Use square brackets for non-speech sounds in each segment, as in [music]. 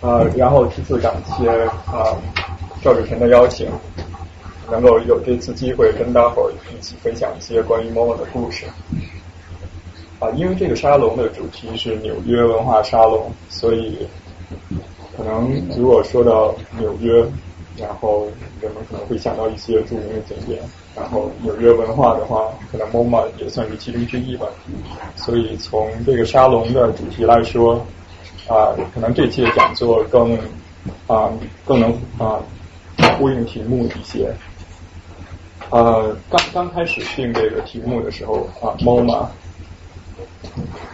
呃，然后其次感谢啊赵志成的邀请，能够有这次机会跟大伙儿一起分享一些关于 MOMO 的故事。啊，因为这个沙龙的主题是纽约文化沙龙，所以可能如果说到纽约，然后人们可能会想到一些著名的景点。然后纽约文化的话，可能 MOMA 也算是其中之一吧。所以从这个沙龙的主题来说，啊，可能这期的讲座更啊更能啊呼应题目一些。呃，刚刚开始定这个题目的时候啊，MOMA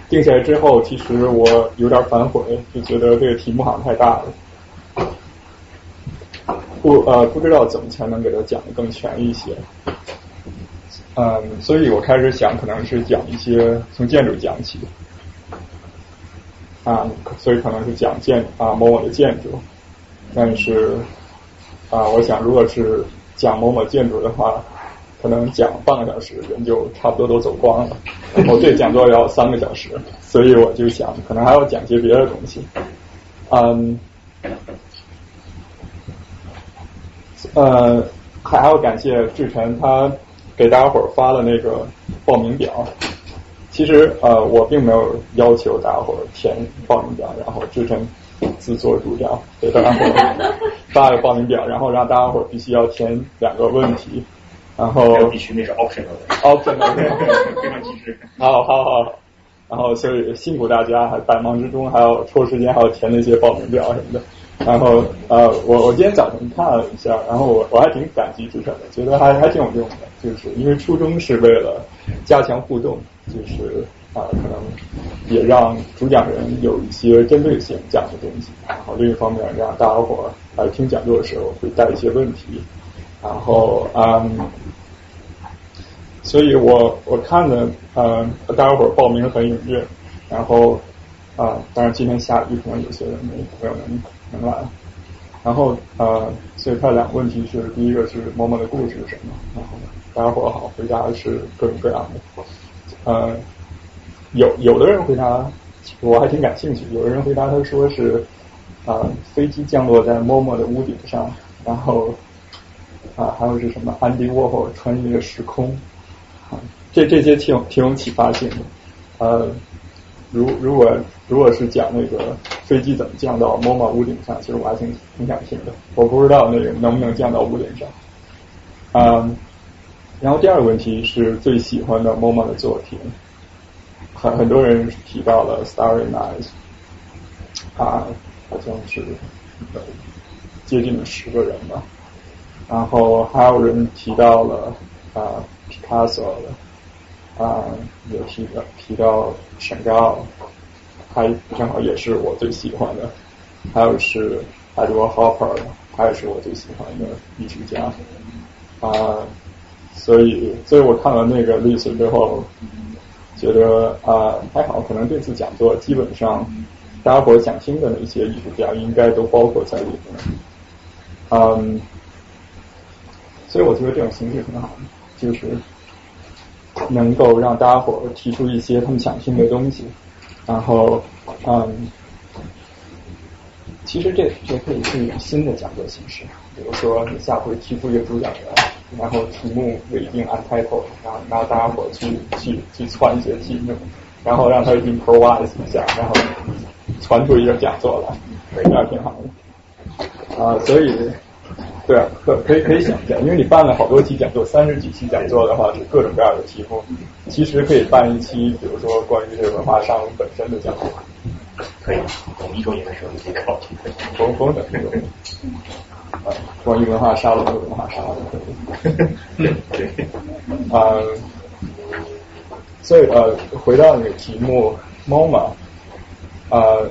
定下来之后，其实我有点反悔，就觉得这个题目好像太大了。不呃不知道怎么才能给它讲的更全一些，嗯，所以我开始想可能是讲一些从建筑讲起，啊，所以可能是讲建啊某某的建筑，但是啊我想如果是讲某某建筑的话，可能讲半个小时人就差不多都走光了，[laughs] 然后这讲座要三个小时，所以我就想可能还要讲些别的东西，嗯。呃，还要感谢志晨，他给大家伙儿发了那个报名表。其实呃，我并没有要求大家伙填报名表，然后制成自作主张给大家伙发个报名表，然后让大家伙必须要填两个问题，然后必须那是 optional，optional，非常机智。好好好，然后所以辛苦大家，还百忙之中还要抽时间还要填那些报名表什么的。然后呃，我我今天早晨看了一下，然后我我还挺感激志成的，觉得还还挺有用的，就是因为初衷是为了加强互动，就是啊可能也让主讲人有一些针对性讲的东西，然后另一方面让大家伙来听讲座的时候会带一些问题，然后嗯，所以我我看了呃大家伙报名很踊跃，然后啊当然今天下雨，可能有些人没没有能。明白。然后呃，所以他两个问题是：第一个是某某的故事是什么？然后大家伙好，回答是各种各样的。呃，有有的人回答我还挺感兴趣，有的人回答他说是啊飞机降落在某某的屋顶上，然后啊还有是什么安迪沃霍穿越时空啊，这这些挺挺有启发性的。呃，如如果如果是讲那个。飞机怎么降到 MOMA 屋顶上？其实我还挺挺想听的。我不知道那个能不能降到屋顶上。嗯，然后第二个问题是最喜欢的 MOMA 的作品，很很多人提到了 Starry Night，啊，好像是接近了十个人吧。然后还有人提到了啊 Picasso 的，啊，也提到提到沈高。他正好也是我最喜欢的，还有是 Edward Hopper，他也是我最喜欢的艺术家。啊，所以所以我看完那个 list 之后，觉得啊还好，可能这次讲座基本上大家伙想听的那些艺术家应该都包括在里面，嗯，所以我觉得这种形式很好，就是能够让大家伙提出一些他们想听的东西。然后，嗯，其实这这可以是一种新的讲座形式，比如说你下回提出一个主讲人，然后题目也一定按 title，然后然后大家伙去去去传一些题目，然后让他 improvise 一下，然后传出一个讲座来，这样挺好的。啊，所以。对啊，可可以可以想象，因为你办了好多期讲座，三十几期讲座的话，是各种各样的题目。其实可以办一期，比如说关于这个文化沙龙本身的讲座。可以，我们一周年的时候就可以搞。疯疯的那种。啊，关于文化沙龙的文化沙龙可以。对。嗯，所以呃，回到那个题目，MOMA，呃。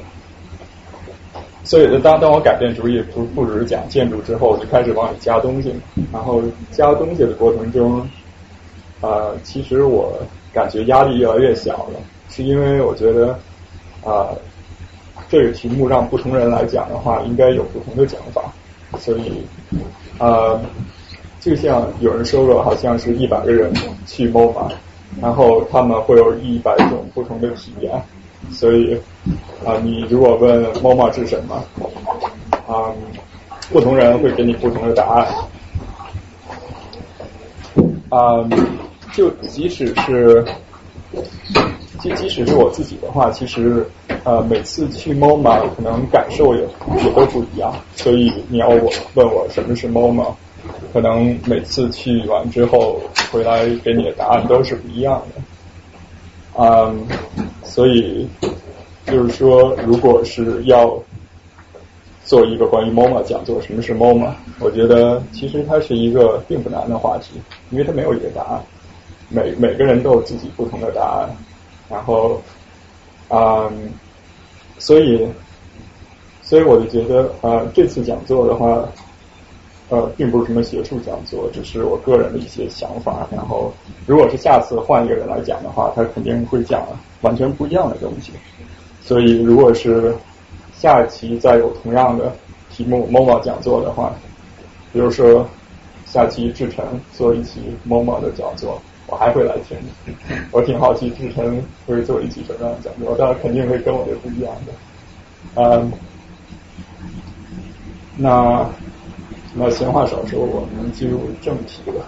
所以，当当我改变主意，不不只是讲建筑之后，我就开始往里加东西。然后加东西的过程中，呃，其实我感觉压力越来越小了，是因为我觉得啊，这个题目让不同人来讲的话，应该有不同的讲法。所以，呃，就像有人说过，好像是一百个人去 MOMA，然后他们会有一百种不同的体验。所以啊，你如果问 MOMA 是什么，啊，不同人会给你不同的答案。啊，就即使是，即即使是我自己的话，其实呃每次去 MOMA 可能感受也也都不一样。所以你要我问我什么是 MOMA，可能每次去完之后回来给你的答案都是不一样的。啊，所以就是说，如果是要。做一个关于 MOMA 讲座，什么是 MOMA？我觉得其实它是一个并不难的话题，因为它没有一个答案，每每个人都有自己不同的答案。然后，嗯，所以，所以我就觉得，呃，这次讲座的话，呃，并不是什么学术讲座，只是我个人的一些想法。然后，如果是下次换一个人来讲的话，他肯定会讲完全不一样的东西。所以，如果是下期再有同样的题目 MOMA 讲座的话，比如说下期志成做一期 MOMA 的讲座，我还会来听。我挺好奇志成会做一期什么样的讲座，当然肯定会跟我的不一样的。嗯，那那闲话少说，我们进入正题吧。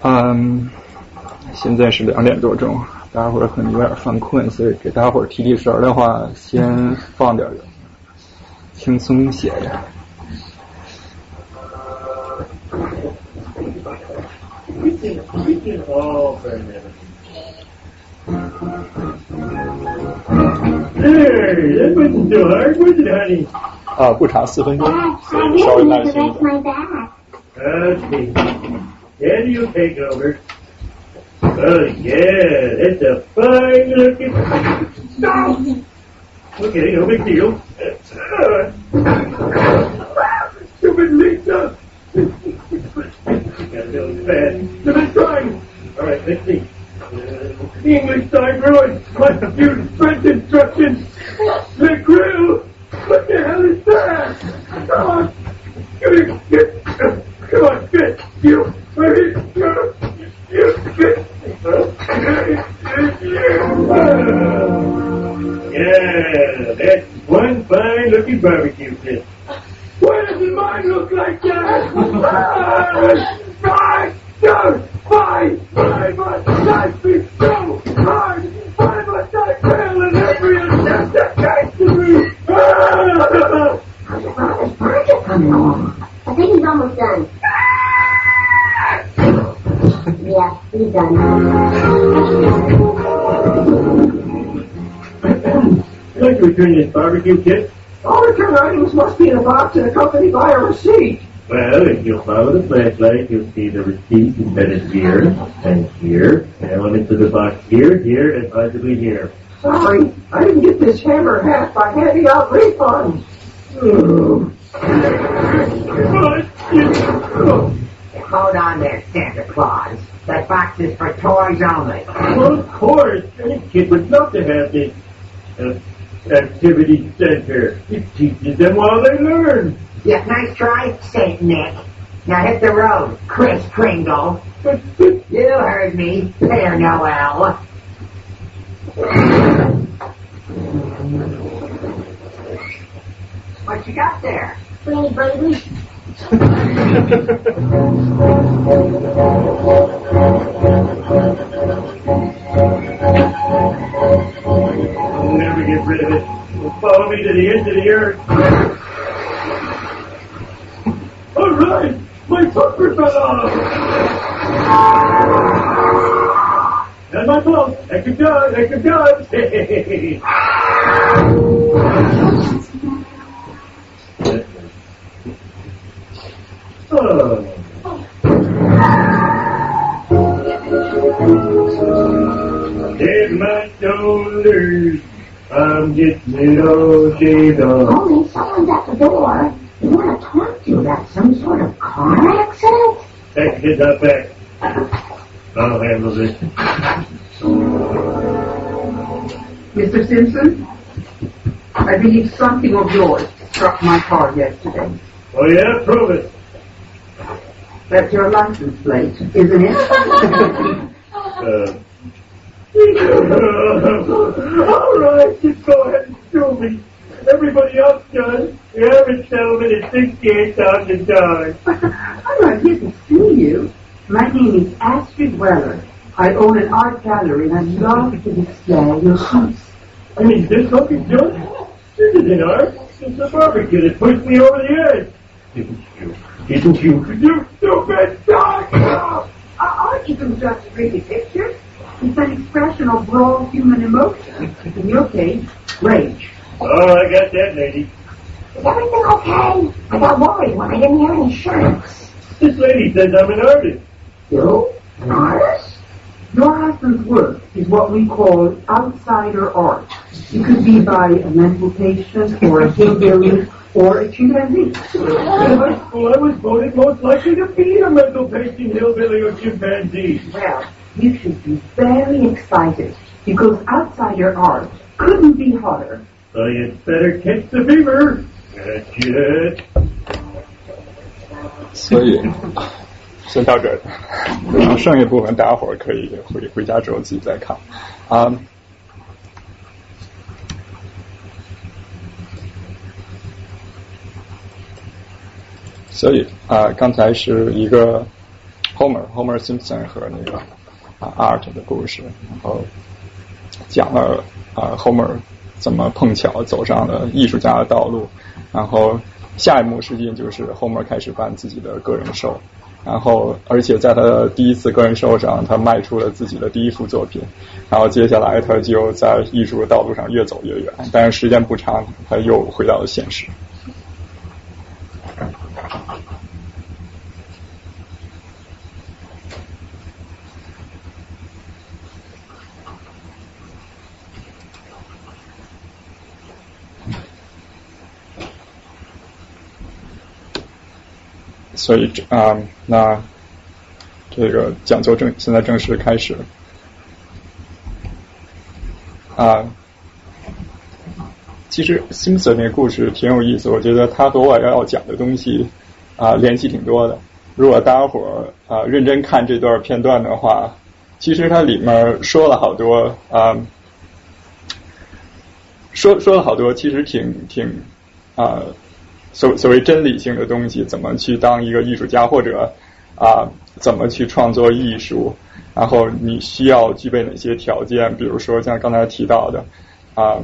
嗯，现在是两点多钟，大家伙儿可能有点犯困，所以给大家伙儿提提神儿的话，先放点轻松些的。啊，不长，四分钟，所以稍微耐心一点。Can you take over? Oh, yeah, that's a fine looking. No! [laughs] Okay, no big deal. Stupid Lisa! [laughs] Gotta go fast. The best trying! Alright, let's see. Uh, English time ruined. Computer French instructions. The grill! What the hell is that? Come on! Give me, get, come on, get, you! Yeah, that's one fine looking barbecue pit. Why doesn't mine look like that? Why? No! Why? Why must life be so hard? Why must I fail in every attempt that comes to me? How's your brother's project coming along? I think he's almost done. Yeah, he's done. I'd like to return this barbecue kit. All return items must be in a box and accompanied by a receipt. Well, if you'll follow the flashlight, you'll see the receipt embedded here and here, and elements of the box here, here, and possibly here. Sorry, I didn't get this hammer half by handing out refunds. Oh. Hold on there, Santa Claus. That box is for toys only. Well, of course. Any kid would love to have this uh, activity center. It teaches them while they learn. Yeah, nice try, Saint Nick. Now hit the road, Chris Kringle. [laughs] you heard me, Père Noel. What you got there? Pretty baby. We'll never get rid of it. Will follow me to the end of the earth. All right, my bumper fell off. And my fault. I could dodge. I could dodge. Head my shoulders, I'm getting it all shaved off. Only someone's at the door. You want to talk to about some sort of car accident? Take his up back. I'll handle this. Mr. Simpson, I believe something of yours struck my car yesterday. Oh yeah, prove it. That's your license plate, isn't it? Uh, All right, just go ahead and sue me. Everybody else does. The average settlement is sixty-eight thousand dollars. I'm not here to sue you. My name is Astrid Weller. I own an art gallery and I'd love to display your piece. I mean, this looking good. This isn't art. It's a barbecue that pushed me over the edge. didn't you? Didn't you? You stupid dog! Uh, art isn't just pretty pictures. It's an expression of raw human emotion. In your case, rage. Oh, I got that, lady. Is everything okay? I got worried when I didn't hear any shots. This lady says I'm an artist. You? An artist? Your husband's work is what we call outsider art. It could be by a mental patient or a hillbilly or a chimpanzee. In high school, I was voted most likely to be a mental patient hillbilly or chimpanzee. Well, you should be very excited because outside your art couldn't be harder. So you'd better catch the fever. That's it. So, 所以，先到这儿，然后剩一部分大家伙儿可以回回家之后自己再看，啊、um,。[laughs] 所以啊，刚才是一个 Homer Homer Simpson 和那个啊 Art 的故事，然后讲了啊 Homer 怎么碰巧走上了艺术家的道路，然后下一幕实际就是 Homer 开始办自己的个人秀，然后而且在他的第一次个人秀上，他卖出了自己的第一幅作品，然后接下来他就在艺术的道路上越走越远，但是时间不长，他又回到了现实。所以啊、那这个讲座正现在正式开始啊、其实 Simpson 那个故事挺有意思，我觉得他和我要讲的东西啊、联系挺多的。如果大家伙儿啊、认真看这段片段的话，其实它里面说了好多啊、说说了好多，其实挺挺啊、所所谓真理性的东西，怎么去当一个艺术家，或者啊、怎么去创作艺术，然后你需要具备哪些条件？比如说像刚才提到的啊、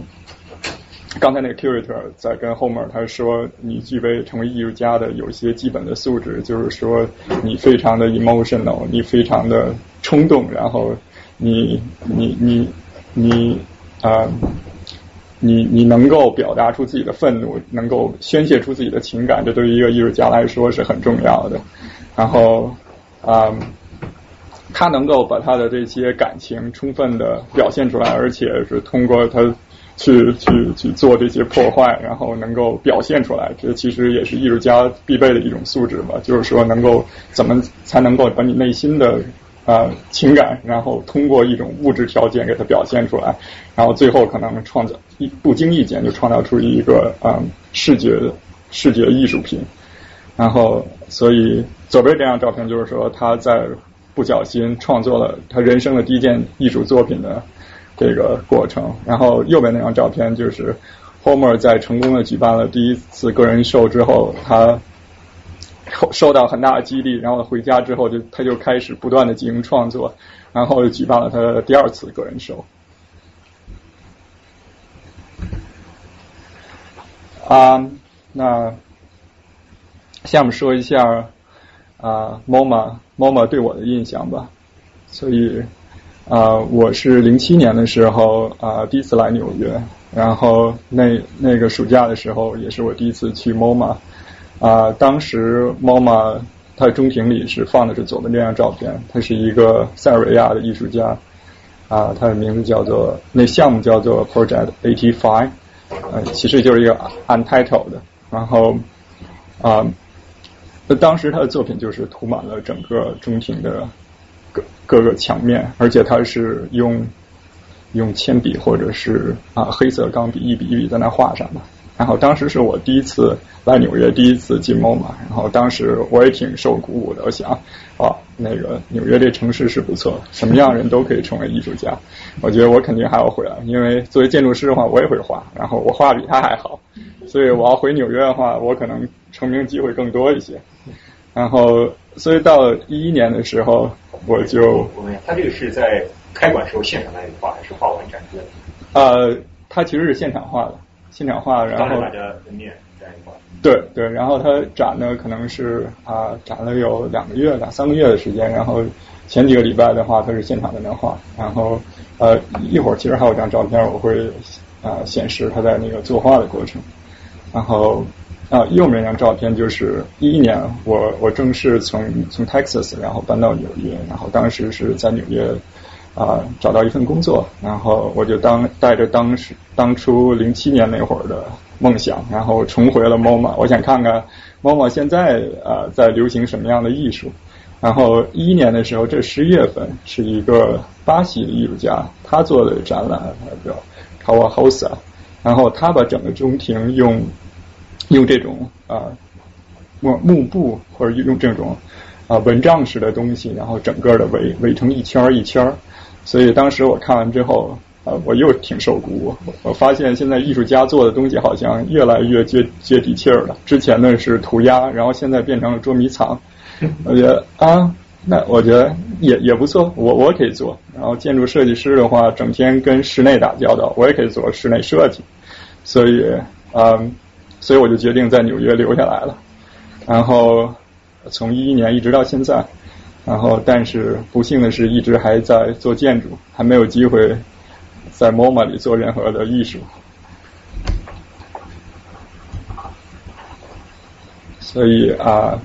刚才那个 curator 在跟 Homer 他说，你具备成为艺术家的有一些基本的素质，就是说你非常的 emotional，你非常的冲动，然后你你你你啊。你你能够表达出自己的愤怒，能够宣泄出自己的情感，这对于一个艺术家来说是很重要的。然后，啊、他能够把他的这些感情充分的表现出来，而且是通过他去去去做这些破坏，然后能够表现出来，这其实也是艺术家必备的一种素质吧。就是说，能够怎么才能够把你内心的呃情感，然后通过一种物质条件给它表现出来，然后最后可能创造一不经意间就创造出一个嗯视觉视觉艺术品。然后，所以左边这张照片就是说他在不小心创作了他人生的第一件艺术作品的这个过程。然后右边那张照片就是 Homer 在成功的举办了第一次个人秀之后，他受到很大的激励，然后回家之后就他就开始不断的进行创作，然后举办了他的第二次个人秀。啊，那下面说一下啊，MoMA MoMA 对我的印象吧。所以啊，我是零七年的时候啊第一次来纽约，然后那那个暑假的时候也是我第一次去 MoMA 啊。当时 MoMA 它的中庭里是放的是左边这张照片，他是一个塞尔维亚的艺术家啊，他的名字叫做那项目叫做 Project Eighty Five，呃，其实就是一个 untitled，然后啊。那当时他的作品就是涂满了整个中庭的各各个墙面，而且他是用用铅笔或者是啊黑色钢笔一笔一笔在那画上的。然后当时是我第一次来纽约，第一次进 MoMA，然后当时我也挺受鼓舞的，我想，哦，那个纽约这城市是不错，什么样人都可以成为艺术家。我觉得我肯定还要回来，因为作为建筑师的话，我也会画，然后我画比他还好，所以我要回纽约的话，我可能成名机会更多一些。然后，所以到一一年的时候，我就他这个是在开馆时候现场来画，还是画完展示？呃，他其实是现场画的。现场画，然后。对对，然后他展的，可能是啊展了有两个月、两三个月的时间。然后前几个礼拜的话，他是现场在那画。然后呃一会儿其实还有张照片，我会啊显示他在那个作画的过程。然后啊右面那张照片就是一一年，我我正式从从 Texas 然后搬到纽约，然后当时是在纽约。啊，找到一份工作，然后我就当带着当时当初零七年那会儿的梦想，然后重回了 MoMA。我想看看 MoMA 现在啊在流行什么样的艺术。然后一一年的时候，这十一月份是一个巴西的艺术家，他做的展览叫 Kawahosa，然后他把整个中庭用用这种啊幕幕布或者用这种啊蚊帐式的东西，然后整个的围围成一圈一圈儿。所以当时我看完之后，呃，我又挺受鼓舞。我发现现在艺术家做的东西好像越来越接接地气儿了。之前呢是涂鸦，然后现在变成了捉迷藏。[laughs] 我觉得啊，那我觉得也也不错，我我可以做。然后建筑设计师的话，整天跟室内打交道，我也可以做室内设计。所以，嗯，所以我就决定在纽约留下来了。然后从一一年一直到现在。然后，但是不幸的是，一直还在做建筑，还没有机会在 MoMA 里做任何的艺术。所以啊，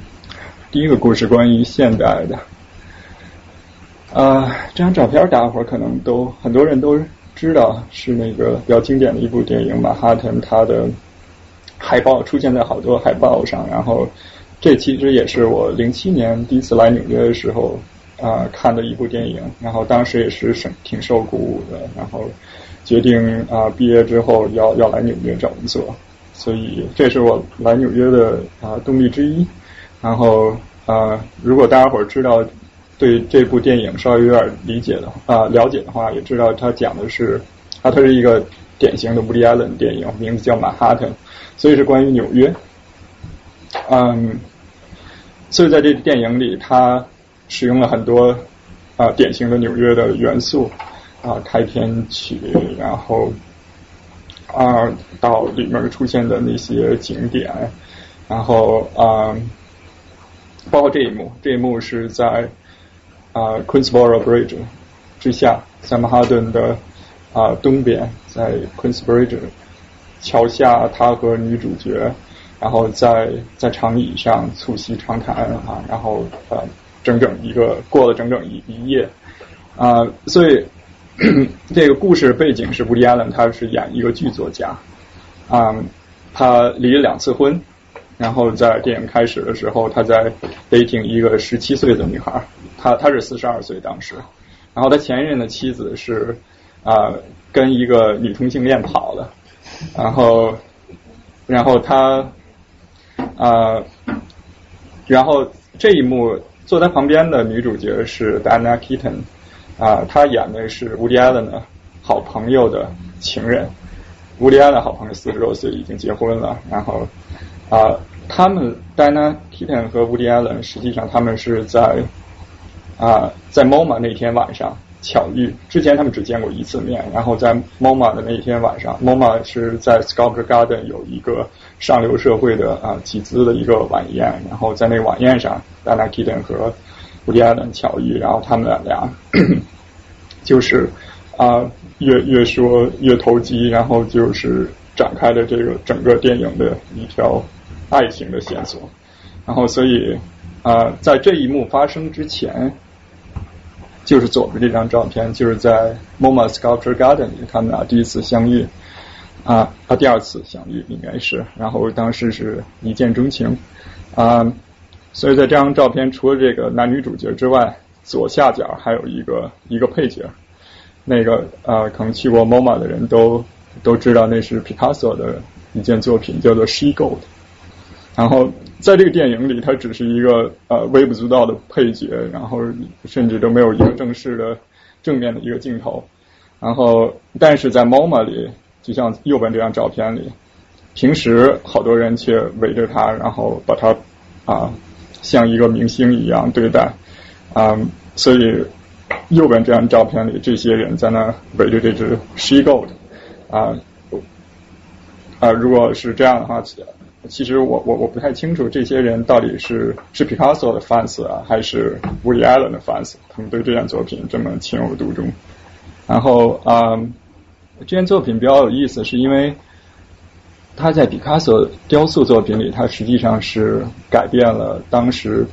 第一个故事关于现代的啊，这张照片大伙儿可能都很多人都知道，是那个比较经典的一部电影《马哈顿》，它的海报出现在好多海报上，然后。这其实也是我零七年第一次来纽约的时候啊看的一部电影，然后当时也是挺受鼓舞的，然后决定啊毕业之后要要来纽约找工作，所以这是我来纽约的啊动力之一。然后啊，如果大家伙知道对这部电影稍微有点理解的啊了解的话，也知道它讲的是啊它是一个典型的 Woody Allen 电影，名字叫《曼哈顿》，所以是关于纽约。嗯，所以在这电影里，他使用了很多啊典型的纽约的元素啊，开篇曲，然后啊到里面出现的那些景点，然后啊包括这一幕，这一幕是在啊 Queensboro Bridge 之下，在曼哈顿的啊东边，在 Queensbridge 桥下，他和女主角。然后在在长椅上促膝长谈啊，然后呃整整一个过了整整一一夜。啊，所以 [coughs] 这个故事背景是布里安伦他是演一个剧作家。啊，他离了两次婚，然后在电影开始的时候他在 dating 一个十七岁的女孩，他他是四十二岁当时，然后他前任的妻子是啊跟一个女同性恋跑了，然后然后他。啊，然后这一幕坐在旁边的女主角是 Diana Keaton，啊，她演的是 Woody Allen 的好朋友的情人。Woody Allen 好朋友四十多岁已经结婚了，然后啊，他们 Diana Keaton 和 Woody Allen 实际上他们是在啊在 MoMA 那天晚上。巧遇，之前他们只见过一次面，然后在 MoMA 的那天晚上，MoMA 是在 Sculpture Garden 有一个上流社会的啊集资的一个晚宴，然后在那个晚宴上，Dana Keaton 和 Woody Allen 巧遇，然后他们俩 [clears throat] 就是啊越越说越投机，然后就是展开了这个整个电影的一条爱情的线索，然后所以啊在这一幕发生之前。就是左边这张照片，就是在 MoMA Sculpture Garden，他们俩第一次相遇啊，他第二次相遇应该是，然后当时是一见钟情啊，所以在这张照片除了这个男女主角之外，左下角还有一个一个配角，那个呃，可能去过 MoMA 的人都都知道那是 Picasso 的一件作品，叫做《She Gold》。然后在这个电影里，他只是一个呃微不足道的配角，然后甚至都没有一个正式的正面的一个镜头。然后，但是在 MoMA 里，就像右边这张照片里，平时好多人却围着他，然后把他啊像一个明星一样对待啊，所以右边这张照片里，这些人在那围着这只 She Goat 啊啊，如果是这样的话。其实我我我不太清楚这些人到底是是 Picasso 的 fans 啊，还是 Woody Allen 的 fans，他们对这件作品这么情有独钟。然后啊，这件作品比较有意思，是因为他在毕卡索雕塑作品里，他实际上是改变了当时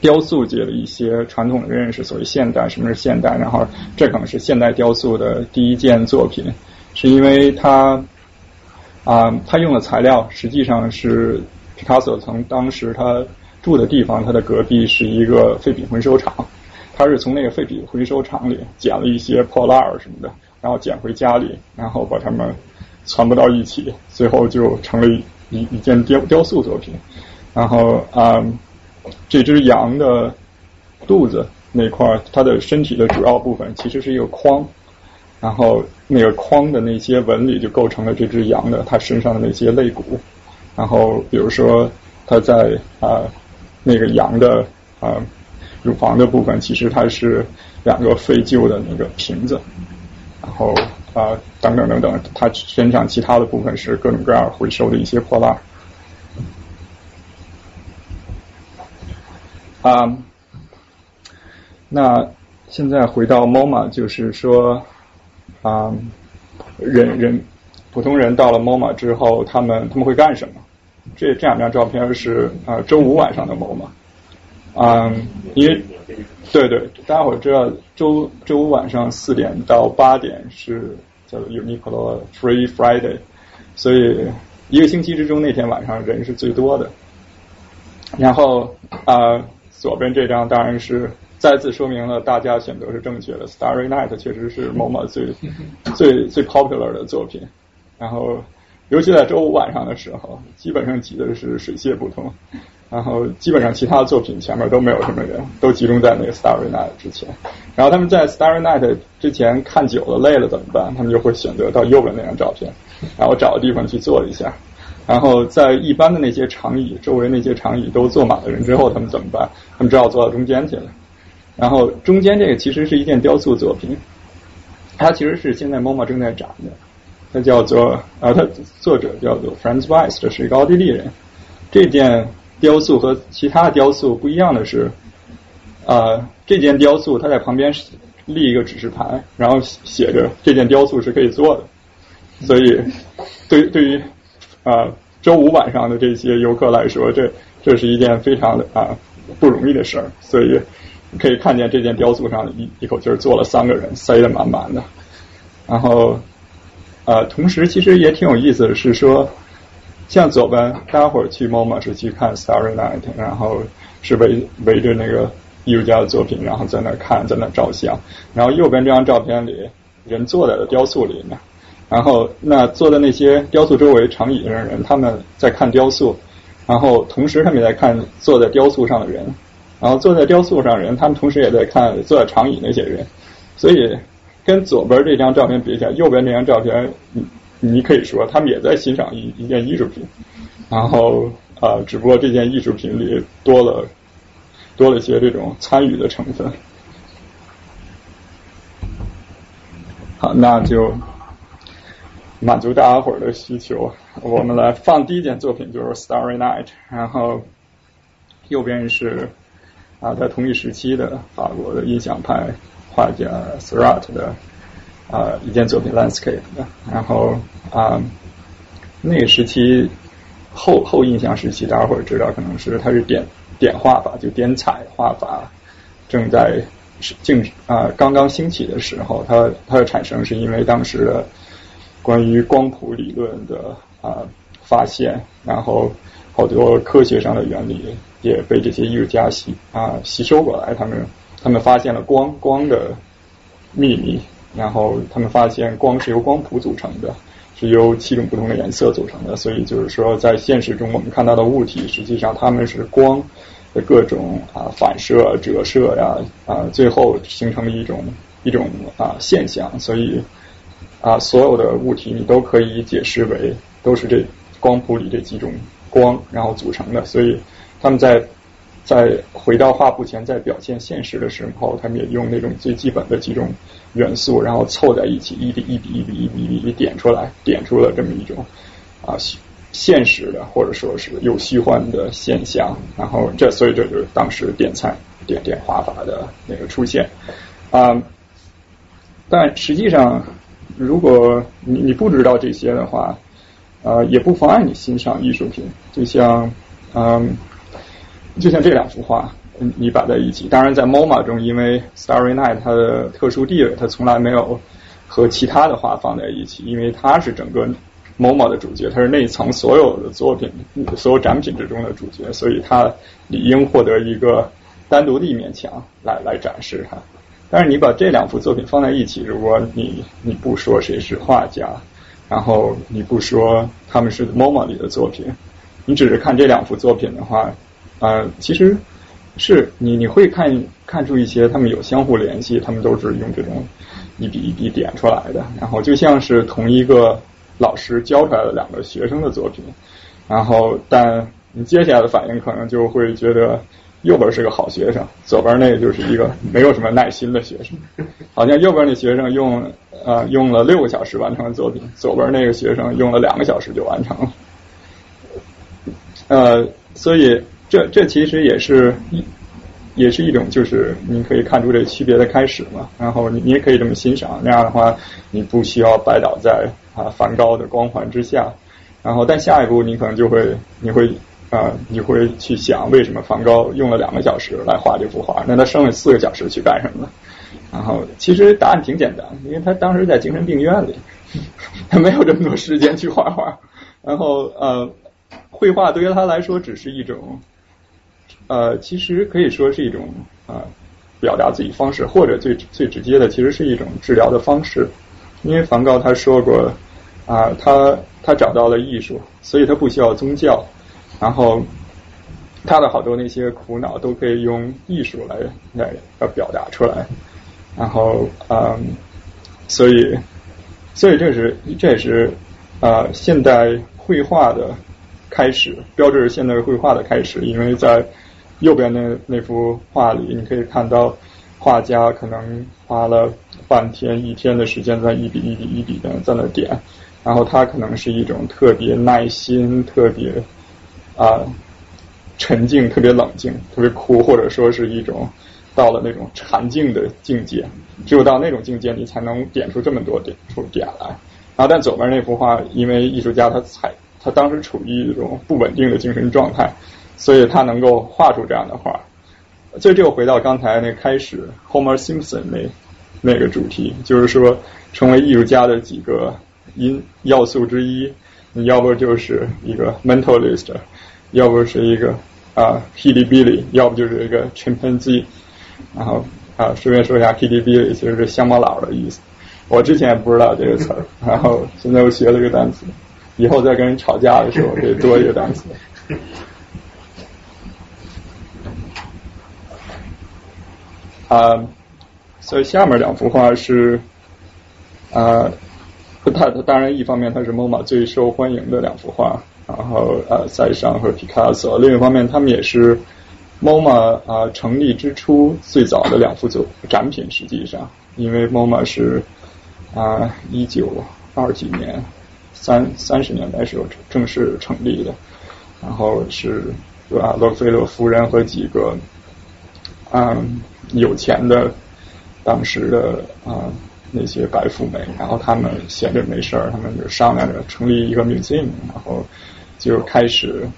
雕塑界的一些传统的认识，所谓现代什么是现代，然后这可能是现代雕塑的第一件作品，是因为他。啊，他用的材料实际上是皮卡索从当时他住的地方，他的隔壁是一个废品回收厂，他是从那个废品回收厂里捡了一些破烂儿什么的，然后捡回家里，然后把它们攒不到一起，最后就成了一一件雕雕塑作品。然后啊，这只羊的肚子那块，它的身体的主要部分其实是一个框。然后那个框的那些纹理就构成了这只羊的它身上的那些肋骨。然后比如说它在啊那个羊的啊乳房的部分，其实它是两个废旧的那个瓶子。然后啊等等等等，它身上其他的部分是各种各样回收的一些破烂。啊，那现在回到 MoMA，就是说。啊，人人普通人到了 MoMA 之后，他们他们会干什么？这这两张照片是啊周五晚上的 MoMA。嗯，因为对对，大家伙知道周周五晚上四点到八点是叫做 Uniqlo Free Friday，所以一个星期之中那天晚上人是最多的。然后啊，左边这张当然是。再次说明了大家选择是正确的。Starry Night 确实是 MoMA 最 [laughs] 最最 popular 的作品。然后，尤其在周五晚上的时候，基本上挤的是水泄不通。然后，基本上其他的作品前面都没有什么人，都集中在那个 Starry Night 之前。然后他们在 Starry Night 之前看久了累了怎么办？他们就会选择到右边那张照片，然后找个地方去坐一下。然后在一般的那些长椅周围那些长椅都坐满了人之后，他们怎么办？他们只好坐到中间去了。然后中间这个其实是一件雕塑作品，它其实是现在 MoMA 正在展的，它叫做呃，它作者叫做 Franz Weiss，这是一个奥地利人。这件雕塑和其他雕塑不一样的是，啊，这件雕塑它在旁边立一个指示牌，然后写着这件雕塑是可以做的。所以对对于啊周五晚上的这些游客来说，这这是一件非常的啊不容易的事儿，所以。可以看见这件雕塑上一一口气儿坐了三个人，塞得满满的。然后，呃，同时其实也挺有意思的是说，像左边大家伙儿去 MoMA 是去看 Starry Night，然后是围围着那个艺术家的作品，然后在那看，在那照相。然后右边这张照片里，人坐在了雕塑里面。然后那坐在那些雕塑周围长椅上的人，他们在看雕塑，然后同时他们也在看坐在雕塑上的人。然后坐在雕塑上的人，他们同时也在看坐在长椅那些人，所以跟左边这张照片比起来，右边这张照片，你可以说他们也在欣赏一一件艺术品，然后啊，只不过这件艺术品里多了多了一些这种参与的成分。好，那就满足大家伙儿的需求，我们来放第一件作品，就是《Starry Night》，然后右边是。啊，在同一时期的法国的印象派画家 Seurat 的啊一件作品 Landscape 的，然后啊那个时期后后印象时期，大家伙儿知道可能是它是点点画法，就点彩画法正在静啊刚刚兴起的时候，它它的产生是因为当时的关于光谱理论的啊发现，然后好多科学上的原理。也被这些艺术家吸啊吸收过来，他们他们发现了光光的秘密，然后他们发现光是由光谱组成的，是由七种不同的颜色组成的，所以就是说，在现实中我们看到的物体，实际上它们是光的各种啊反射、折射呀啊，最后形成了一种一种啊现象。所以啊，所有的物体你都可以解释为都是这光谱里这几种光然后组成的。所以他们在在回到画布前，在表现现实的时候，他们也用那种最基本的几种。元素，然后凑在一起，一笔一笔一笔一笔一笔点出来，点出了这么一种啊现实的或者说是有虚幻的现象。然后这，所以这就是当时点菜点点画法的那个出现啊。但实际上，如果你你不知道这些的话，呃，也不妨碍你欣赏艺术品。就像嗯，就像这两幅画。你摆在一起，当然在 MoMA 中，因为 Starry Night 它的特殊地位，它从来没有和其他的画放在一起，因为它是整个 MoMA 的主角，它是那一层所有的作品、所有展品之中的主角，所以它理应获得一个单独的一面墙来来展示它。但是你把这两幅作品放在一起，如果你你不说谁是画家，然后你不说他们是 MoMA 里的作品，你只是看这两幅作品的话，呃，其实。是你你会看看出一些他们有相互联系，他们都是用这种一笔一笔点出来的，然后就像是同一个老师教出来的两个学生的作品，然后但你接下来的反应可能就会觉得右边是个好学生，左边那个就是一个没有什么耐心的学生，[laughs] 好像右边那学生用呃用了六个小时完成了作品，左边那个学生用了两个小时就完成了，呃，所以。这这其实也是一也是一种，就是你可以看出这区别的开始嘛。然后你你也可以这么欣赏，那样的话，你不需要拜倒在啊梵高的光环之下。然后但下一步你可能就会你会啊你会去想，为什么梵高用了两个小时来画这幅画？那他剩下四个小时去干什么了？然后其实答案挺简单，因为他当时在精神病院里，[laughs] 他没有这么多时间去画画。然后呃，绘画对于他来说只是一种。呃，其实可以说是一种啊表达自己方式，或者最最直接的，其实是一种治疗的方式。因为梵高他说过啊，他他找到了艺术，所以他不需要宗教，然后他的好多那些苦恼都可以用艺术来来要表达出来。然后嗯，所以所以这是这也是啊现代绘画的开始，标志着现代绘画的开始，因为在右边那那幅画里，你可以看到画家可能花了半天、一天的时间在一笔一笔一笔的在那点，然后他可能是一种特别耐心、特别啊沉静、特别冷静、特别酷，或者说是一种到了那种禅静的境界。只有到那种境界，你才能点出这么多点出点来。然后，但左边那幅画，因为艺术家他才他当时处于一种不稳定的精神状态。所以他能够画出这样的画，所以这又回到刚才那开始 Homer Simpson 那那个主题，就是说成为艺术家的几个因要素之一，你要不就是一个 mentalist，要不是一个啊 P D Billy，要不就是一个 chimpanzee，然后啊顺便说一下 P D Billy 其实是乡巴佬的意思，我之前也不知道这个词儿，[laughs] 然后现在又学了一个单词，以后再跟人吵架的时候可以多一个单词。啊，所以下面两幅画是啊，它它当然一方面它是 MoMA 最受欢迎的两幅画，然后呃塞尚和皮卡索，另一方面他们也是 MoMA 啊成立之初最早的两幅作展品，实际上因为 MoMA 是啊一九二几年三三十年代时候正式成立的，然后是啊洛克菲勒夫人和几个嗯。有钱的当时的啊那些白富美，然后他们闲着没事儿，他们就商量着成立一个 museum，然后就开始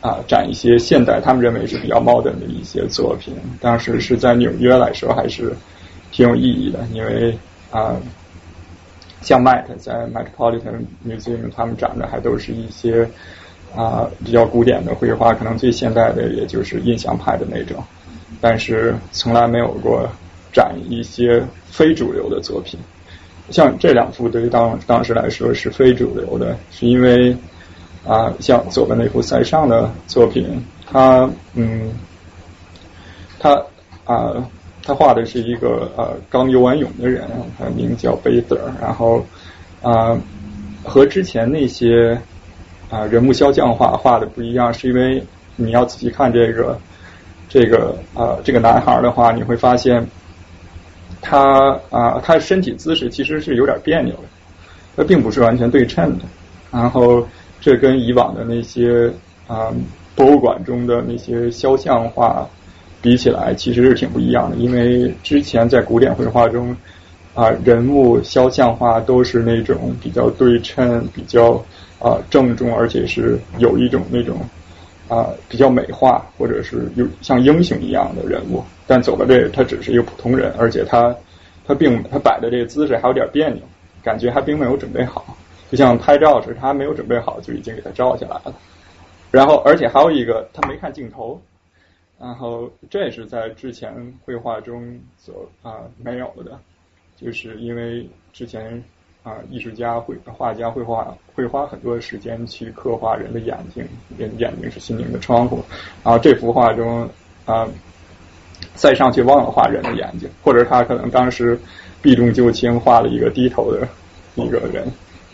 啊展一些现代他们认为是比较 modern 的一些作品。当时是在纽约来说还是挺有意义的，因为啊像 Met 在 Metropolitan Museum 他们展的还都是一些啊比较古典的绘画，可能最现代的也就是印象派的那种。但是从来没有过展一些非主流的作品，像这两幅对于当当时来说是非主流的，是因为啊，像左边那幅塞尚的作品，他嗯，他啊，他画的是一个呃刚游完泳的人，他名叫贝德，然后啊和之前那些啊人物肖像画画的不一样，是因为你要仔细看这个这个啊这个男孩的话，你会发现。他啊，他身体姿势其实是有点别扭的，他并不是完全对称的。然后这跟以往的那些啊博物馆中的那些肖像画比起来，其实是挺不一样的。因为之前在古典绘画中啊，人物肖像画都是那种比较对称、比较啊郑重，而且是有一种那种。啊，比较美化，或者是有像英雄一样的人物，但走到这，他只是一个普通人，而且他他并他摆的这个姿势还有点别扭，感觉还并没有准备好，就像拍照时他没有准备好就已经给他照下来了。然后，而且还有一个，他没看镜头，然后这也是在之前绘画中所啊没有的，就是因为之前。啊，艺术家会画家会画会花很多时间去刻画人的眼睛，人眼睛是心灵的窗户。然后这幅画中啊，塞尚却忘了画人的眼睛，或者他可能当时避重就轻画了一个低头的一个人，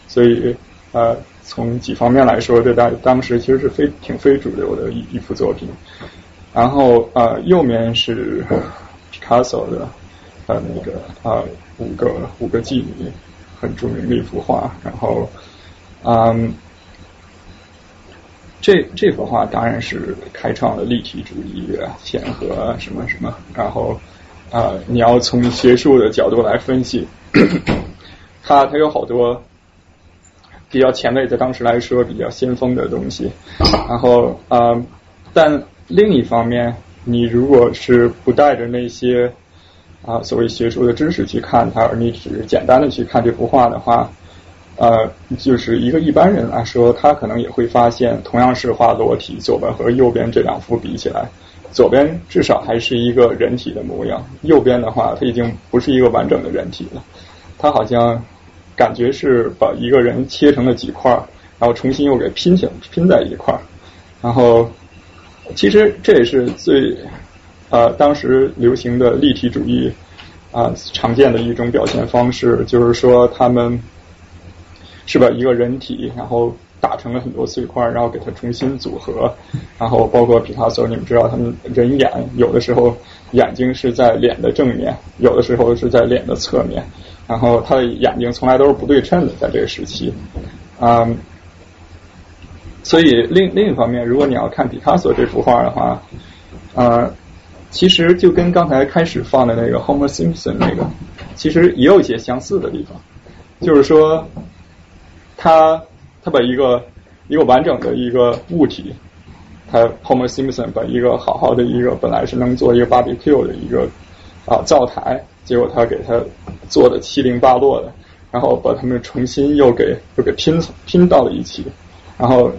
所以呃，从几方面来说，这当当时其实是非挺非主流的一一幅作品。然后呃，右面是 Picasso 的呃那个啊五个五个妓女。很著名的一幅画，然后，嗯，这这幅画当然是开创了立体主义、嵌合什么什么，然后啊，你要从学术的角度来分析，[clears throat] 它它有好多比较前卫，在当时来说比较先锋的东西，然后啊，但另一方面，你如果是不带着那些。啊，所谓学术的知识去看它，而你只是简单的去看这幅画的话，呃，就是一个一般人来说，他可能也会发现，同样是画裸体，左边和右边这两幅比起来，左边至少还是一个人体的模样，右边的话，它已经不是一个完整的人体了，它好像感觉是把一个人切成了几块，然后重新又给拼起来拼在一块儿，然后其实这也是最。呃，当时流行的立体主义啊，常见的一种表现方式，就是说他们是把一个人体，然后打成了很多碎块，然后给它重新组合，然后包括皮卡索，你们知道他们人眼有的时候眼睛是在脸的正面，有的时候是在脸的侧面，然后他的眼睛从来都是不对称的，在这个时期，嗯，所以另另一方面，如果你要看皮卡索这幅画的话，呃。其实就跟刚才开始放的那个 Homer Simpson 那个，其实也有一些相似的地方，就是说，他他把一个一个完整的一个物体，他 Homer Simpson 把一个好好的一个本来是能做一个 barbecue 的一个啊灶台，结果他给他做的七零八落的，然后把他们重新又给又给拼拼到了一起，然后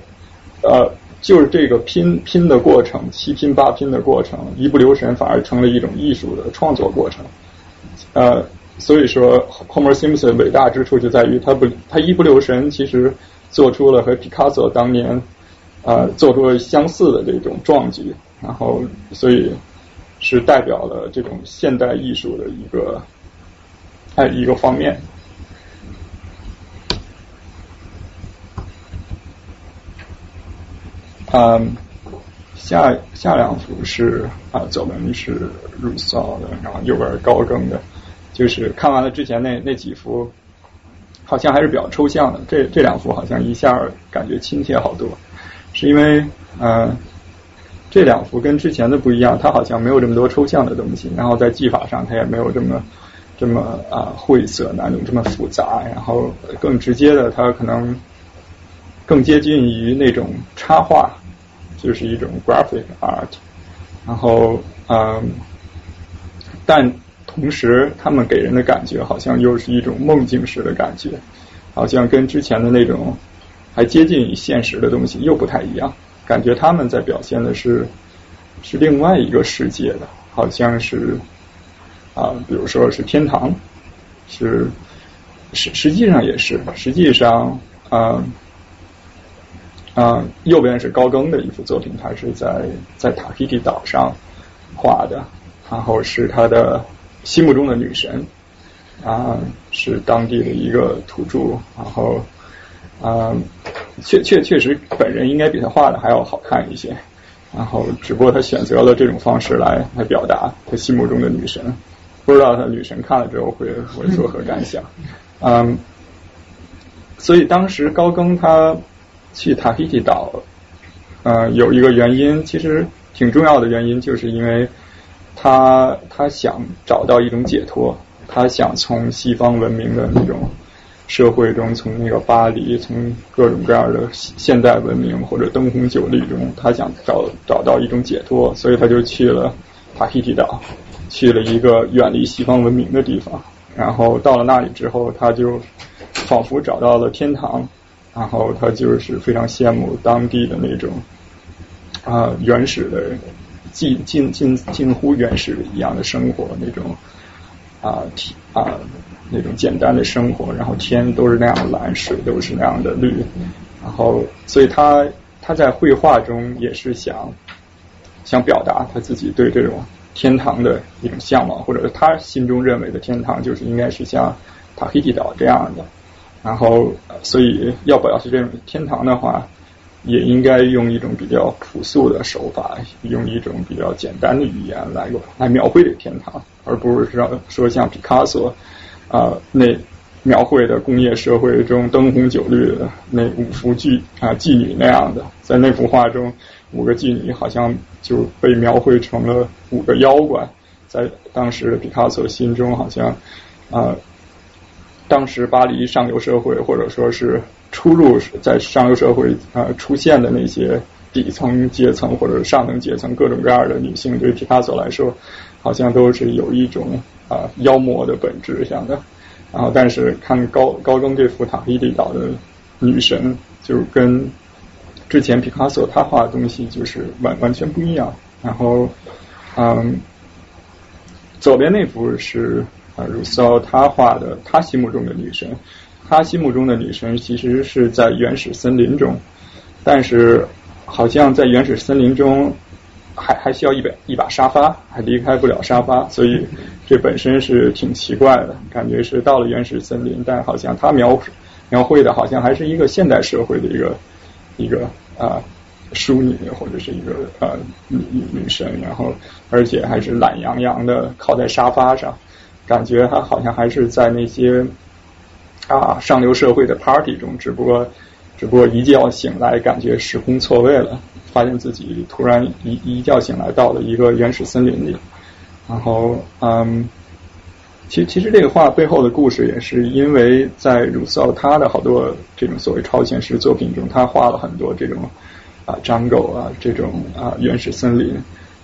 呃。就是这个拼拼的过程，七拼八拼的过程，一不留神反而成了一种艺术的创作过程。呃，所以说，Homer Simpson 伟大之处就在于他不他一不留神，其实做出了和 Picasso 当年啊做出了相似的这种壮举，然后所以是代表了这种现代艺术的一个哎一个方面。嗯，下下两幅是啊，左边是 r o s s o 的，然后右边是高更的，就是看完了之前那那几幅，好像还是比较抽象的。这这两幅好像一下感觉亲切好多，是因为嗯，这两幅跟之前的不一样，它好像没有这么多抽象的东西，然后在技法上它也没有这么这么啊晦涩难懂这么复杂，然后更直接的，它可能。更接近于那种插画，就是一种 graphic art，然后嗯，但同时他们给人的感觉好像又是一种梦境式的感觉，好像跟之前的那种还接近于现实的东西又不太一样，感觉他们在表现的是是另外一个世界的，好像是啊，比如说是天堂，是实实际上也是，实际上，嗯、嗯、右边是高更的一幅作品，他是在在塔希提岛上画的，然后是他的心目中的女神，啊、是当地的一个土著，然后，嗯、确确确实本人应该比他画的还要好看一些，然后只不过他选择了这种方式来来表达他心目中的女神，不知道他女神看了之后会会作何感想，[laughs] 嗯，所以当时高更他去塔希提岛，呃，有一个原因，其实挺重要的原因，就是因为他他想找到一种解脱，他想从西方文明的那种社会中，从那个巴黎，从各种各样的现代文明或者灯红酒绿中，他想找找到一种解脱，所以他就去了塔希提岛，去了一个远离西方文明的地方。然后到了那里之后，他就仿佛找到了天堂，然后他就是非常羡慕当地的那种啊、原始的近近近近乎原始一样的生活，那种啊体啊那种简单的生活，然后天都是那样的蓝，水都是那样的绿，然后所以他他在绘画中也是想想表达他自己对这种天堂的一种向往，或者他心中认为的天堂就是应该是像塔希提岛这样的。然后，所以要表示这种天堂的话，也应该用一种比较朴素的手法，用一种比较简单的语言来来描绘这天堂，而不是说说像毕卡索啊、那描绘的工业社会中灯红酒绿的那五幅妓啊、妓女那样的，在那幅画中，五个妓女好像就被描绘成了五个妖怪，在当时的毕卡索心中好像啊。当时巴黎上流社会，或者说是出入在上流社会呃出现的那些底层阶层或者上层阶层各种各样的女性，对毕卡索来说，好像都是有一种啊、妖魔的本质一样的。然后，但是看高高更这幅塔希提岛的女神，就跟之前毕卡索他画的东西就是完完全不一样。然后，嗯，左边那幅是啊，鲁骚他画的他心目中的女神，他心目中的女神其实是在原始森林中，但是好像在原始森林中还还需要一把一把沙发，还离开不了沙发，所以这本身是挺奇怪的，感觉是到了原始森林，但好像他描描绘的好像还是一个现代社会的一个一个啊。淑女或者是一个呃女女神，然后而且还是懒洋洋的靠在沙发上，感觉他好像还是在那些啊上流社会的 party 中，只不过只不过一觉醒来，感觉时空错位了，发现自己突然一一觉醒来到了一个原始森林里，然后嗯。其实，其实这个画背后的故事也是因为在鲁骚他的好多这种所谓超现实作品中，他画了很多这种啊 jungle 啊这种啊原始森林，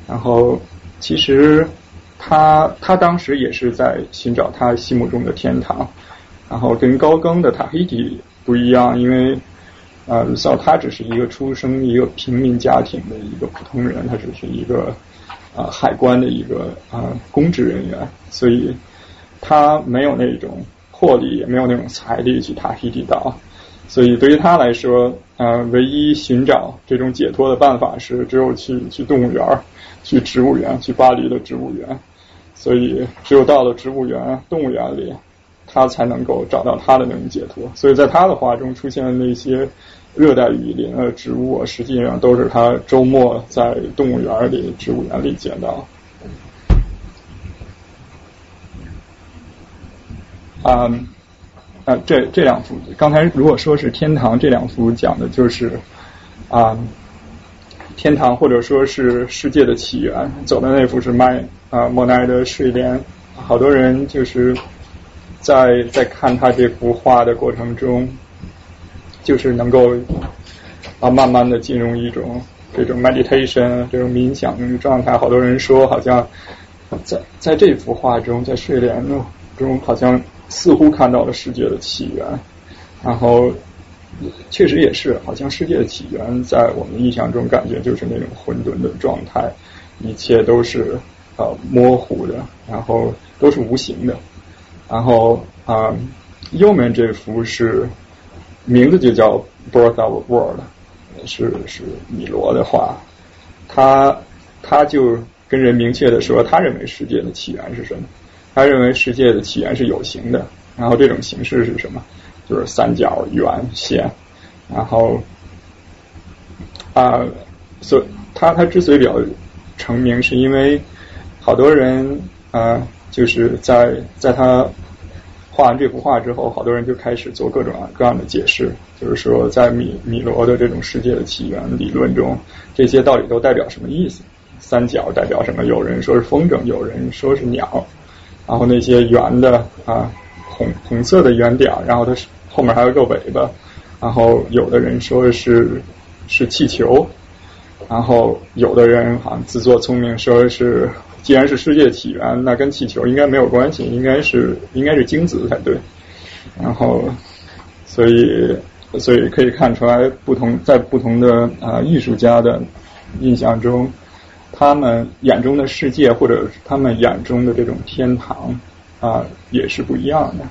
然后其实他他当时也是在寻找他心目中的天堂，然后跟高更的塔希提不一样，因为呃鲁骚他只是一个出生一个平民家庭的一个普通人，他只是一个啊海关的一个啊公职人员，所以。他没有那种魄力，也没有那种财力去塔希提岛，所以对于他来说，呃，唯一寻找这种解脱的办法是只有去去动物园，去植物园，去巴黎的植物园。所以只有到了植物园、动物园里，他才能够找到他的那种解脱。所以在他的画中出现的那些热带雨林啊、植物，实际上都是他周末在动物园里、植物园里见到。啊、嗯，啊，这这两幅，刚才如果说是天堂，这两幅讲的就是啊、天堂或者说是世界的起源。走的那幅是麦啊莫奈的睡莲，好多人就是在在看他这幅画的过程中，就是能够啊慢慢的进入一种这种 meditation 这种冥想状态。好多人说，好像在在这幅画中，在睡莲中，好像。似乎看到了世界的起源，然后确实也是，好像世界的起源在我们印象中感觉就是那种混沌的状态，一切都是呃模糊的，然后都是无形的，然后啊、呃，右面这幅是名字就叫《Birth of World》，是是米罗的画，他他就跟人明确的说，他认为世界的起源是什么？他认为世界的起源是有形的，然后这种形式是什么？就是三角、圆、线，然后啊，所他他之所以比较成名，是因为好多人啊，就是在在他画完这幅画之后，好多人就开始做各种各样的解释，就是说在米米罗的这种世界的起源理论中，这些到底都代表什么意思？三角代表什么？有人说是风筝，有人说是鸟。然后那些圆的啊，红色的圆点，然后它是后面还有个尾巴，然后有的人说是是气球，然后有的人好像自作聪明说是既然是世界起源，那跟气球应该没有关系，应该是应该是精子才对。然后所以所以可以看出来，不同在不同的啊艺术家的印象中。他们眼中的世界，或者他们眼中的这种天堂啊，也是不一样的。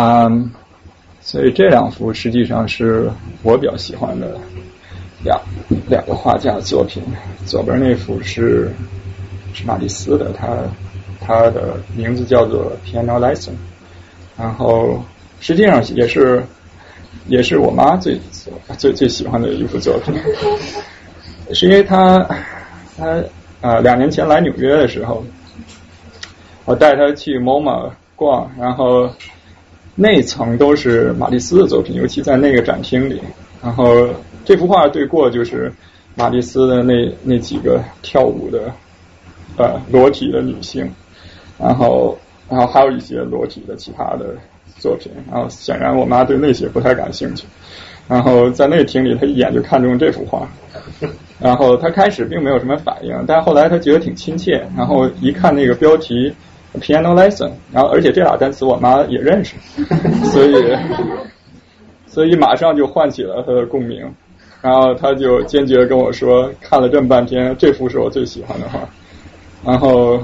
啊，所以这两幅实际上是我比较喜欢的两两个画家作品。左边那幅是是马蒂斯的，他他的名字叫做《Piano Lesson》，然后实际上也是。也是我妈最最最喜欢的一幅作品，[laughs] 是因为他他啊两年前来纽约的时候，我带她去 MoMA 逛，然后那层都是马蒂斯的作品，尤其在那个展厅里。然后这幅画对过就是马蒂斯的那那几个跳舞的呃裸体的女性，然后然后还有一些裸体的其他的。作品，然后显然我妈对那些不太感兴趣，然后在那厅里，她一眼就看中这幅画，然后他开始并没有什么反应，但后来他觉得挺亲切，然后一看那个标题 piano lesson，然后而且这俩单词我妈也认识，[laughs] 所以 [laughs] 所以马上就唤起了她的共鸣，然后她就坚决跟我说，看了这么半天，这幅是我最喜欢的画，然后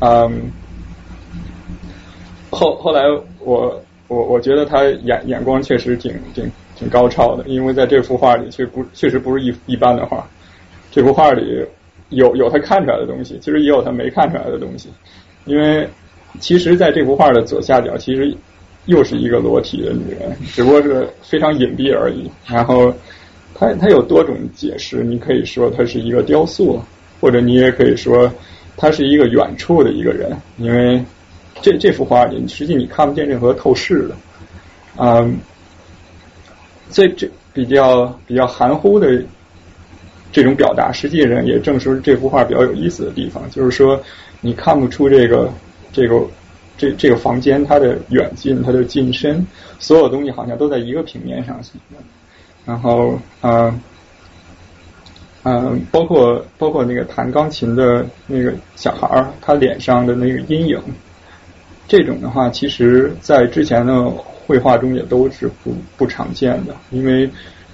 嗯。后后来我我我觉得他眼眼光确实挺挺挺高超的，因为在这幅画里确不确实不是一一般的画，这幅画里有有他看出来的东西，其实也有他没看出来的东西，因为其实在这幅画的左下角，其实又是一个裸体的女人，只不过是非常隐蔽而已。然后它它有多种解释，你可以说它是一个雕塑，或者你也可以说它是一个远处的一个人，因为。这这幅画里，实际你看不见任何透视的，嗯，所以这比较比较含糊的这种表达，实际上也正是这幅画比较有意思的地方，就是说你看不出这个这个这这个房间它的远近、它的近深，所有东西好像都在一个平面上然后嗯嗯，包括包括那个弹钢琴的那个小孩儿，他脸上的那个阴影。这种的话，其实在之前的绘画中也都是不不常见的，因为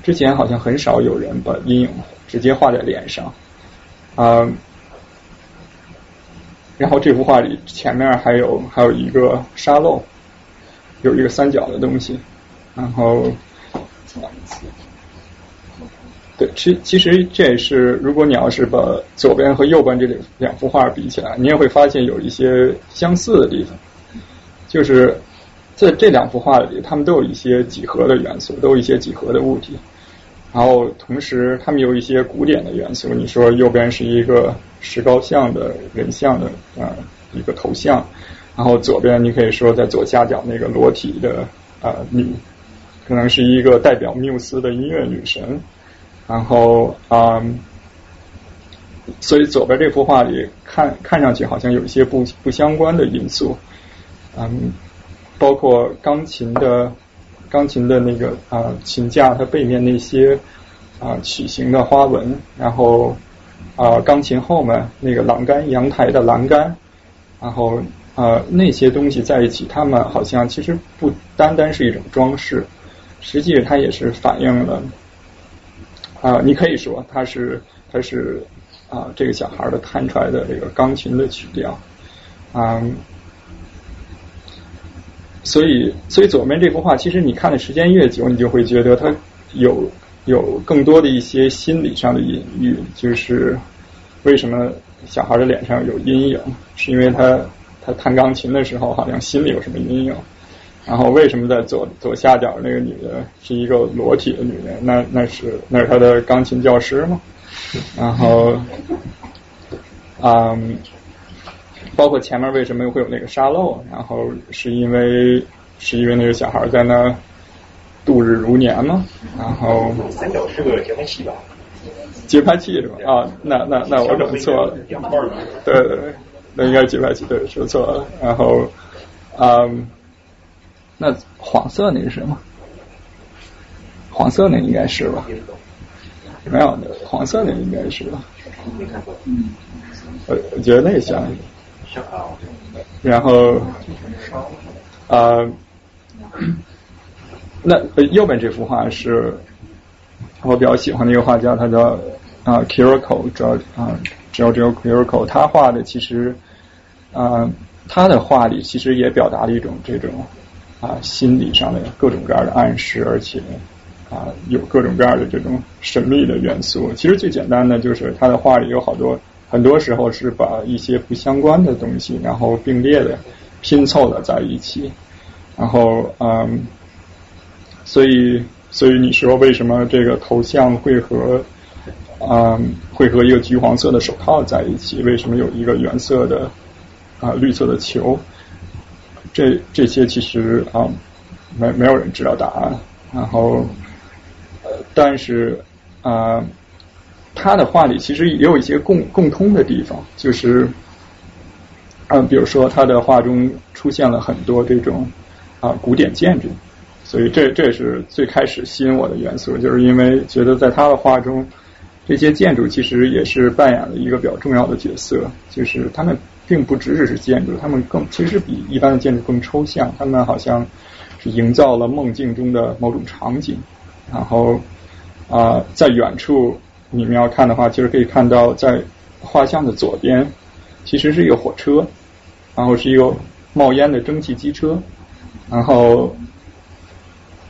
之前好像很少有人把阴影直接画在脸上啊。然后这幅画里前面还有还有一个沙漏，有一个三角的东西，然后对，其其实这也是，如果你要是把左边和右边这两两幅画比起来，你也会发现有一些相似的地方。就是在这两幅画里，他们都有一些几何的元素，都有一些几何的物体。然后同时，他们有一些古典的元素。你说右边是一个石膏像的人像的啊一个头像，然后左边你可以说在左下角那个裸体的啊女，可能是一个代表缪斯的音乐女神。然后啊，所以左边这幅画里看看上去好像有一些不不相关的因素。嗯，包括钢琴的钢琴的那个啊琴架，它背面那些啊曲形的花纹，然后啊钢琴后面那个栏杆阳台的栏杆，然后啊那些东西在一起，它们好像其实不单单是一种装饰，实际它也是反映了啊你可以说它是它是啊这个小孩的弹出来的这个钢琴的曲调。嗯，所以所以左边这幅画，其实你看的时间越久，你就会觉得它有有更多的一些心理上的隐喻，就是为什么小孩的脸上有阴影，是因为他他弹钢琴的时候好像心里有什么阴影。然后为什么在左左下角那个女的是一个裸体的女人？那那是那是她的钢琴教师吗？然后，嗯，包括前面为什么会有那个沙漏？然后是因为是因为那个小孩在那度日如年吗？然后三角是个节拍器吧？节拍器是吧？啊，那那那我整错了。对对对，那应该是节拍器，对，说错了。然后，嗯。那黄色那是什么？黄色那应该是吧？没有，黄色那应该是吧？嗯我我觉得那像。然后，呃，那右边这幅画是我比较喜欢的一个画家，他叫啊 Kiriko，主要啊只有只有 Kiriko，他画的其实啊他的画里其实也表达了一种这种。啊，心理上的各种各样的暗示，而且啊，有各种各样的这种神秘的元素。其实最简单的就是他的画里有好多，很多时候是把一些不相关的东西，然后并列的拼凑的在一起。然后嗯，所以所以你说为什么这个头像会和嗯会和一个橘黄色的手套在一起？为什么有一个原色的啊绿色的球？这这些其实啊，没没有人知道答案。然后，呃，但是啊，他的画里其实也有一些共共通的地方，就是啊，比如说他的画中出现了很多这种啊古典建筑，所以这这也是最开始吸引我的元素，就是因为觉得在他的画中，这些建筑其实也是扮演了一个比较重要的角色，就是他们。并不只只是建筑，他们更其实比一般的建筑更抽象。他们好像是营造了梦境中的某种场景。然后啊，在远处你们要看的话，其实可以看到在画像的左边，其实是一个火车，然后是一个冒烟的蒸汽机车。然后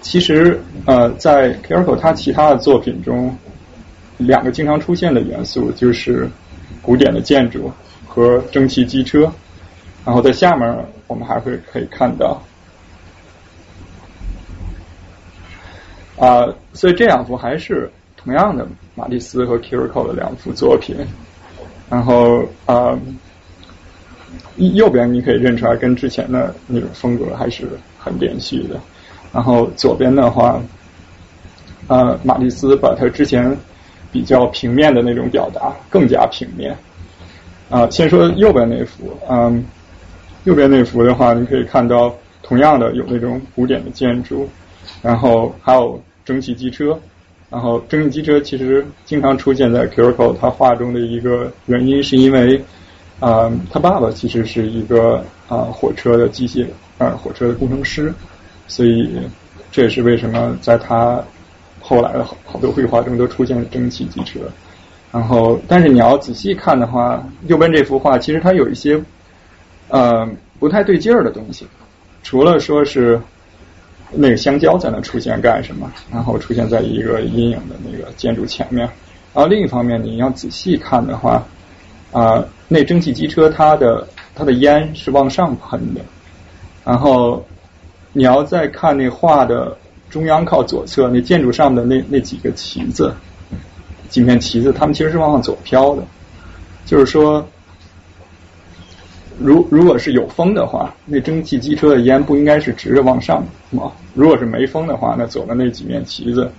其实呃，在 k i r k o 他其他的作品中，两个经常出现的元素就是古典的建筑。和蒸汽机车，然后在下面我们还会可以看到啊，所以这两幅还是同样的马蒂斯和 Kiriko 的两幅作品。然后啊，右边你可以认出来跟之前的那种风格还是很连续的。然后左边的话，呃，马蒂斯把他之前比较平面的那种表达更加平面。啊，先说右边那幅，嗯，右边那幅的话，你可以看到同样的有那种古典的建筑，然后还有蒸汽机车，然后蒸汽机车其实经常出现在 k i r k o 他画中的一个原因，是因为啊，他爸爸其实是一个啊火车的机械啊火车的工程师，所以这也是为什么在他后来的好好多绘画中都出现了蒸汽机车。然后，但是你要仔细看的话，右边这幅画其实它有一些呃不太对劲儿的东西。除了说是那个香蕉在那出现干什么，然后出现在一个阴影的那个建筑前面。然后另一方面，你要仔细看的话，啊，那蒸汽机车它的它的烟是往上喷的。然后你要再看那画的中央靠左侧那建筑上的那那几个旗子。几面旗子，它们其实是往左飘的。就是说，如如果是有风的话，那蒸汽机车的烟不应该是直着往上吗？如果是没风的话，那左的那几面旗子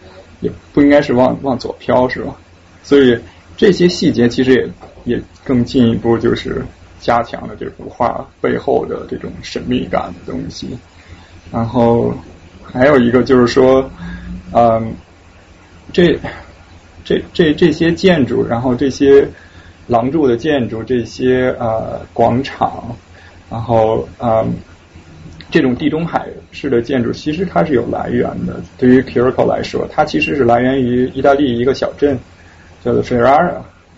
也不应该是往往左飘，是吧？所以这些细节其实也也更进一步就是加强了这幅画背后的这种神秘感的东西。然后还有一个就是说，嗯，这。这这这些建筑，然后这些廊柱的建筑，这些呃广场，然后啊这种地中海式的建筑，其实它是有来源的。对于 k i r k o 来说，它其实是来源于意大利一个小镇，叫做 Ferrara，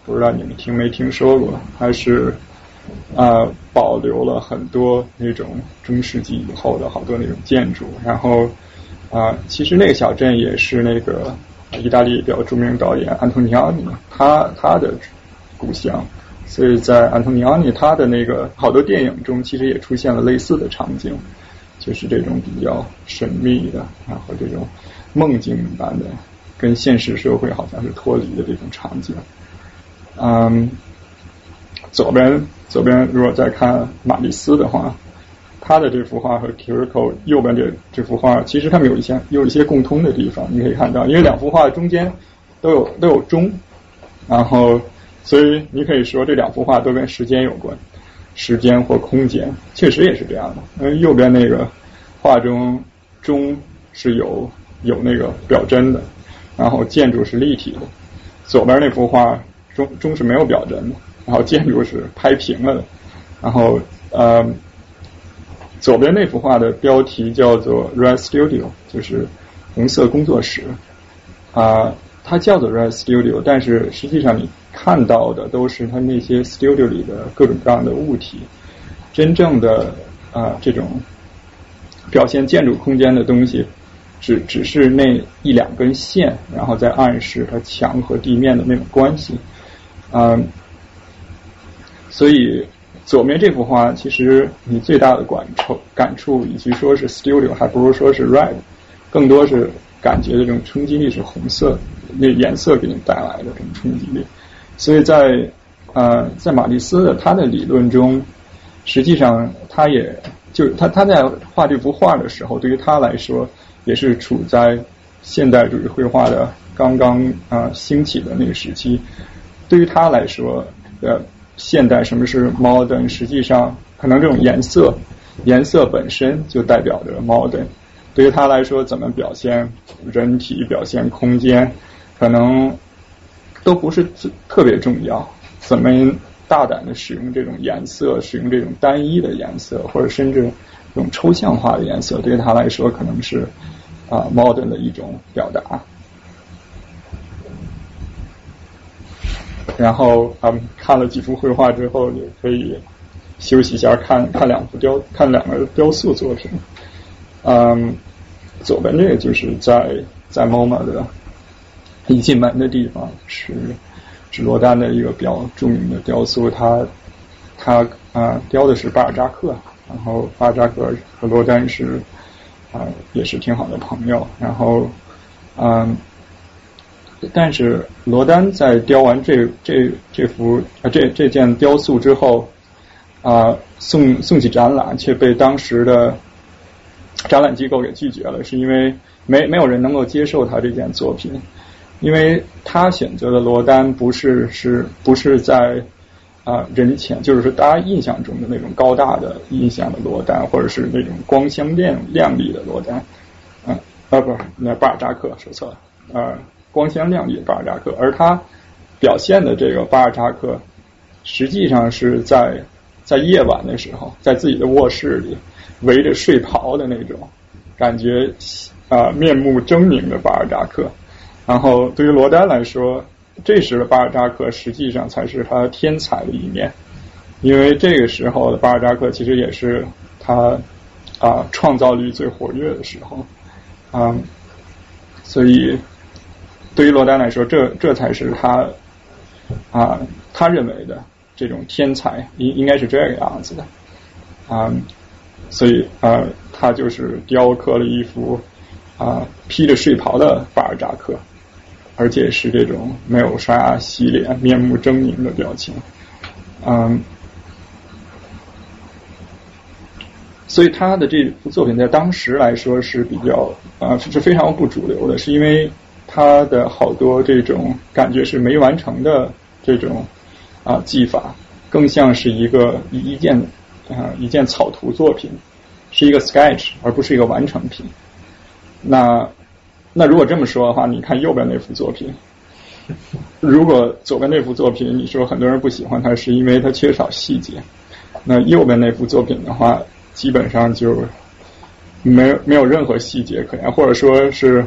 不知道你们听没听说过？它是啊保留了很多那种中世纪以后的好多那种建筑，然后啊其实那个小镇也是那个意大利比较著名导演安东尼奥尼他他的故乡，所以在安东尼奥尼他的那个好多电影中，其实也出现了类似的场景，就是这种比较神秘的，然后这种梦境般的，跟现实社会好像是脱离的这种场景。嗯，左边左边如果再看马蒂斯的话，他的这幅画和 k i r k o 右边这这幅画，其实他们有一些有一些共通的地方，你可以看到，因为两幅画中间都有都有钟，然后所以你可以说这两幅画都跟时间有关，时间或空间，确实也是这样的。因为右边那个画中钟是有有那个表针的，然后建筑是立体的，左边那幅画。钟钟是没有表针的，然后建筑是拍平了的，然后呃，左边那幅画的标题叫做 Red Studio，就是红色工作室啊，它叫做 Red Studio，但是实际上你看到的都是它那些 studio 里的各种各样的物体，真正的啊这种表现建筑空间的东西。只只是那一两根线，然后再暗示它墙和地面的那种关系，嗯，所以左面这幅画其实你最大的感触感触，与其说是 studio，还不如说是 red，更多是感觉的这种冲击力是红色，那颜色给你带来的这种冲击力。所以在呃在马蒂斯的他的理论中，实际上他也就他他在画这幅画的时候，对于他来说。也是处在现代主义绘画的刚刚啊兴起的那个时期。对于他来说，呃，现代什么是 modern？实际上，可能这种颜色，颜色本身就代表着 modern。对于他来说，怎么表现人体、表现空间，可能都不是特别重要。怎么大胆的使用这种颜色，使用这种单一的颜色，或者甚至。这种抽象化的颜色对他来说可能是啊 modern 的一种表达。然后他们看了几幅绘画之后，也可以休息一下，看看两幅雕，看两个雕塑作品。嗯，左边这个就是在在 MoMA 的一进门的地方，是是罗丹的一个比较著名的雕塑，他他啊雕的是巴尔扎克。然后巴尔扎克和罗丹是啊也是挺好的朋友，然后嗯，但是罗丹在雕完这这这幅啊这这件雕塑之后啊送送去展览，却被当时的展览机构给拒绝了，是因为没没有人能够接受他这件作品，因为他选择的罗丹不是是不是在。啊，人前就是，大家印象中的那种高大的印象的罗丹，或者是那种光鲜亮亮丽的罗丹，啊啊不，那巴尔扎克说错了，啊光鲜亮丽的巴尔扎克，而他表现的这个巴尔扎克，实际上是在在夜晚的时候，在自己的卧室里围着睡袍的那种感觉啊面目狰狞的巴尔扎克，然后对于罗丹来说。这时的巴尔扎克实际上才是他天才的一面，因为这个时候的巴尔扎克其实也是他啊创造力最活跃的时候，啊，所以对于罗丹来说，这这才是他啊他认为的这种天才应应该是这个样子的，啊，所以啊他就是雕刻了一幅啊披着睡袍的巴尔扎克。而且是这种没有刷牙、洗脸、面目狰狞的表情，嗯，所以他的这幅作品在当时来说是比较啊是非常不主流的，是因为他的好多这种感觉是没完成的这种啊技法，更像是一个一件啊一件草图作品，是一个 sketch 而不是一个完成品，那。那如果这么说的话，你看右边那幅作品，如果左边那幅作品，你说很多人不喜欢它，是因为它缺少细节。那右边那幅作品的话，基本上就没没有任何细节可言，或者说是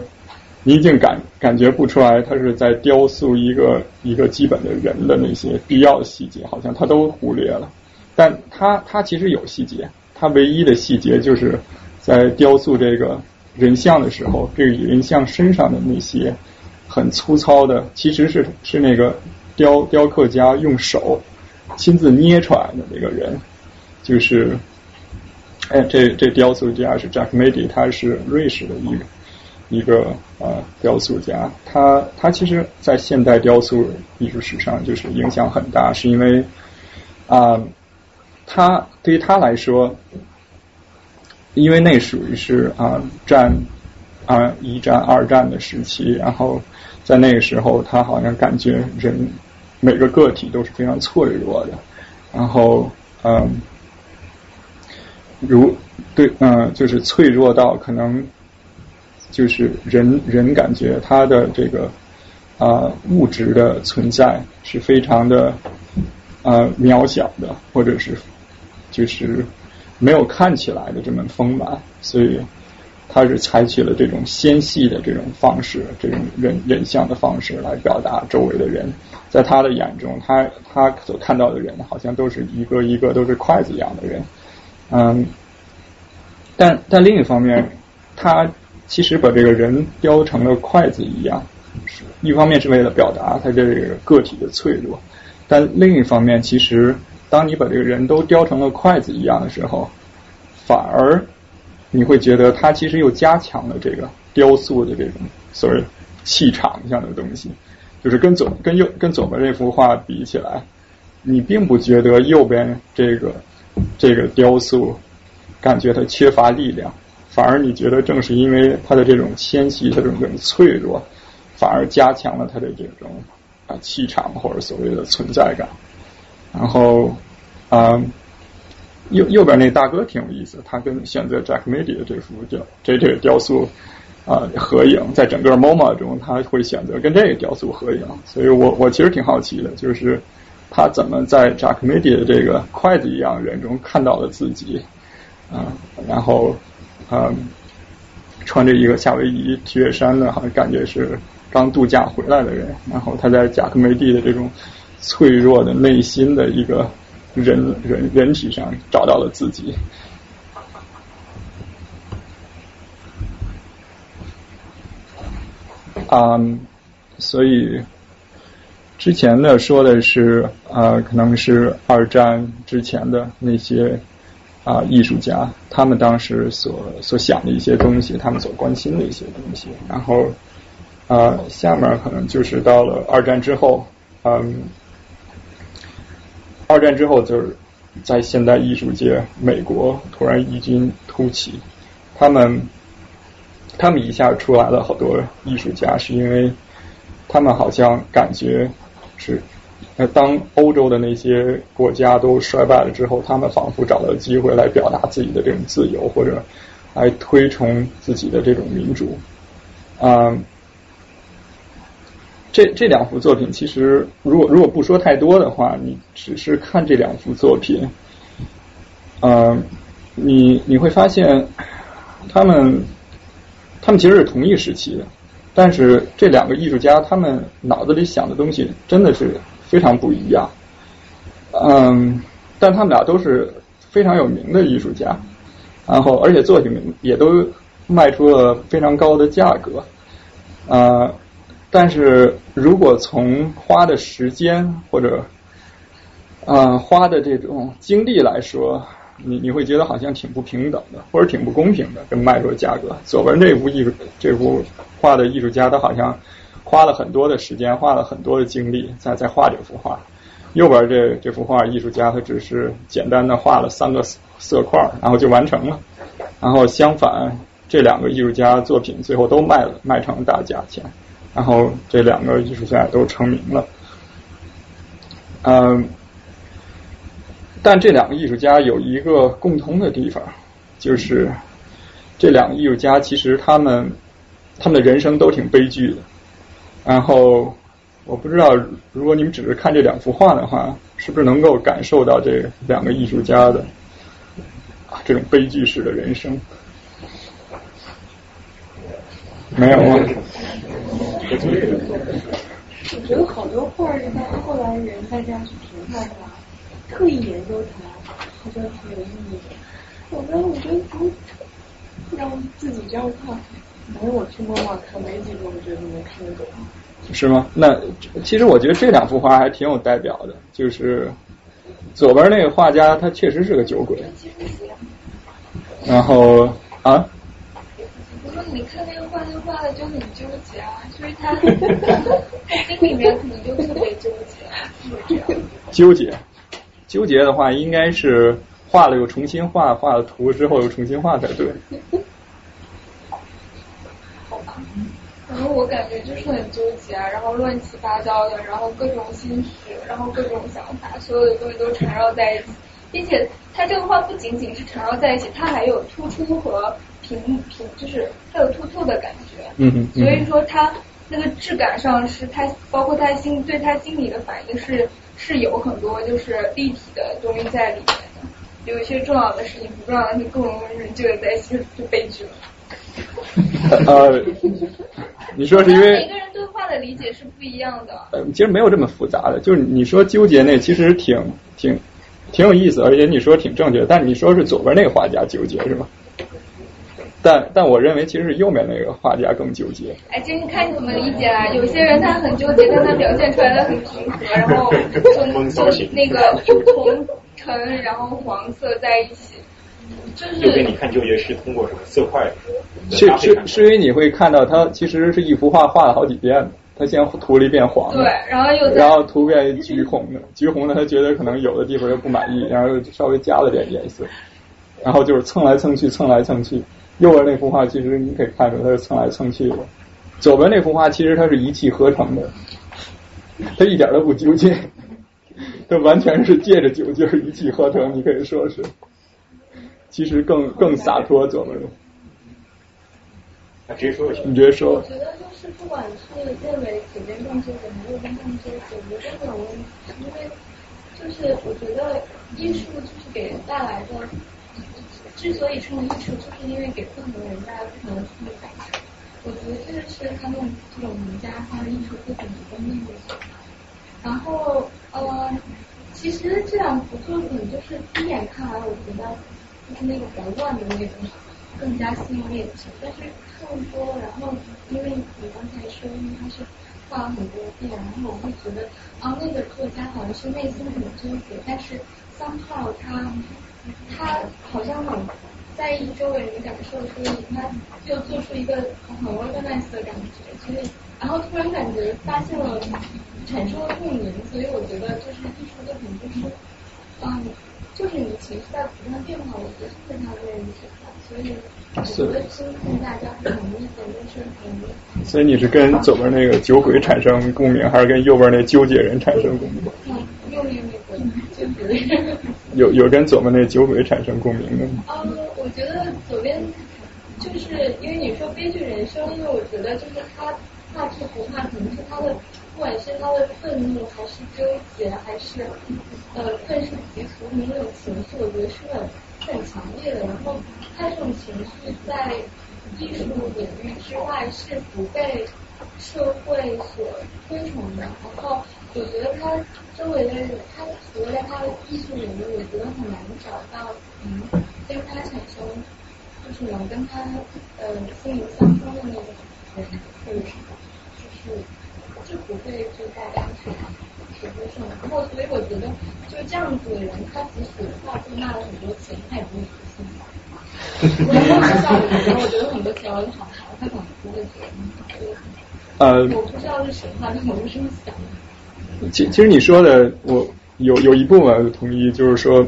你已经感感觉不出来，它是在雕塑一个一个基本的人的那些必要的细节，好像他都忽略了。但他他其实有细节，他唯一的细节就是在雕塑这个人像的时候，这个人像身上的那些很粗糙的，其实是是那个雕雕刻家用手亲自捏出来的那个人，就是哎，这这雕塑家是 Jack m a d y 他是瑞士的一个一个呃雕塑家，他他其实在现代雕塑艺术史上就是影响很大，是因为啊。他对于他来说，因为那属于是啊战啊一战二战的时期，然后在那个时候，他好像感觉人每个个体都是非常脆弱的，然后嗯，如对嗯就是脆弱到可能就是人人感觉他的这个啊物质的存在是非常的呃渺小的，或者是。就是没有看起来的这么丰满，所以他是采取了这种纤细的这种方式，这种人人像的方式来表达周围的人。在他的眼中，他他所看到的人好像都是一个一个都是筷子一样的人。嗯，但但另一方面，他其实把这个人雕成了筷子一样，一方面是为了表达他这个个体的脆弱，但另一方面其实。当你把这个人都雕成了筷子一样的时候，反而你会觉得他其实又加强了这个雕塑的这种所谓气场一样的东西。就是跟左跟右跟左边这幅画比起来，你并不觉得右边这个这个雕塑感觉它缺乏力量，反而你觉得正是因为它的这种纤细、它这种脆弱，反而加强了它的这种啊气场或者所谓的存在感。然后，啊，右右边那大哥挺有意思，他跟选择 Jack m a d 的这幅雕这这个雕塑啊合影，在整个 MoMA 中，他会选择跟这个雕塑合影，所以我我其实挺好奇的，就是他怎么在 Jack m a d 的这个筷子一样人中看到了自己啊，然后嗯穿着一个夏威夷 T 恤衫的，好像感觉是刚度假回来的人，然后他在贾克梅蒂的这种。脆弱的内心的一个人人人体上找到了自己，啊，所以之前的说的是啊，可能是二战之前的那些啊艺术家，他们当时所所想的一些东西，他们所关心的一些东西，然后啊，下面可能就是到了二战之后，嗯。二战之后，就是在现代艺术界，美国突然异军突起，他们他们一下出来了好多艺术家，是因为他们好像感觉是，当欧洲的那些国家都衰败了之后，他们仿佛找到机会来表达自己的这种自由，或者来推崇自己的这种民主，啊。这这两幅作品，其实如果如果不说太多的话，你只是看这两幅作品，嗯，你你会发现，他们他们其实是同一时期的，但是这两个艺术家他们脑子里想的东西真的是非常不一样，嗯，但他们俩都是非常有名的艺术家，然后而且作品也都卖出了非常高的价格，啊。但是如果从花的时间或者嗯花的这种精力来说，你你会觉得好像挺不平等的，或者挺不公平的，跟卖出的价格。左边这幅艺术这幅画的艺术家，他好像花了很多的时间，花了很多的精力在在画这幅画。右边这这幅画艺术家他只是简单的画了三个色块，然后就完成了。然后相反，这两个艺术家作品最后都卖了，卖成大价钱。然后这两个艺术家都成名了，嗯，但这两个艺术家有一个共通的地方，就是这两个艺术家其实他们他们的人生都挺悲剧的。然后我不知道，如果你们只是看这两幅画的话，是不是能够感受到这两个艺术家的这种悲剧式的人生？没有吗？我觉得好多画是在后来人大家去评判它，特意研究它，好像挺有意义的。我觉得我觉得不让自己这样看，反正我去摸摸看没几个，我觉得能看得懂。是吗？那其实我觉得这两幅画还挺有代表的，就是左边那个画家他确实是个酒鬼，然后啊，说你看那个画，那个画的就很纠结啊，所以他他心里面可能就特别纠结，就是这样。纠结，纠结的话应该是画了又重新画，画了图之后又重新画才对。好吧，然后我感觉就是很纠结，然后乱七八糟的，然后各种心绪，然后各种想法，所有的东西都缠绕在一起，并且他这个画不仅仅是缠绕在一起，它还有突出和平平，就是它有突突的感觉。嗯嗯所以说它那个质感上是它，包括它心对它心理的反应是是有很多就是立体的东西在里面的。有一些重要的事情，不重要的事情更容易让人纠结在一起，就悲剧了。呃，你说是因为每为个人对画的理解是不一样的。呃，其实没有这么复杂的，就是你说纠结那其实挺挺挺有意思，而且你说挺正确的，但你说是左边那个画家纠结是吧？但但我认为其实是右面那个画家更纠结。哎，这你看你怎么理解啊？有些人他很纠结，但他表现出来的很平和，然后从从那个红橙然后黄色在一起，就是就跟你看纠结是通过什么色块是是是因为你会看到它其实是一幅画画了好几遍的，它先涂了一遍黄的，对，然后又在然后涂遍橘红的，[laughs] 橘红的他觉得可能有的地方又不满意，然后又稍微加了点颜色，然后就是蹭来蹭去，蹭来蹭去。右边那幅画其实你可以看出它是蹭来蹭去的，左边那幅画其实它是一气呵成的，它一点都不纠结，[laughs] 它完全是借着酒劲儿一气呵成，你可以说是，其实更更洒脱左边。直接说就行。你直接说。我，觉得就是不管是认为左边更纠结还是右边更纠结，我觉得都没有问题，因为就是我觉得艺术就是给人带来的，之所以称为艺术，就是因为给不同的人带来不同的触感受。我觉得这个是他们这种名家他的艺术作品的一个魅力所在。然后呃，其实这两幅作品就是第一眼看来，我觉得就是那个比较乱的那种更加吸引眼球，但是看多，然后因为你刚才说，因为他是画了很多遍，然后我会觉得啊，那个作家好像是内心很纠结，但是三号他他好像很在意周围人的感受，所以他就做出一个很 organized 的感觉，所以然后突然感觉发现了产生了共鸣，所以我觉得就是艺术作品就是嗯。就是你情绪在不断变化，我觉得是非常令人喜欢，所以我觉得今天大家很容易的就是很所以你是跟左边那个酒鬼产生共鸣，还是跟右边那纠结人产生共鸣？嗯，右边那个就是有有跟左边那个酒鬼产生共鸣的吗？嗯，我觉得左边就是因为你说悲剧人生，因为我觉得就是他画这幅画可能是他的，不管是他的愤怒还是纠结，还是呃愤世嫉俗的那种情绪，我觉得是很是很强烈的。然后他这种情绪在艺术领域之外是不被社会所推崇的。然后我觉得他周围的人，他除了他的艺术领域，我觉得很难找到嗯跟他产生就是能跟他呃心灵相通的那种人，或者是就是就不会就大家会上，然后所以我觉得就这样子的人，他即使画作卖了很多钱，他也不会出现。我开玩笑，然后我觉得很多钱我就好好，他可能不会觉得。呃，我不知道是谁画，但我是这么想的。其其实你说的，我有有一部分同意，就是说，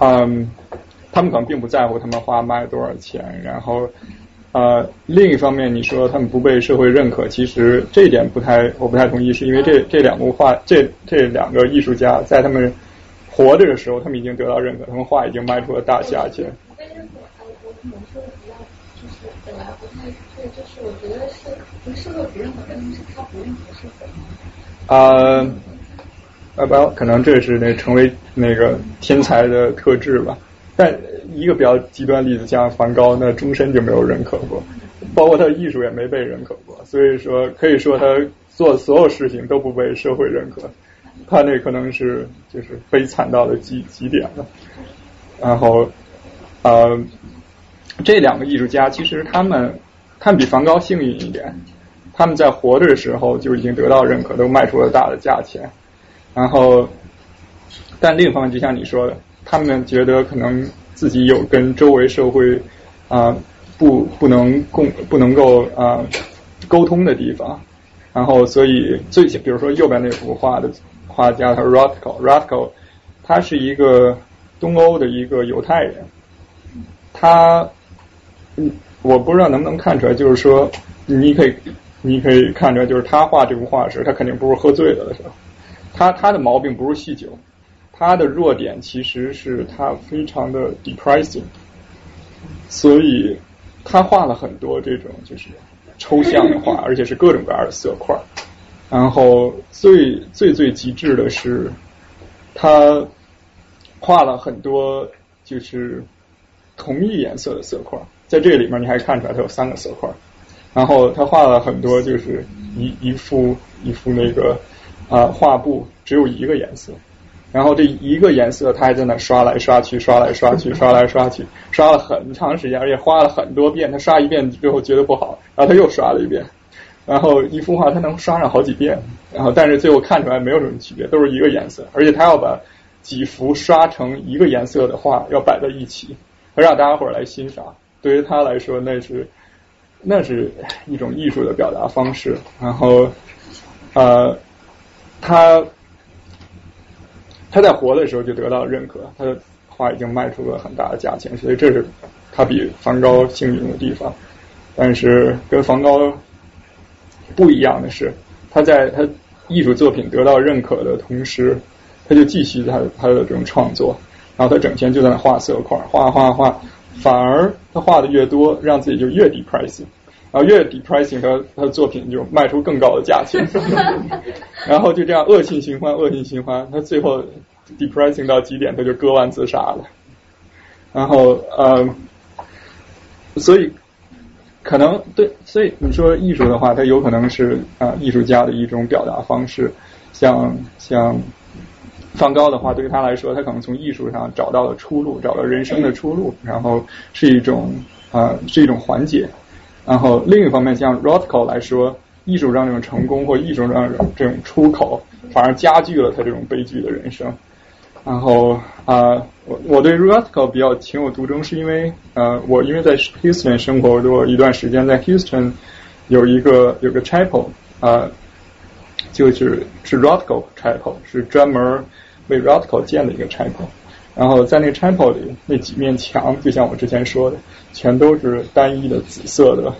嗯，他们可能并不在乎他们画卖多少钱，然后呃，另一方面你说他们不被社会认可，其实这一点不太我不太同意，是因为这这两幅画，这这两个艺术家在他们活着的时候，他们已经得到认可，他们画已经卖出了大价钱。不被认可，哎，我可能说的比较就是本来不太对，就是我觉得是不是社会不认可，但是他不认可是怎么？呃，呃不，可能这是那成为那个天才的特质吧。但一个比较极端例子，像梵高，那终身就没有认可过，包括他的艺术也没被认可过。所以说，可以说他做所有事情都不被社会认可。他那可能是就是悲惨到了极极点了。然后，呃，这两个艺术家其实他们，他们比梵高幸运一点，他们在活着的时候就已经得到认可，都卖出了大的价钱。然后，但另一方面，就像你说的，他们觉得可能自己有跟周围社会啊不不能共不能够啊沟通的地方。然后，所以最比如说右边那幅画的画家，他 Rothko，Rothko，他是一个。东欧的一个犹太人，他，嗯，我不知道能不能看出来，就是说，你可以，你可以看出来，就是他画这幅画的时候，他肯定不是喝醉了的时候，他他的毛病不是酗酒，他的弱点其实是他非常的 depressing，所以他画了很多这种就是抽象的画，[laughs] 而且是各种各样的色块，然后最最最极致的是他。画了很多就是同一颜色的色块，在这里面你还看出来它有三个色块。然后他画了很多就是一一幅一幅那个啊画布只有一个颜色，然后这一个颜色他还在那刷来刷去刷来刷去 [laughs] 刷来刷去刷了很长时间，而且花了很多遍。他刷一遍之后觉得不好，然后他又刷了一遍。然后一幅画他能刷上好几遍，然后但是最后看出来没有什么区别，都是一个颜色，而且他要把。几幅刷成一个颜色的画要摆在一起，让大家伙儿来欣赏。对于他来说，那是那是一种艺术的表达方式。然后，呃，他他在活的时候就得到认可，他的画已经卖出了很大的价钱，所以这是他比梵高幸运的地方。但是跟梵高不一样的是，他在他艺术作品得到认可的同时。他就继续他他的这种创作，然后他整天就在那画色块，画画画，反而他画的越多，让自己就越 depressing，然后越 depressing，他他的作品就卖出更高的价钱，[laughs] 然后就这样恶性循环，恶性循环，他最后 depressing 到极点，他就割腕自杀了。然后呃，所以可能对，所以你说艺术的话，它有可能是啊艺术家的一种表达方式，像像。梵高的话，对于他来说，他可能从艺术上找到了出路，找到人生的出路，然后是一种啊，是一种缓解。然后另一方面，像 Rothko 来说，艺术上这种成功或艺术上这种出口，反而加剧了他这种悲剧的人生。然后啊，我我对 Rothko 比较情有独钟，是因为呃，我因为在 Houston 生活过一段时间，在 Houston 有一个有个 chapel 啊，就是是 Rothko chapel，是专门。为 Rothko 建的一个 chapel，然后在那个 chapel 里，那几面墙就像我之前说的，全都是单一的紫色的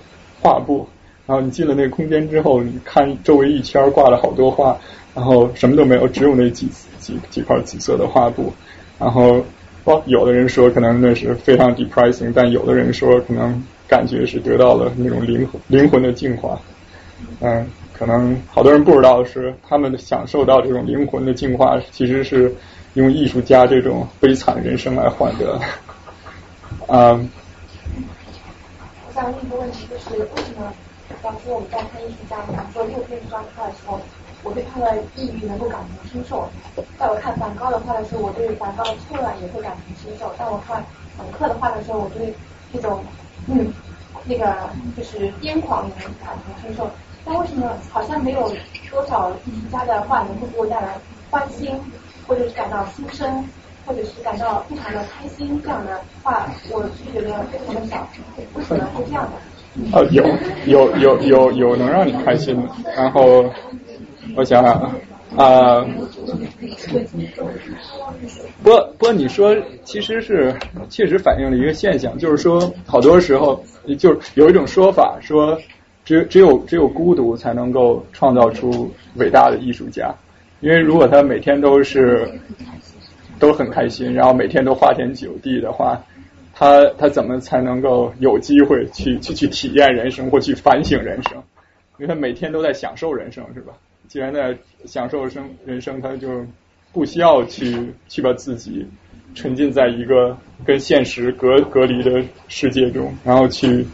画布。然后你进了那个空间之后，你看周围一圈挂了好多画，然后什么都没有，只有那几几几块紫色的画布。然后，哦，有的人说可能那是非常 depressing，但有的人说可能感觉是得到了那种灵魂灵魂的净化。嗯。可能好多人不知道是他们享受到这种灵魂的净化，其实是用艺术家这种悲惨人生来换得。啊，我想问一个问题，就是为什么当初我们在看艺术家，比方说右边这张画的时候，我对他的抑郁能够感同身受；在我看梵高的画的时候，我对梵高的错乱也会感同身受；但我看冯克的画的时候，我对这种嗯那个就是癫狂也能感同身受。但为什么好像没有多少艺术家的画能够给我带来欢欣，或者是感到心生，或者是感到非常的开心这样的话，我是觉得非常的少。为什么会这样的？哦，有有有有有能让你开心的。然后我想想啊，啊不不你说其实是确实反映了一个现象，就是说好多时候就是有一种说法说。只只有只有孤独才能够创造出伟大的艺术家，因为如果他每天都是都很开心，然后每天都花天酒地的话，他他怎么才能够有机会去去去体验人生或去反省人生？因为他每天都在享受人生，是吧？既然在享受生人生，他就不需要去去把自己沉浸在一个跟现实隔隔离的世界中，然后去。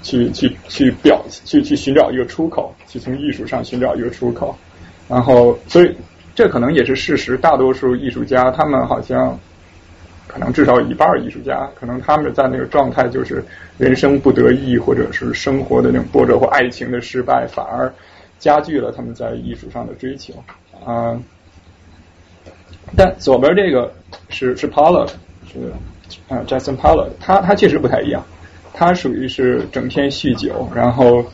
去去去表去去寻找一个出口，去从艺术上寻找一个出口，然后所以这可能也是事实。大多数艺术家，他们好像可能至少一半艺术家，可能他们在那个状态就是人生不得意，或者是生活的那种波折或爱情的失败，反而加剧了他们在艺术上的追求啊。但左边这个是是 Paula，是啊 Jason Paula，他他确实不太一样，他属于是整天酗酒，然后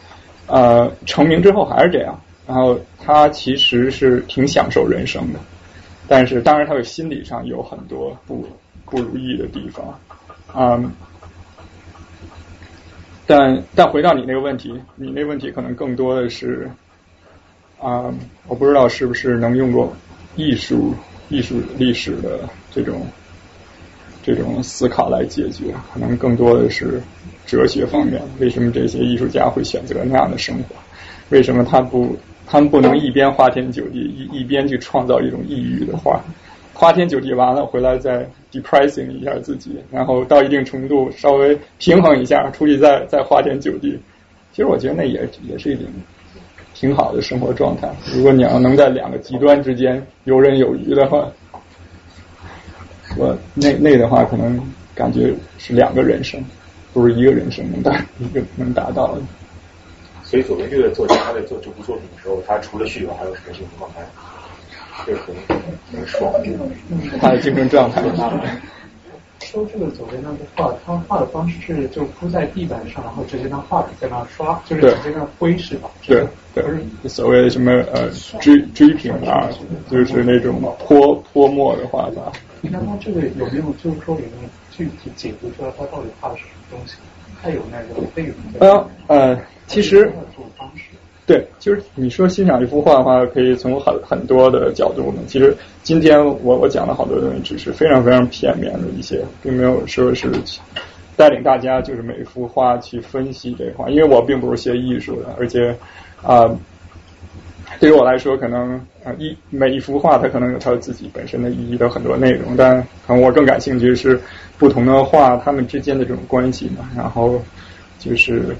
呃成名之后还是这样，然后他其实是挺享受人生的，但是当然他的心理上有很多不不如意的地方啊。但但回到你那个问题，你那问题可能更多的是啊，我不知道是不是能用过艺术。艺术历史的这种这种思考来解决，可能更多的是哲学方面。为什么这些艺术家会选择那样的生活？为什么他不他们不能一边花天酒地，一一边去创造一种抑郁的画？花天酒地完了回来再 depressing 一下自己，然后到一定程度稍微平衡一下，出去再再花天酒地。其实我觉得那也也是一种。挺好的生活状态。如果你要能在两个极端之间游刃有余的话，我那那的话可能感觉是两个人生，不是一个人生能达一个能达到的。所以左边这个作家他在做这部作品的时候，他除了酗酒还有什么精神状态？就是很很爽，他的精神状态。说这个左边那幅画，他画的方式是就铺在地板上，然后直接拿画笔在那刷，就是直接那挥是吧？对对，所谓的什么呃追追平啊，就是那种泼泼墨的画法。那他这个有没有就是说有没有具体解读出来他到底画的是什么东西？他有那个内容？呃呃，其实。对，就是你说欣赏一幅画的话，可以从很很多的角度呢。其实今天我我讲了好多东西，只是非常非常片面的一些，并没有说是带领大家就是每一幅画去分析这画，因为我并不是学艺术的，而且啊，对于我来说，可能啊一每一幅画它可能有它自己本身的意义的很多内容，但可能我更感兴趣是不同的画他们之间的这种关系嘛，然后就是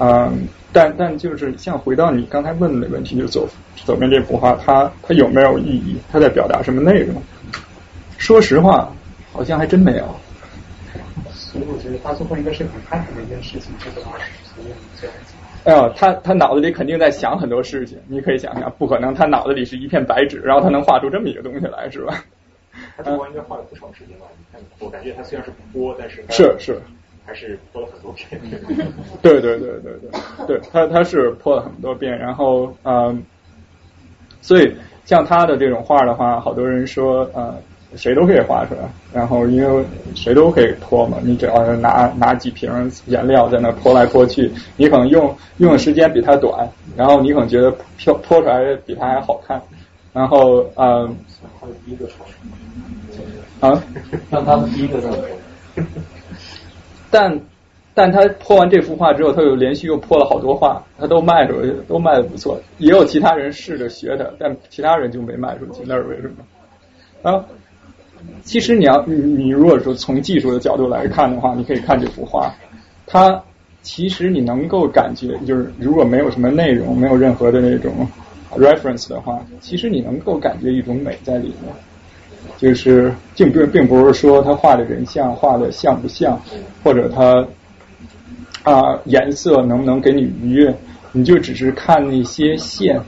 嗯。但但就是像回到你刚才问的问题，就左左边这幅画，它它有没有意义？它在表达什么内容？说实话，好像还真没有。所以我觉得他最后应该是很开心的一件事情，这个随便这样子。哎呀，他他脑子里肯定在想很多事情，你可以想想，不可能他脑子里是一片白纸，然后他能画出这么一个东西来，是吧？他这画应该画了不少时间吧？你看，我感觉他虽然是不播，但是是是。还是泼了很多遍。对对对对对，对他他是泼了很多遍，然后嗯，所以像他的这种画的话，好多人说呃谁都可以画出来，然后因为谁都可以泼嘛，你只要拿拿几瓶颜料在那泼来泼去，你可能用用的时间比他短，然后你可能觉得泼泼出来比他还好看，然后嗯，啊，让他们第一个认但但他泼完这幅画之后，他又连续又泼了好多画，他都卖出去，都卖的不错。也有其他人试着学他，但其他人就没卖出去，那是为什么？啊，其实你要你你如果说从技术的角度来看的话，你可以看这幅画，它其实你能够感觉，就是如果没有什么内容，没有任何的那种 reference 的话，其实你能够感觉一种美在里面。就是并并并不是说他画的人像画的像不像，或者他啊颜色能不能给你愉悦，你就只是看那些线，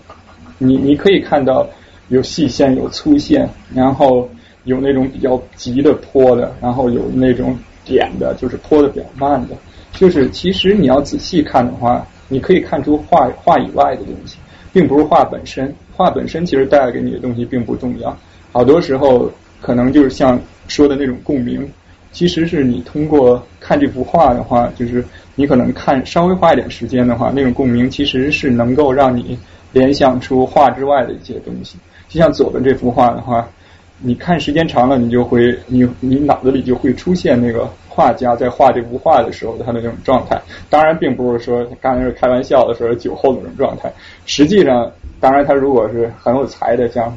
你你可以看到有细线有粗线，然后有那种比较急的泼的，然后有那种点的，就是泼的比较慢的。就是其实你要仔细看的话，你可以看出画画以外的东西，并不是画本身。画本身其实带给你的东西并不重要。好多时候，可能就是像说的那种共鸣，其实是你通过看这幅画的话，就是你可能看稍微花一点时间的话，那种共鸣其实是能够让你联想出画之外的一些东西。就像左边这幅画的话，你看时间长了，你就会你你脑子里就会出现那个画家在画这幅画的时候他的那种状态。当然，并不是说刚才是开玩笑的时候酒后的那种状态。实际上，当然他如果是很有才的，像。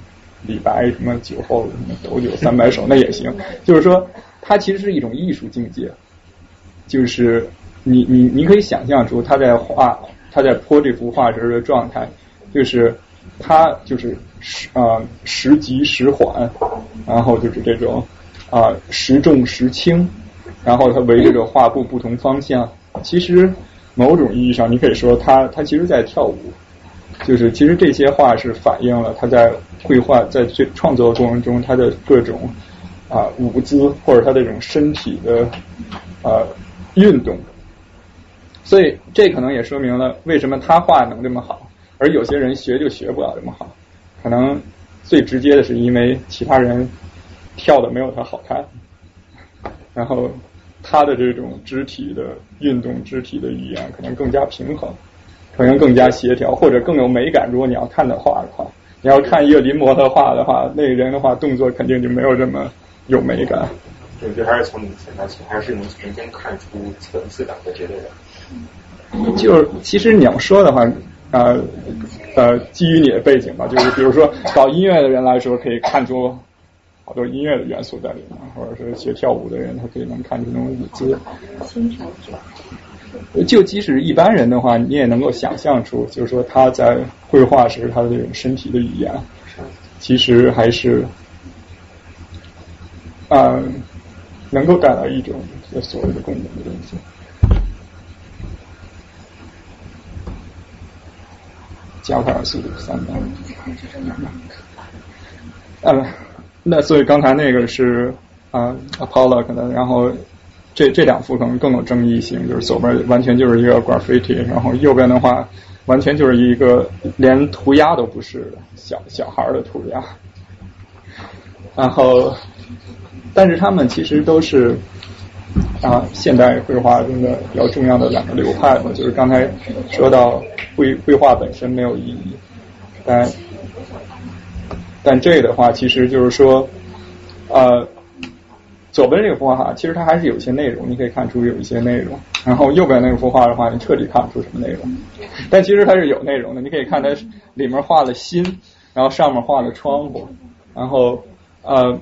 李白什么酒后什么斗酒三百首那也行，就是说他其实是一种艺术境界，就是你你你可以想象出他在画他在泼这幅画时候的状态，就是他就是时啊时急时缓，然后就是这种啊时重时轻，然后它围着这个画布不同方向。其实某种意义上，你可以说它它其实在跳舞，就是其实这些画是反映了他在绘画在这创作过程中他的各种啊舞姿或者他这种身体的啊运动。所以这可能也说明了为什么他画能这么好，而有些人学就学不了这么好。可能最直接的是因为其他人跳的没有他好看，然后他的这种肢体的运动、肢体的语言可能更加平衡，可能更加协调，或者更有美感。如果你要看的画的话，你要看一个临摹的画的话，那个人的话动作肯定就没有这么有美感。我觉得还是从你还是能从中看出层次感的这类的。就是其实你要说的话，呃呃，基于你的背景吧，就是比如说搞音乐的人来说，可以看出好多音乐的元素在里面，或者是学跳舞的人，他可以能看出那种舞姿。就即使一般人的话，你也能够想象出，就是说他在绘画时他的这种身体的语言，其实还是嗯能够带来一种所谓的共鸣的东西。加快速度三倍。嗯，那所以刚才那个是啊，Apollo 可能，然后这这两幅可能更有争议性，就是左边完全就是一个 graffiti，然后右边的话完全就是一个连涂鸦都不是的小小孩的涂鸦。然后，但是他们其实都是啊现代绘画中的比较重要的两个流派嘛，就是刚才说到。绘绘画本身没有意义，但但这的话，其实就是说，呃，左边这幅画哈其实它还是有一些内容，你可以看出有一些内容。然后右边那幅画的话，你彻底看不出什么内容。但其实它是有内容的，你可以看它里面画了心，然后上面画了窗户，然后呃，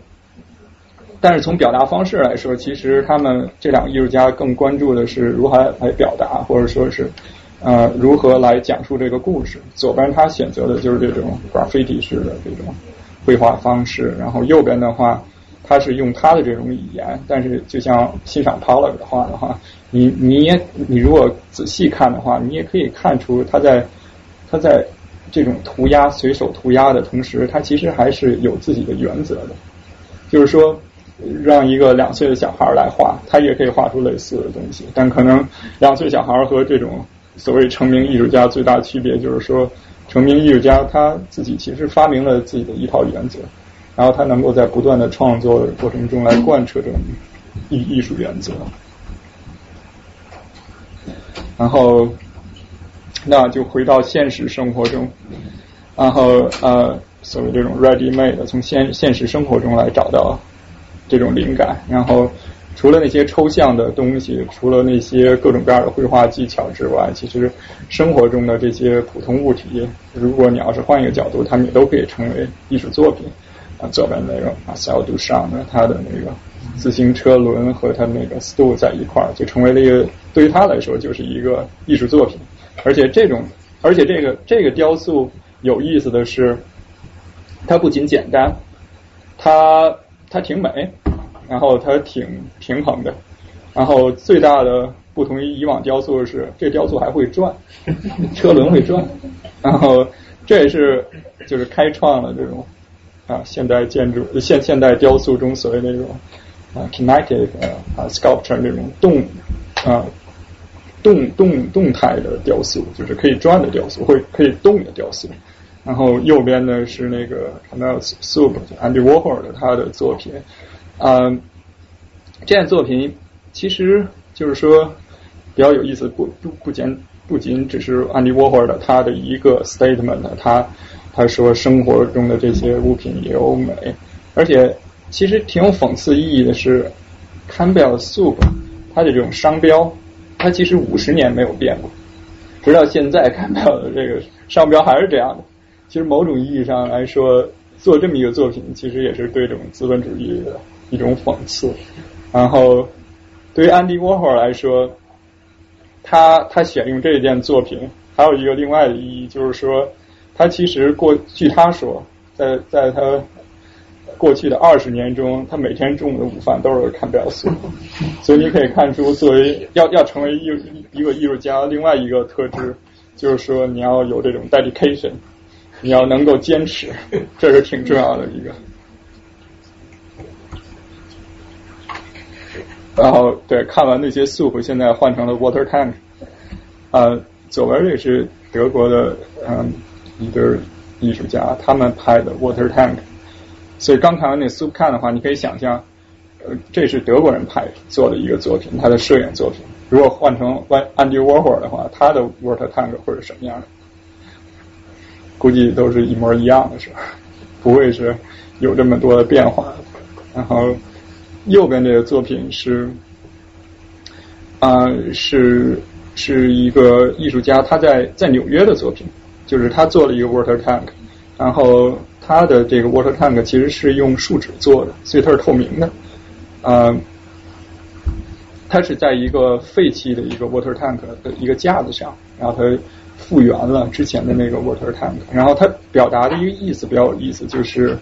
但是从表达方式来说，其实他们这两个艺术家更关注的是如何来表达，或者说是。呃，如何来讲述这个故事？左边他选择的就是这种 graffiti 式的这种绘画方式，然后右边的话，他是用他的这种语言。但是，就像欣赏 Pollock 的话的话，你你也你如果仔细看的话，你也可以看出他在他在这种涂鸦随手涂鸦的同时，他其实还是有自己的原则的。就是说，让一个两岁的小孩来画，他也可以画出类似的东西，但可能两岁小孩和这种所谓成名艺术家最大区别就是说，成名艺术家他自己其实发明了自己的一套原则，然后他能够在不断的创作的过程中来贯彻这种艺艺术原则。然后，那就回到现实生活中，然后呃，所谓这种 ready made 从现现实生活中来找到这种灵感，然后。除了那些抽象的东西，除了那些各种各样的绘画技巧之外，其实生活中的这些普通物体，如果你要是换一个角度，它们也都可以成为艺术作品。啊，左边那个马塞尔杜尚的他的那个自行车轮和他那个 stool 在一块儿，就成为了一个对于他来说就是一个艺术作品。而且这种，而且这个这个雕塑有意思的是，它不仅简单，它它挺美。然后它挺平衡的，然后最大的不同于以往雕塑是，这雕塑还会转，[laughs] 车轮会转，然后这也是就是开创了这种啊现代建筑现现代雕塑中所谓那种啊 kinetic 啊 sculpture 那种动啊动动动态的雕塑，就是可以转的雕塑，会可以动的雕塑。然后右边呢是那个 Camille Sub Andy Warhol 的他的作品。嗯，这件作品其实就是说比较有意思，不不不仅不仅只是安迪沃霍尔的他的一个 statement，他他说生活中的这些物品也有美，而且其实挺有讽刺意义的是，Campbell Soup 它的这种商标，它其实五十年没有变过，直到现在 Campbell 的这个商标还是这样的。其实某种意义上来说，做这么一个作品，其实也是对这种资本主义的。一种讽刺，然后对于安迪沃霍尔来说，他他选用这件作品还有一个另外的意义，就是说他其实过据他说，在在他过去的二十年中，他每天中午的午饭都是看表速，[laughs] 所以你可以看出，作为要要成为艺一个艺术家，另外一个特质就是说你要有这种 dedication，你要能够坚持，这是挺重要的一个。然后对，看完那些 soup，现在换成了 water tank。呃，左边这是德国的嗯一对艺术家，他们拍的 water tank。所以刚看完那 soup 看的话，你可以想象，呃，这是德国人拍做的一个作品，他的摄影作品。如果换成 Andy Warhol 的话，他的 water tank 会是什么样的？估计都是一模一样的，是吧？不会是有这么多的变化。然后右边这个作品是啊，是是一个艺术家他在在纽约的作品，就是他做了一个 water tank，然后。他的这个 water tank 其实是用树脂做的，所以它是透明的。啊，它是在一个废弃的一个 water tank 的一个架子上，然后它复原了之前的那个 water tank。然后它表达的一个意思比较有意思，就是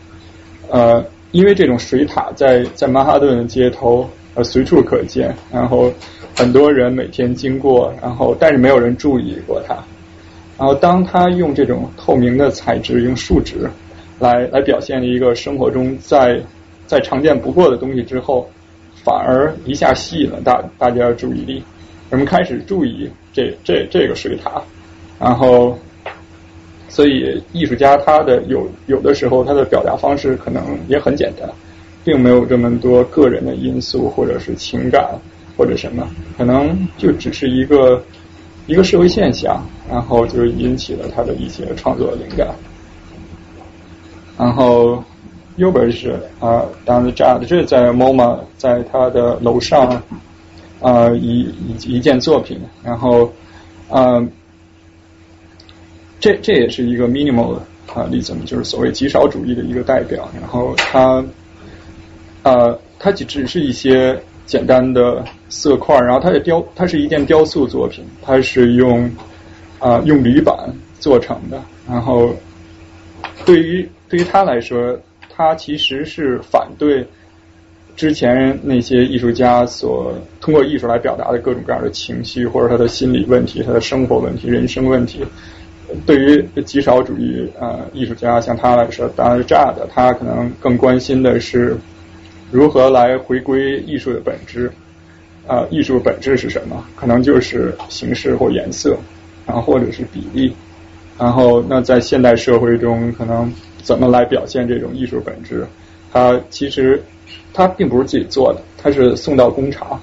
呃，因为这种水塔在在曼哈顿的街头呃随处可见，然后很多人每天经过，然后但是没有人注意过它。然后当他用这种透明的材质，用树脂。来来表现了一个生活中再再常见不过的东西之后，反而一下吸引了大大家的注意力，人们开始注意这这这个水塔，然后，所以艺术家他的有有的时候他的表达方式可能也很简单，并没有这么多个人的因素或者是情感或者什么，可能就只是一个一个社会现象，然后就引起了他的一些创作灵感。然后右边是啊，down the j a d 这是在 MoMA 在他的楼上啊一一一件作品。然后啊，这这也是一个 minimal 啊例子，就是所谓极少主义的一个代表。然后它啊，它只只是一些简单的色块，然后它的雕，它是一件雕塑作品，它是用啊用铝板做成的。然后对于对于他来说，他其实是反对之前那些艺术家所通过艺术来表达的各种各样的情绪，或者他的心理问题、他的生活问题、人生问题。对于极少主义啊艺术家像他来说，当然是这的，他可能更关心的是如何来回归艺术的本质。啊，艺术本质是什么？可能就是形式或颜色，然后或者是比例。然后，那在现代社会中，可能。怎么来表现这种艺术本质？他其实他并不是自己做的，他是送到工厂，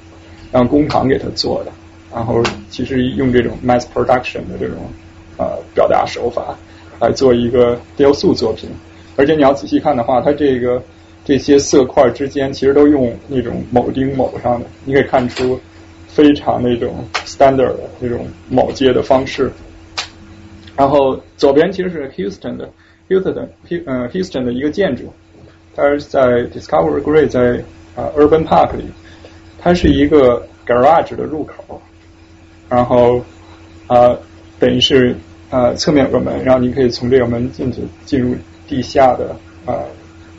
让工厂给他做的。然后其实用这种 mass production 的这种呃表达手法来做一个雕塑作品。而且你要仔细看的话，它这个这些色块之间其实都用那种铆钉铆上的，你可以看出非常那种 standard 的那种铆接的方式。然后左边其实是 Houston 的。Houston，呃，Houston 的一个建筑，它是在 Discovery Green，在啊 Urban Park 里，它是一个 garage 的入口，然后啊，等于是呃侧面有个门，然后你可以从这个门进去，进入地下的呃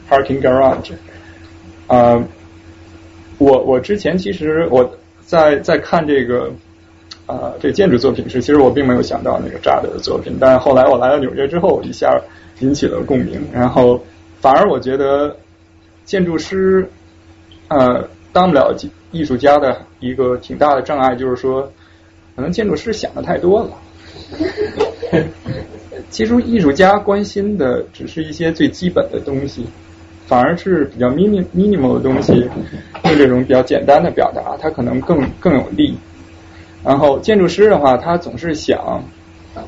parking garage。啊，我我之前其实我在在看这个呃这个建筑作品时，其实我并没有想到那个扎德的作品，但后来我来到纽约之后，一下。引起了共鸣，然后反而我觉得建筑师呃当不了艺术家的一个挺大的障碍，就是说可能建筑师想的太多了。[laughs] 其实艺术家关心的只是一些最基本的东西，反而是比较 mini minimal 的东西，就这种比较简单的表达，它可能更更有利。然后建筑师的话，他总是想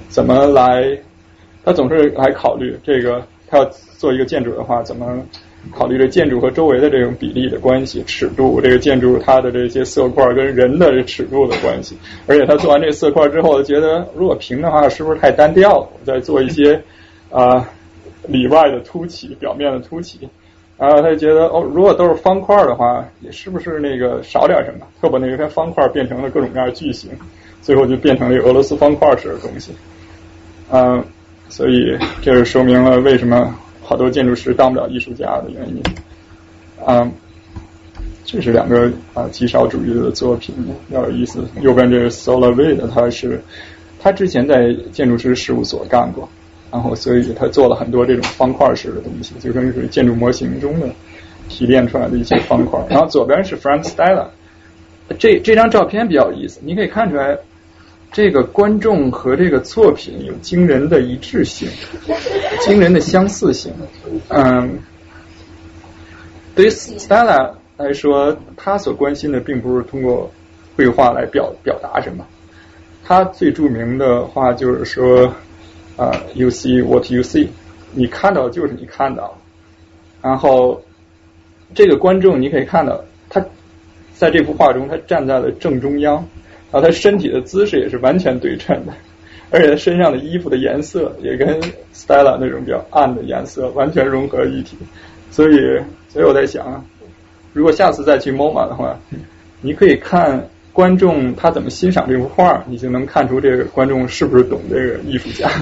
怎么来。他总是来考虑这个，他要做一个建筑的话，怎么考虑这建筑和周围的这种比例的关系、尺度？这个建筑它的这些色块跟人的这尺度的关系。而且他做完这色块之后，觉得如果平的话，是不是太单调了？再做一些啊里外的凸起、表面的凸起。然后他就觉得哦，如果都是方块的话，也是不是那个少点什么？他把那一片方块变成了各种各样的矩形，最后就变成了俄罗斯方块式的东西。嗯。所以这是说明了为什么好多建筑师当不了艺术家的原因。啊，这是两个啊极少主义的作品，要有意思。右边这个 Solavid，他是他之前在建筑师事务所干过，然后所以他做了很多这种方块式的东西，就跟是建筑模型中的提炼出来的一些方块。然后左边是 Frank Stella，这这张照片比较有意思，你可以看出来。这个观众和这个作品有惊人的一致性，惊人的相似性。嗯，对于 Stella 来说，他所关心的并不是通过绘画来表表达什么。他最著名的话就是说，啊，You see what you see，你看到就是你看到。然后，这个观众你可以看到，他在这幅画中，他站在了正中央。然后他身体的姿势也是完全对称的，[laughs] 而且他身上的衣服的颜色也跟 Stella 那种比较暗的颜色完全融合一体。所以，所以我在想，如果下次再去 MoMA 的话，你可以看观众他怎么欣赏这幅画，你就能看出这个观众是不是懂这个艺术家。[laughs]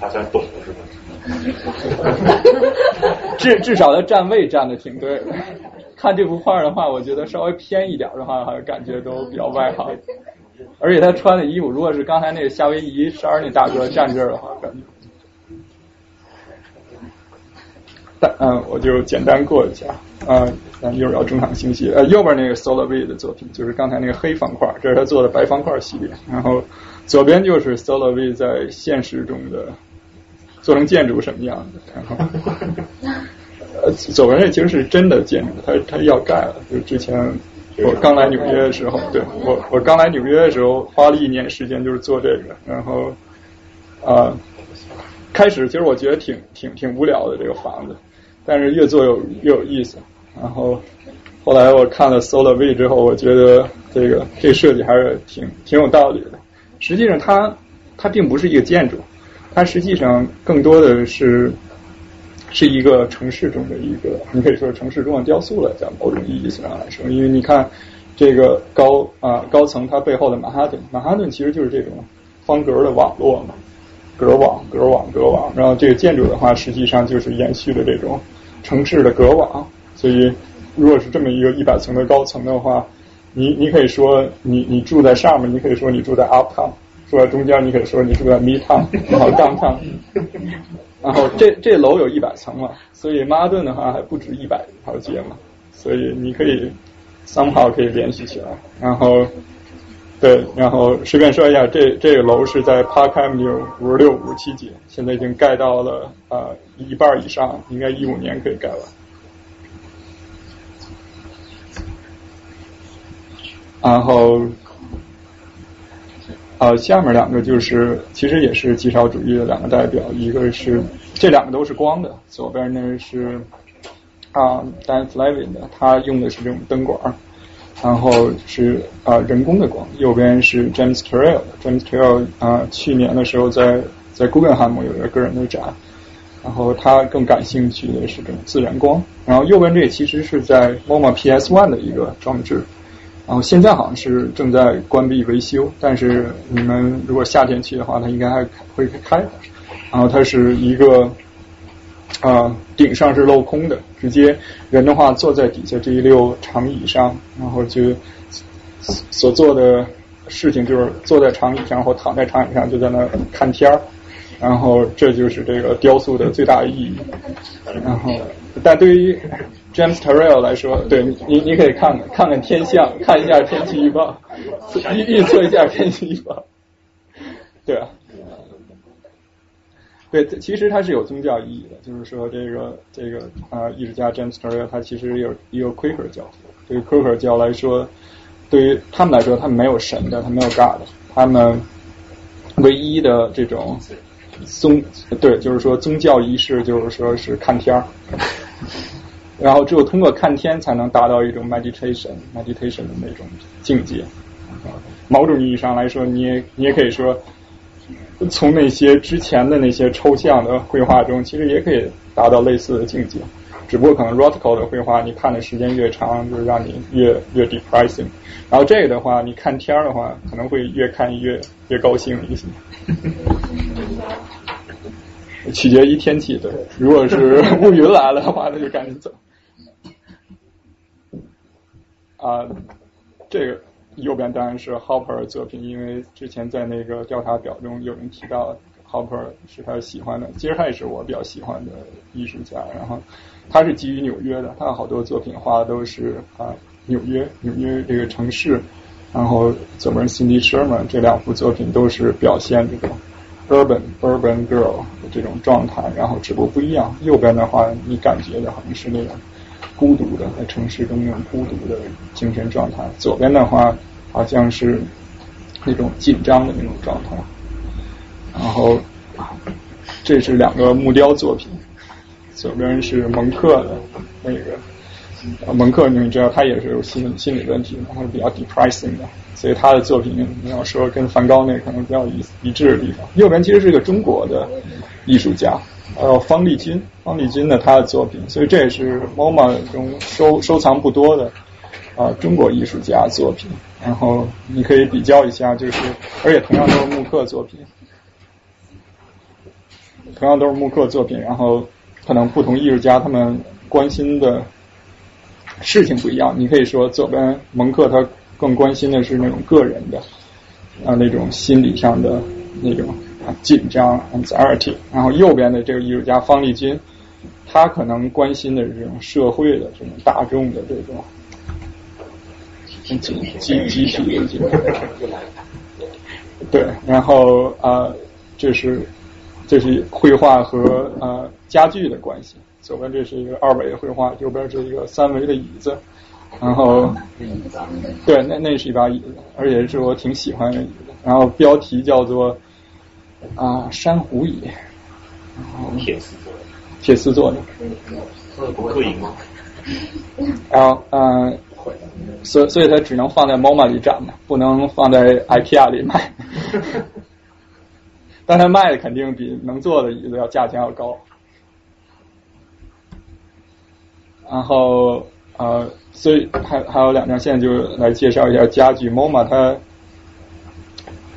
他算懂了是吧？至至少他站位站的挺对的。看这幅画的话，我觉得稍微偏一点的话，感觉都比较外行。而且他穿的衣服，如果是刚才那个夏威夷衫那大哥站这儿的话，感觉。但嗯，我就简单过一下啊，咱一会儿要中场休息。呃，右边那个 Solovey 的作品，就是刚才那个黑方块，这是他做的白方块系列。然后左边就是 Solovey 在现实中的做成建筑什么样的，然后。呃，左边那其实是真的建筑，他他要盖了。就之前我刚来纽约的时候，对我我刚来纽约的时候，花了一年时间就是做这个。然后啊，开始其实我觉得挺挺挺无聊的这个房子，但是越做越越有意思。然后后来我看了 Solar V 之后，我觉得这个这设计还是挺挺有道理的。实际上，它它并不是一个建筑，它实际上更多的是。是一个城市中的一个，你可以说城市中的雕塑了，在某种意义上来说，因为你看这个高啊高层它背后的曼哈顿，曼哈顿其实就是这种方格的网络嘛，格网格网格网，然后这个建筑的话，实际上就是延续的这种城市的格网，所以如果是这么一个一百层的高层的话，你你可以说你你住在上面，你可以说你住在 uptown，住在中间，你可以说你住在 midtown，然后 downtown。然后这这楼有一百层嘛，所以曼哈顿的话还不止一百条街嘛，所以你可以 somehow 可以联系起来。然后对，然后随便说一下，这这个楼是在 Park Avenue 五十六、五十七街，现在已经盖到了啊一半以上，应该一五年可以盖完。然后。呃，下面两个就是其实也是极少主义的两个代表，一个是这两个都是光的，左边呢是啊 Dan Flavin 的，他用的是这种灯管，然后是啊人工的光，右边是 James Turrell，James Turrell 啊去年的时候在在 Guggenheim 有一个个人的展，然后他更感兴趣的是这种自然光，然后右边这其实是在 MoMA PS One 的一个装置。然后现在好像是正在关闭维修，但是你们如果夏天去的话，它应该还会开。然后它是一个啊，顶上是镂空的，直接人的话坐在底下这一溜长椅上，然后就所做的事情就是坐在长椅上或躺在长椅上就在那看天儿。然后这就是这个雕塑的最大意义。然后，但对于 James Turrell 来说，对你你可以看看看看天象，看一下天气预报，预预测一下天气预报，对啊，对，其实它是有宗教意义的，就是说这个这个啊，艺术家 James Turrell 他其实有一个 Quaker 教，对 Quaker 教来说，对于他们来说，他们没有神的，他没有 God，他们唯一的这种宗对，就是说宗教仪式，就是说是看天儿。然后只有通过看天，才能达到一种 meditation meditation 的那种境界。某种意义上来说，你也你也可以说，从那些之前的那些抽象的绘画中，其实也可以达到类似的境界。只不过可能 Rothko 的绘画你看的时间越长，就是让你越越 depressing。然后这个的话，你看天儿的话，可能会越看越越高兴一些。取决于天气，对。如果是 [laughs] 乌云来了的话，那就赶紧走。啊，这个右边当然是 Hopper 作品，因为之前在那个调查表中有人提到 Hopper 是他喜欢的，其实他也是我比较喜欢的艺术家。然后他是基于纽约的，他的好多作品画的都是啊纽约纽约这个城市。然后左边 Cindy Sherman 这两幅作品都是表现这种 urban urban girl 的这种状态，然后只不过不一样。右边的话，你感觉的好像是那种。孤独的在城市中那种孤独的精神状态，左边的话好像是那种紧张的那种状态，然后这是两个木雕作品，左边是蒙克的那个，蒙克你们知道他也是有心心理问题，然后比较 depressing 的，所以他的作品你要说跟梵高那可能比较一一致的地方。右边其实是一个中国的艺术家。呃，方力钧，方力钧的他的作品，所以这也是 MoMA 中收收藏不多的啊中国艺术家作品。然后你可以比较一下，就是而且同样都是木刻作品，同样都是木刻作品，然后可能不同艺术家他们关心的事情不一样。你可以说左边蒙克他更关心的是那种个人的啊那种心理上的那种。紧张，anxiety，然后右边的这个艺术家方力钧，他可能关心的是这种社会的这种大众的这种集集集体的这种。对，然后啊，这是这是绘画和呃家具的关系。左边这是一个二维的绘画，右边是一个三维的椅子。然后，对，那那是一把椅子，而且是我挺喜欢的椅子。然后标题叫做。啊，珊瑚椅，铁丝做的，铁丝做的，不刻印吗？然后，嗯，所所以它只能放在 MoMA 里展嘛，不能放在 IKEA 里卖。[laughs] 但它卖的肯定比能做的椅子要价钱要高。然后，呃，所以还还有两条线，就来介绍一下家具 MoMA 它。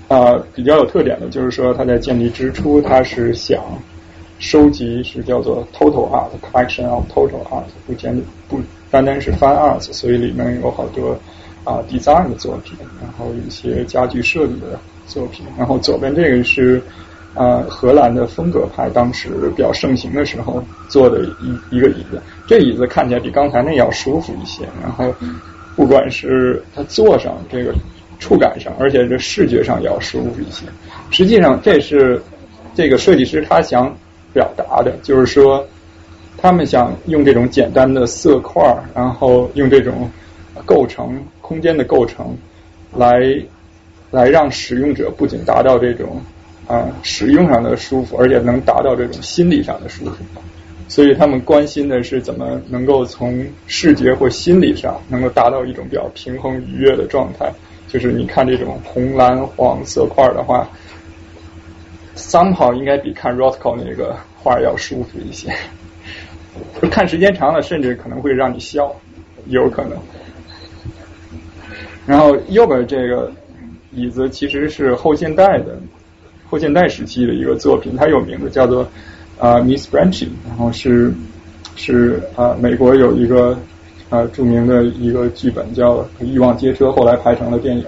啊，比较有特点的就是说，它在建立之初，它是想收集是叫做 total art collection of total art，不简不单单是 fine arts，所以里面有好多啊 design 的作品，然后一些家具设计的作品。然后左边这个是呃荷兰的风格派当时比较盛行的时候做的一一个椅子，这椅子看起来比刚才那要舒服一些。然后不管是它坐上这个。触感上，而且这视觉上也要舒服一些。实际上，这是这个设计师他想表达的，就是说，他们想用这种简单的色块，然后用这种构成空间的构成，来来让使用者不仅达到这种啊使用上的舒服，而且能达到这种心理上的舒服。所以，他们关心的是怎么能够从视觉或心理上能够达到一种比较平衡愉悦的状态。就是你看这种红蓝黄色块的话，somehow 应该比看 Rothko 那个画要舒服一些。看时间长了，甚至可能会让你笑，有可能。然后右边这个椅子其实是后现代的后现代时期的一个作品，它有名字叫做啊 Miss Branchy，然后是是啊美国有一个。啊，著名的一个剧本叫《欲望街车》，后来拍成了电影。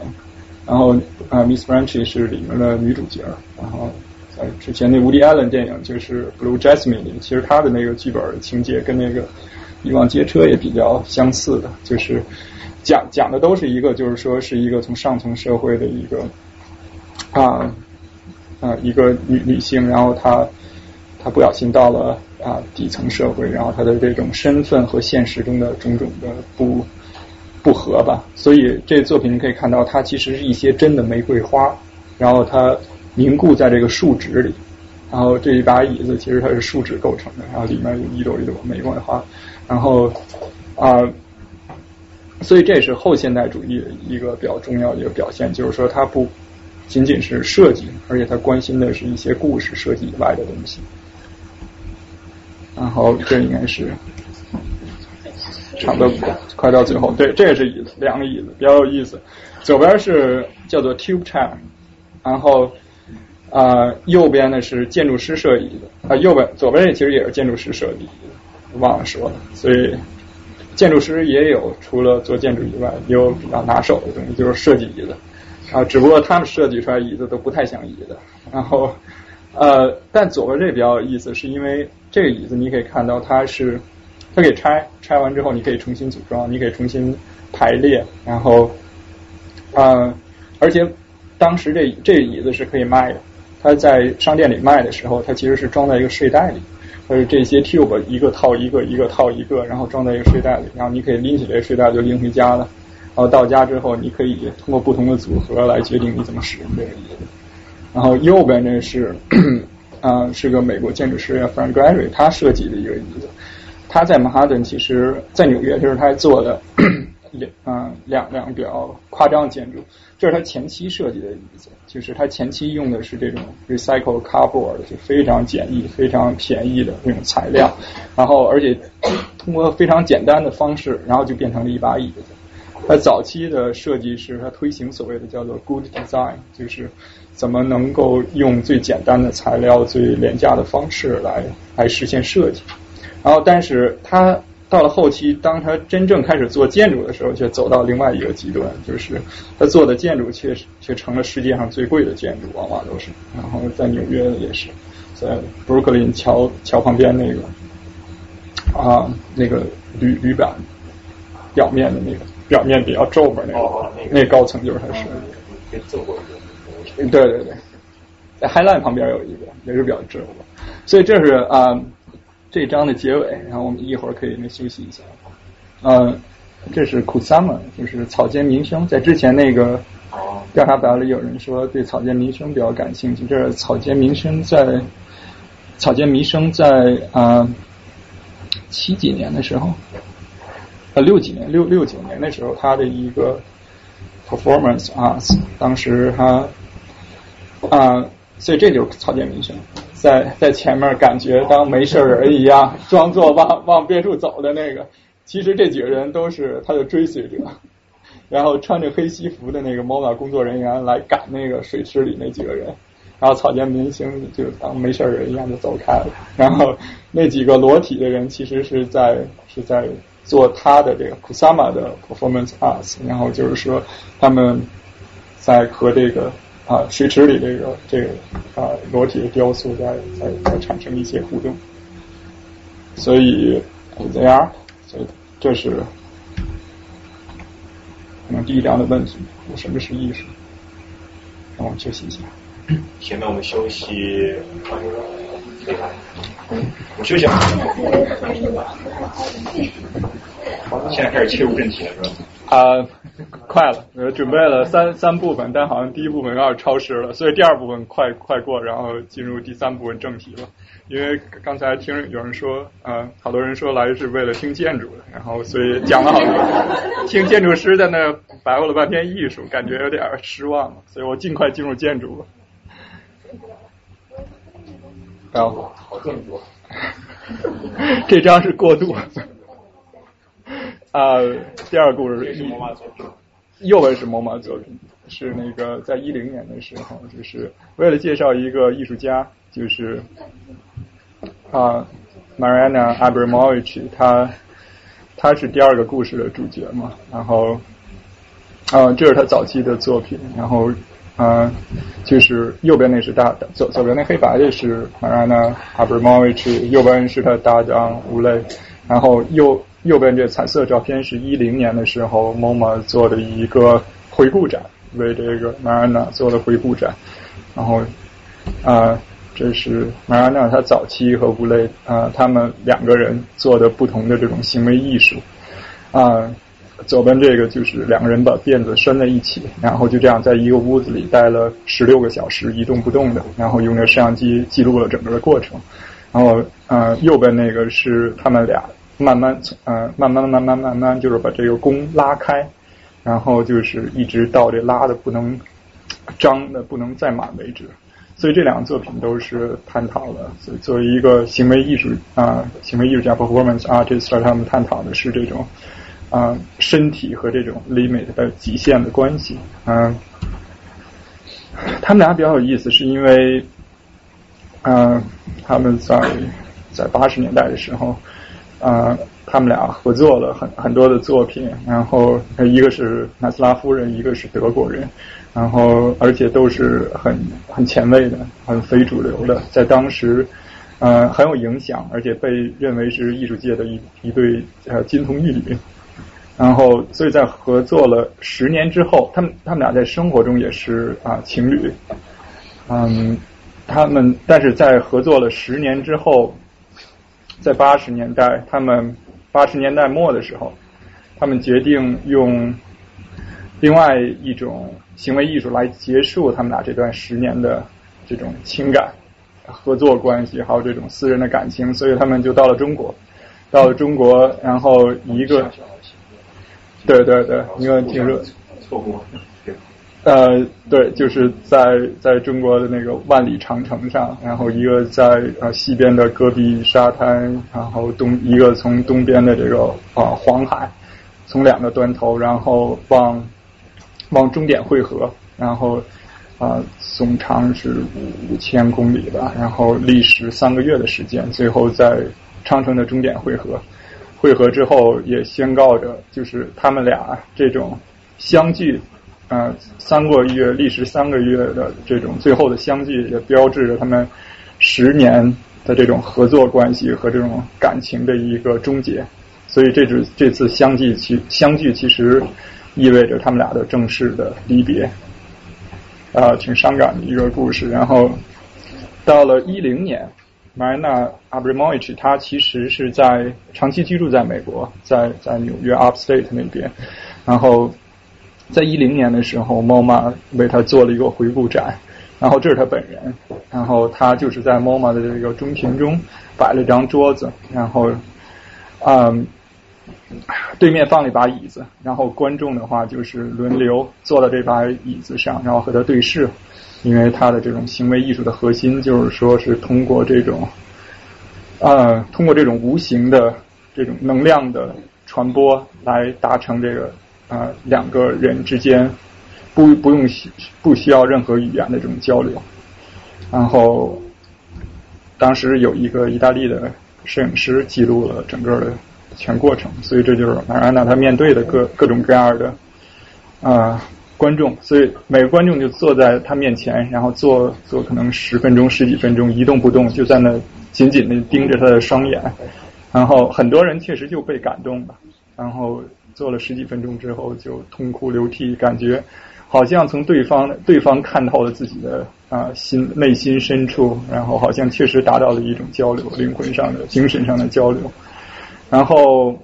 然后啊，Miss Branchy 是里面的女主角。然后在之前那 Woody Allen 电影就是《Blue Jasmine》，其实他的那个剧本情节跟那个《欲望街车》也比较相似的，就是讲讲的都是一个，就是说是一个从上层社会的一个啊啊一个女女性，然后她她不小心到了。啊，底层社会，然后她的这种身份和现实中的种种的不不合吧，所以这作品你可以看到，它其实是一些真的玫瑰花，然后它凝固在这个树脂里，然后这一把椅子其实它是树脂构成的，然后里面有一朵一朵玫瑰花，然后啊，所以这也是后现代主义一个比较重要的一个表现，就是说它不仅仅是设计，而且他关心的是一些故事设计以外的东西。然后这应该是差不多快到最后。对，这也是椅子，两个椅子比较有意思。左边是叫做 Tube Chair，然后啊右边呢是建筑师设计的啊右边左边这其实也是建筑师设计的，忘了说了。所以建筑师也有除了做建筑以外，也有比较拿手的东西，就是设计椅子啊。只不过他们设计出来椅子都不太像椅子，然后。呃，但左边这比较有意思，是因为这个椅子你可以看到它是，它可以拆，拆完之后你可以重新组装，你可以重新排列，然后，呃，而且当时这这椅子是可以卖的，它在商店里卖的时候，它其实是装在一个睡袋里，它是这些 tube 一个套一个，一个套一个，然后装在一个睡袋里，然后你可以拎起这个睡袋就拎回家了，然后到家之后你可以通过不同的组合来决定你怎么使用这个椅子。然后右边这是啊，[clears throat] 是个美国建筑师 Frank Gehry，他设计的一个椅子。他在曼哈顿，其实在纽约，就是他做的 [clears throat] 两嗯两两比较夸张的建筑。这是他前期设计的椅子，就是他前期用的是这种 recycle cardboard，就非常简易、非常便宜的那种材料。然后而且通过非常简单的方式，然后就变成了一把椅子。他早期的设计是他推行所谓的叫做 good design，就是。怎么能够用最简单的材料、最廉价的方式来来实现设计？然后，但是他到了后期，当他真正开始做建筑的时候，却走到另外一个极端，就是他做的建筑却却成了世界上最贵的建筑，往往都是。然后在纽约也是，在布鲁克林桥桥旁边那个啊，那个铝铝板表面的那个表面比较皱巴那个，那高层就是他设计的。对对对，在 Highline 旁边有一个，也是比较皱巴，所以这是啊这一章的结尾，然后我们一会儿可以那休息一下。嗯，这是 Kusama，就是草间弥生，在之前那个调查表里有人说对草间弥生比较感兴趣，这是草间弥生在草间弥生在啊七几年的时候，呃六几年六六九年的时候，他的一个 performance 啊，当时他。啊，所以这就是草间弥生，在在前面感觉当没事人一样，装作往往别处走的那个，其实这几个人都是他的追随者，然后穿着黑西服的那个 MoMA 工作人员来赶那个水池里那几个人，然后草间弥生就当没事人一样就走开了，然后那几个裸体的人其实是在是在做他的这个 Kusama 的 performance arts，然后就是说他们在和这个。啊，水池里这个这个啊裸体的雕塑在在在产生一些互动，所以怎样？所以这是可能第一章的问题：什么是艺术？让我们休息一下。[coughs] 现在我们休息。我休息。现在开始切入正题了，是吧？啊，快了，呃，准备了三三部分，但好像第一部分有点超时了，所以第二部分快快过，然后进入第三部分正题了。因为刚才听有人说，呃，好多人说来是为了听建筑的，然后所以讲了好多，[laughs] 听建筑师在那白话了半天艺术，感觉有点失望了，所以我尽快进入建筑吧。好，好建筑。这张是过渡。啊，第二个故事，右边是某马作品，是那个在一零年的时候，就是为了介绍一个艺术家，就是啊，Mariana Abramovich，他他是第二个故事的主角嘛，然后啊，这是他早期的作品，然后嗯，就是右边那是大左左边那黑白的是 Mariana Abramovich，右边是他搭档吴磊，然后右。右边这彩色照片是一零年的时候，MoMA 做的一个回顾展，为这个 Marana 做的回顾展。然后啊，这是 Marana 他早期和吴磊啊他们两个人做的不同的这种行为艺术。啊，左边这个就是两个人把辫子拴在一起，然后就这样在一个屋子里待了十六个小时一动不动的，然后用那个摄像机记录了整个的过程。然后啊，右边那个是他们俩。慢慢从呃慢慢慢慢慢慢就是把这个弓拉开，然后就是一直到这拉的不能张的不能再满为止，所以这两个作品都是探讨了，所以作为一个行为艺术啊，行为艺术家 performance artist，他们探讨的是这种啊身体和这种 limit 的极限的关系。嗯，他们俩比较有意思，是因为嗯他们在在八十年代的时候啊。他们俩合作了很很多的作品，然后一个是南斯拉夫人，一个是德国人，然后而且都是很很前卫的，很非主流的，在当时呃很有影响，而且被认为是艺术界的一一对呃金童玉女。然后所以在合作了十年之后，他们他们俩在生活中也是啊情侣，嗯，他们但是在合作了十年之后，在八十年代他们。八十年代末的时候，他们决定用另外一种行为艺术来结束他们俩这段十年的这种情感合作关系，还有这种私人的感情，所以他们就到了中国，到了中国，然后一个，对对对，因为听说错过。呃，对，就是在在中国的那个万里长城上，然后一个在呃西边的戈壁沙滩，然后东一个从东边的这个啊黄海，从两个端头，然后往往终点汇合，然后啊总长是五千公里吧，然后历时三个月的时间，最后在长城的终点汇合，汇合之后也宣告着，就是他们俩这种相聚。呃，三个月历时三个月的这种最后的相聚，也标志着他们十年的这种合作关系和这种感情的一个终结。所以这次这次相聚其相聚其实意味着他们俩的正式的离别，啊，挺伤感的一个故事。然后到了一零年，Marina Abramovich 他其实是在长期居住在美国，在在纽约 Upstate 那边，然后。在一零年的时候，MoMA 为他做了一个回顾展，然后这是他本人，然后他就是在 MoMA 的这个中庭中摆了一张桌子，然后，嗯，对面放了一把椅子，然后观众的话就是轮流坐在这把椅子上，然后和他对视，因为他的这种行为艺术的核心就是说是通过这种，呃，通过这种无形的这种能量的传播来达成这个。啊，两个人之间不不用不需要任何语言的这种交流。然后当时有一个意大利的摄影师记录了整个的全过程，所以这就是马安娜她面对的各各种各样的啊观众，所以每个观众就坐在他面前，然后坐坐可能十分钟十几分钟一动不动，就在那紧紧的盯着他的双眼，然后很多人确实就被感动了，然后。坐了十几分钟之后就痛哭流涕，感觉好像从对方对方看透了自己的啊心内心深处，然后好像确实达到了一种交流，灵魂上的、精神上的交流。然后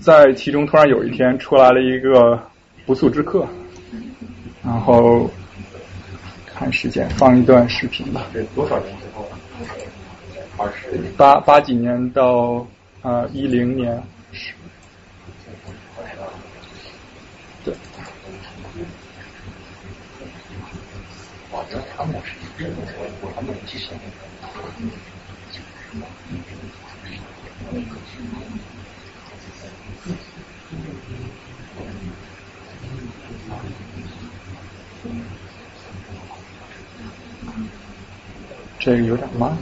在其中突然有一天出来了一个不速之客，然后看时间放一段视频吧。这多少年之后？二十八八几年到。啊，一零年是，对。我觉得他们是真的，我他们其实。这个有点慢。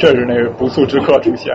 这是那个不速之客出现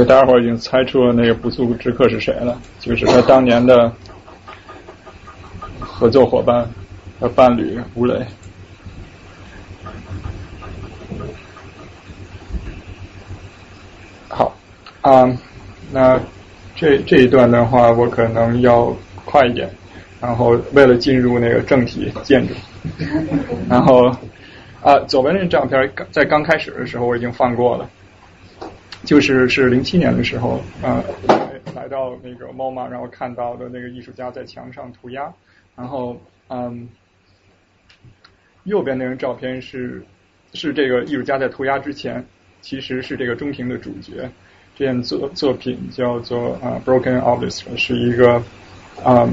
所以大家伙已经猜出了那个不速之客是谁了，就是他当年的合作伙伴和伴侣吴磊。好，啊，那这这一段的话，我可能要快一点，然后为了进入那个正题建筑，[laughs] 然后啊，左边那张照片在刚开始的时候我已经放过了。就是是零七年的时候，呃，来到那个 MoMA，然后看到的那个艺术家在墙上涂鸦，然后嗯，右边那张照片是是这个艺术家在涂鸦之前，其实是这个中庭的主角。这件作作品叫做啊 Broken Obelisk，是一个啊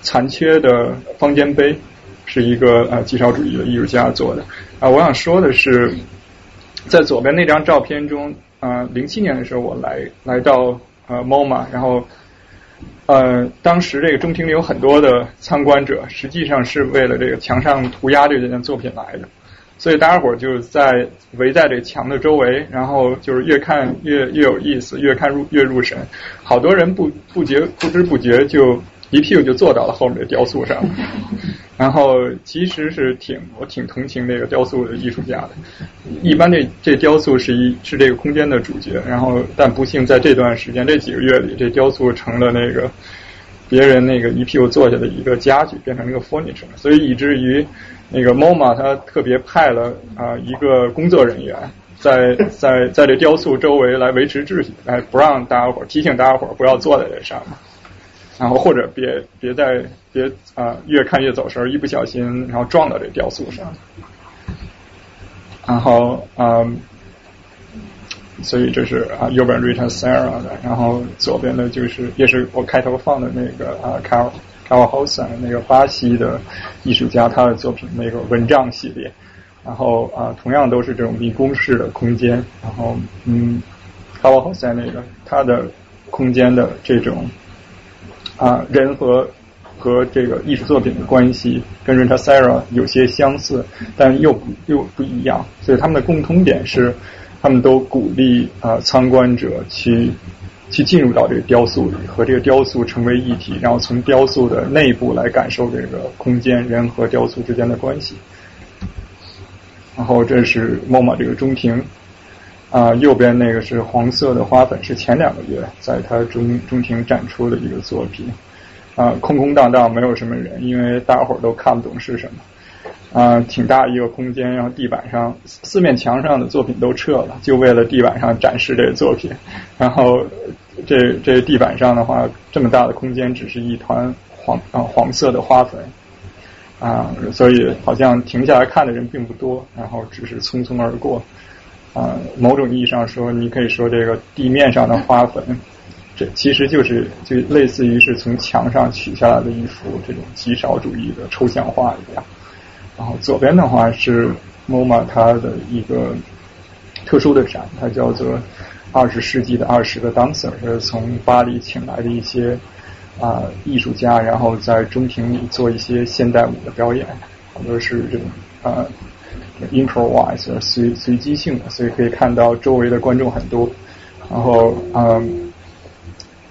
残缺的方尖碑，是一个呃极少主义的艺术家做的。啊，我想说的是，在左边那张照片中。呃，零七年的时候，我来来到呃 MoMA，然后呃，当时这个中庭里有很多的参观者，实际上是为了这个墙上涂鸦这件作品来的，所以大家伙儿就是在围在这墙的周围，然后就是越看越越有意思，越看入越入神，好多人不不觉不知不觉就。一屁股就坐到了后面的雕塑上，[laughs] 然后其实是挺我挺同情那个雕塑的艺术家的。一般这这雕塑是一是这个空间的主角，然后但不幸在这段时间这几个月里，这雕塑成了那个别人那个一屁股坐下的一个家具，变成了一个 furniture，所以以至于那个 MoMA 他特别派了啊一个工作人员在 [laughs] 在在这雕塑周围来维持秩序，来不让大家伙提醒大家伙不要坐在这上面。然后或者别别再别啊，越看越走神，一不小心然后撞到这雕塑上。然后嗯，所以这是啊右边 Rita Sara 的，然后左边的就是也是我开头放的那个啊 Carl Carl Hosen 那个巴西的艺术家他的作品那个蚊帐系列。然后啊，同样都是这种迷宫式的空间，然后嗯，卡瓦好在那个它的空间的这种啊人和和这个艺术作品的关系跟 Renta Sara 有些相似，但又又不一样，所以他们的共通点是，他们都鼓励啊参观者去去进入到这个雕塑里，和这个雕塑成为一体，然后从雕塑的内部来感受这个空间人和雕塑之间的关系。然后这是 MoMA 这个中庭，啊，右边那个是黄色的花粉，是前两个月在它中中庭展出的一个作品，啊，空空荡荡，没有什么人，因为大伙儿都看不懂是什么，啊，挺大一个空间，然后地板上四面墙上的作品都撤了，就为了地板上展示这个作品，然后这这地板上的话，这么大的空间，只是一团黄啊黄色的花粉。啊，所以好像停下来看的人并不多，然后只是匆匆而过。啊，某种意义上说，你可以说这个地面上的花粉，这其实就是就类似于是从墙上取下来的一幅这种极少主义的抽象画一样。然后左边的话是 MoMA 它的一个特殊的展，它叫做二十世纪的二十个 dancer，是从巴黎请来的一些。啊，艺术家，然后在中庭里做一些现代舞的表演，好多是这种啊，improvise 随随机性的，所以可以看到周围的观众很多。然后，嗯，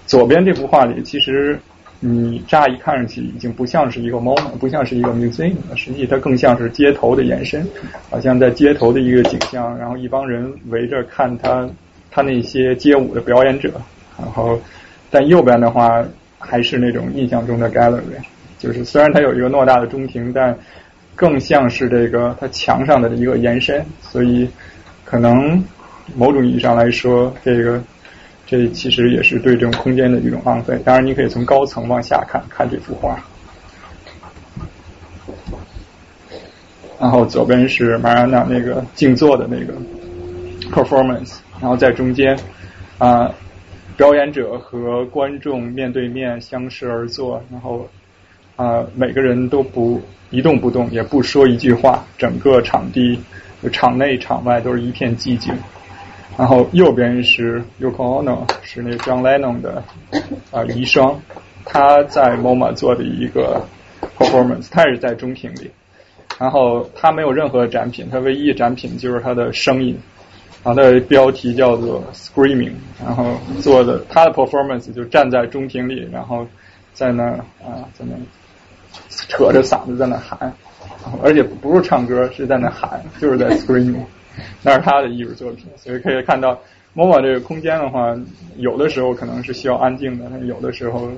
左边这幅画里，其实你乍一看上去已经不像是一个 moment，不像是一个 museum，实际它更像是街头的延伸，好像在街头的一个景象，然后一帮人围着看他他那些街舞的表演者。然后，但右边的话。还是那种印象中的 gallery，就是虽然它有一个偌大的中庭，但更像是这个它墙上的一个延伸，所以可能某种意义上来说，这个这其实也是对这种空间的一种浪费。当然，你可以从高层往下看看这幅画。然后左边是马安娜那个静坐的那个 performance，然后在中间啊。表演者和观众面对面相视而坐，然后啊，每个人都不一动不动，也不说一句话，整个场地场内场外都是一片寂静。然后右边是 Yoko Ono，是那 John Lennon 的啊遗孀，他在 MoMA 做的一个 performance，他也是在中庭里。然后他没有任何展品，他唯一展品就是他的声音。它的标题叫做 Screaming，然后做的他的 performance 就站在中庭里，然后在那啊在那扯着嗓子在那喊，而且不是唱歌，是在那喊，就是在 Screaming，[laughs] 那是他的艺术作品，所以可以看到 MoMA 这个空间的话，有的时候可能是需要安静的，但有的时候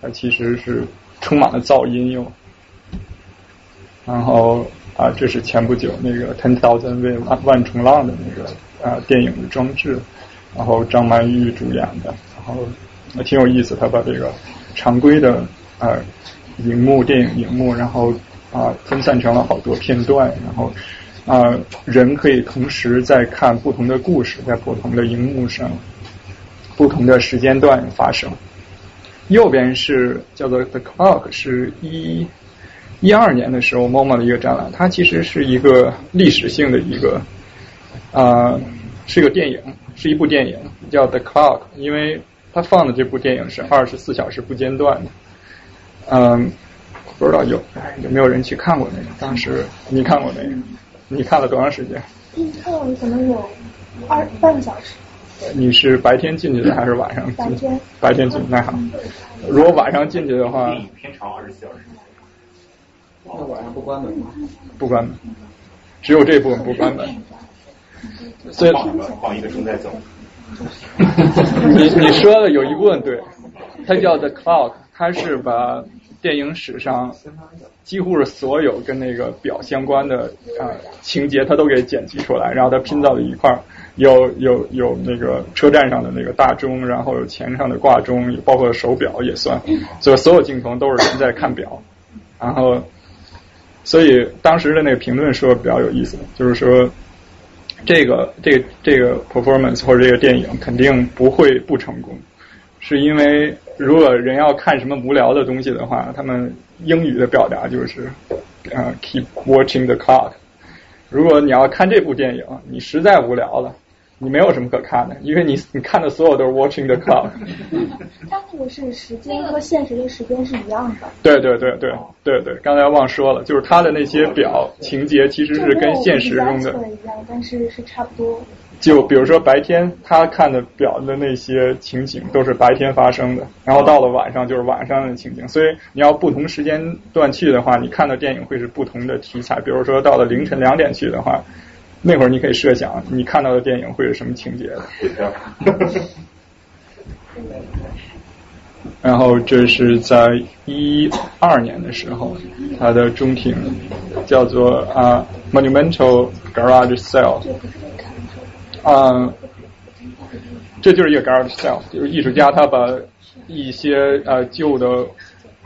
它其实是充满了噪音用，然后啊这是前不久那个 Ten Thousand w 万万重浪的那个。啊，电影的装置，然后张曼玉主演的，然后挺有意思。他把这个常规的啊荧幕电影荧幕，然后啊分散成了好多片段，然后啊人可以同时在看不同的故事，在不同的荧幕上，不同的时间段发生。右边是叫做 The Clock，是一一二年的时候 MoMA 的一个展览，它其实是一个历史性的一个啊。是个电影，是一部电影，叫《The Clock》，因为它放的这部电影是二十四小时不间断的。嗯，不知道有有没有人去看过那个？当时你看过那个？你看了多长时间？看了可能有二半个小时。你是白天进去的还是晚上？白天。白天进那好。如果晚上进去的话，片长二十四小时。那晚上不关门吗？不关门，只有这部分不关门。所以放一个钟在走。[laughs] 你你说的有一部分对，它叫 The Clock，它是把电影史上几乎是所有跟那个表相关的啊情节，它都给剪辑出来，然后它拼到了一块儿。有有有那个车站上的那个大钟，然后有钱上的挂钟，包括手表也算，所以所有镜头都是人在看表。然后，所以当时的那个评论说比较有意思，就是说。这个这个这个 performance 或者这个电影肯定不会不成功，是因为如果人要看什么无聊的东西的话，他们英语的表达就是呃 keep watching the clock，如果你要看这部电影，你实在无聊了。你没有什么可看的，因为你你看的所有都是 watching the clock。它那个是时间和现实的时间是一样的。对对对对对对，刚才忘说了，就是他的那些表情节其实是跟现实中的一样，但是是差不多。就比如说白天他看的表的那些情景都是白天发生的，然后到了晚上就是晚上的情景，所以你要不同时间段去的话，你看的电影会是不同的题材。比如说到了凌晨两点去的话。那会儿你可以设想你看到的电影会是什么情节的。[laughs] 然后这是在一二年的时候，它的中庭叫做啊 Monumental Garage Sale。嗯，这就是一个 Garage Sale，就是艺术家他把一些呃旧的。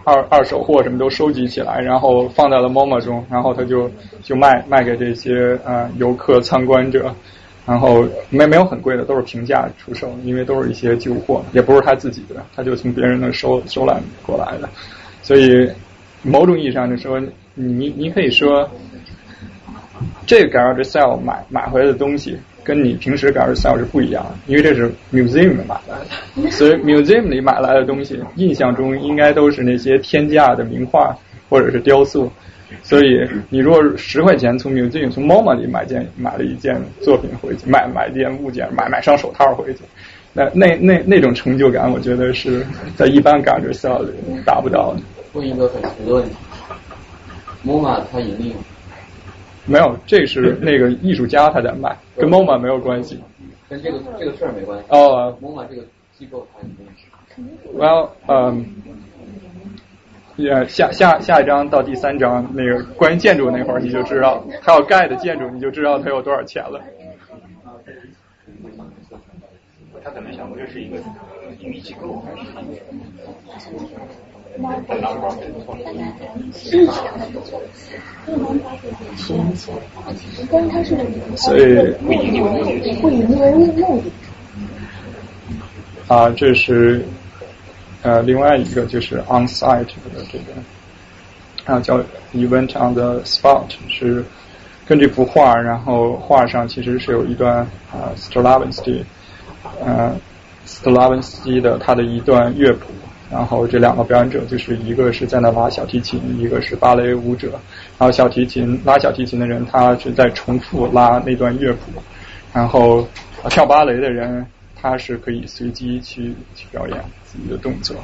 二二手货什么都收集起来，然后放在了 MoMA 中，然后他就就卖卖给这些呃游客参观者，然后没没有很贵的，都是平价出售，因为都是一些旧货，也不是他自己的，他就从别人那收收揽过来的，所以某种意义上就说，你你可以说，这个 garage sale 买买回来的东西。跟你平时 garage sale 是不一样的，因为这是 museum 买来的，所以 museum 里买来的东西，印象中应该都是那些天价的名画或者是雕塑，所以你如果十块钱从 museum 从 MoMA 里买件买了一件作品回去，买买一件物件，买买双手套回去，那那那那种成就感，我觉得是在一般 garage sale 里达不到的。问一个很俗的问题，MoMA 它盈利吗？没有，这是那个艺术家他在卖，跟 MoMA 没有关系。跟这个这个事儿没关系。哦，MoMA 这个机构它有关系。Well，嗯，也下下下一章到第三章那个关于建筑那会儿你就知道，他要盖的建筑你就知道它有多少钱了。他可能想过这是一个盈利机构还是？所以不以为目的。啊，这是呃另外一个就是 on site 的这个啊叫 event on the spot，是根据幅画，然后画上其实是有一段啊 Stravinsky，呃 Stravinsky 的他的一段乐谱。然后这两个表演者就是一个是在那拉小提琴，一个是芭蕾舞者。然后小提琴拉小提琴的人，他是在重复拉那段乐谱。然后跳芭蕾的人，他是可以随机去去表演自己的动作。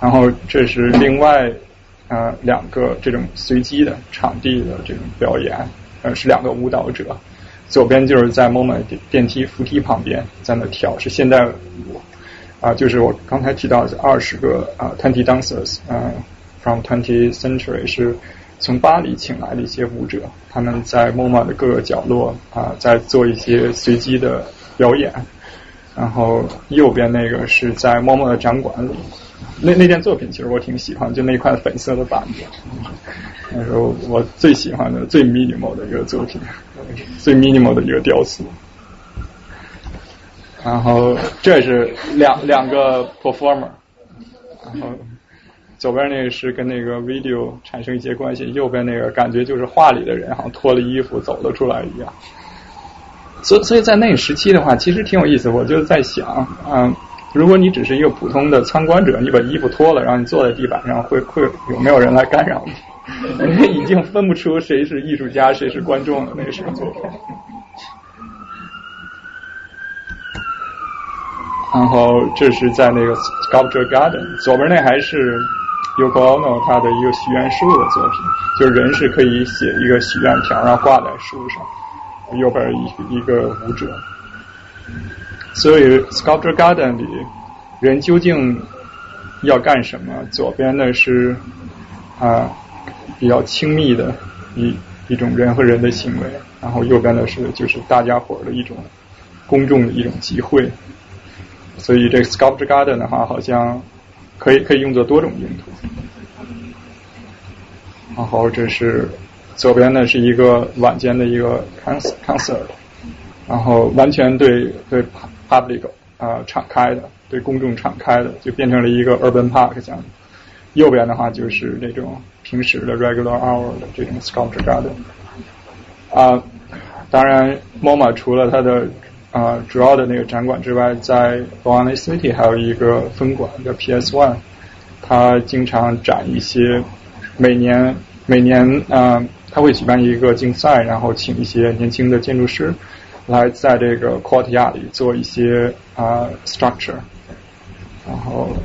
然后这是另外呃两个这种随机的场地的这种表演，呃是两个舞蹈者。左边就是在 moment 电梯扶梯旁边在那跳，是现代舞。啊，就是我刚才提到的二十个啊，twenty dancers，啊，from twenty century 是从巴黎请来的一些舞者，他们在 MoMA 的各个角落啊，在做一些随机的表演。然后右边那个是在 MoMA 的展馆里，那那件作品其实我挺喜欢，就那块粉色的板子，那是我最喜欢的最 minimal 的一个作品，最 minimal 的一个雕塑。然后这是两两个 performer，然后左边那个是跟那个 video 产生一些关系，右边那个感觉就是画里的人好像脱了衣服走了出来一样。所所以在那个时期的话，其实挺有意思。我就在想，嗯，如果你只是一个普通的参观者，你把衣服脱了，然后你坐在地板上，会会有没有人来干扰你？[laughs] 已经分不出谁是艺术家，谁是观众了。那个时候。然后这是在那个 Sculpture Garden，左边那还是 Yoko Ono 他的一个许愿树的作品，就是人是可以写一个许愿条，然后挂在树上。右边一一个舞者，所以 Sculpture Garden 里人究竟要干什么？左边的是啊比较亲密的一一种人和人的行为，然后右边的是就是大家伙的一种公众的一种集会。所以这个 sculpture garden 的话，好像可以可以用作多种用途。然后这是左边呢是一个晚间的一个 concerto，然后完全对对 public 啊敞开的，对公众敞开的，就变成了一个 urban park 项目。右边的话就是那种平时的 regular hour 的这种 sculpture garden。啊，当然，MoMA 除了它的啊主要的那个展馆之外，在 b o n n City 还有一个分馆叫 PS One，它经常展一些每年每年啊，它会举办一个竞赛，然后请一些年轻的建筑师来在这个 Courtyard 里做一些啊 structure，然后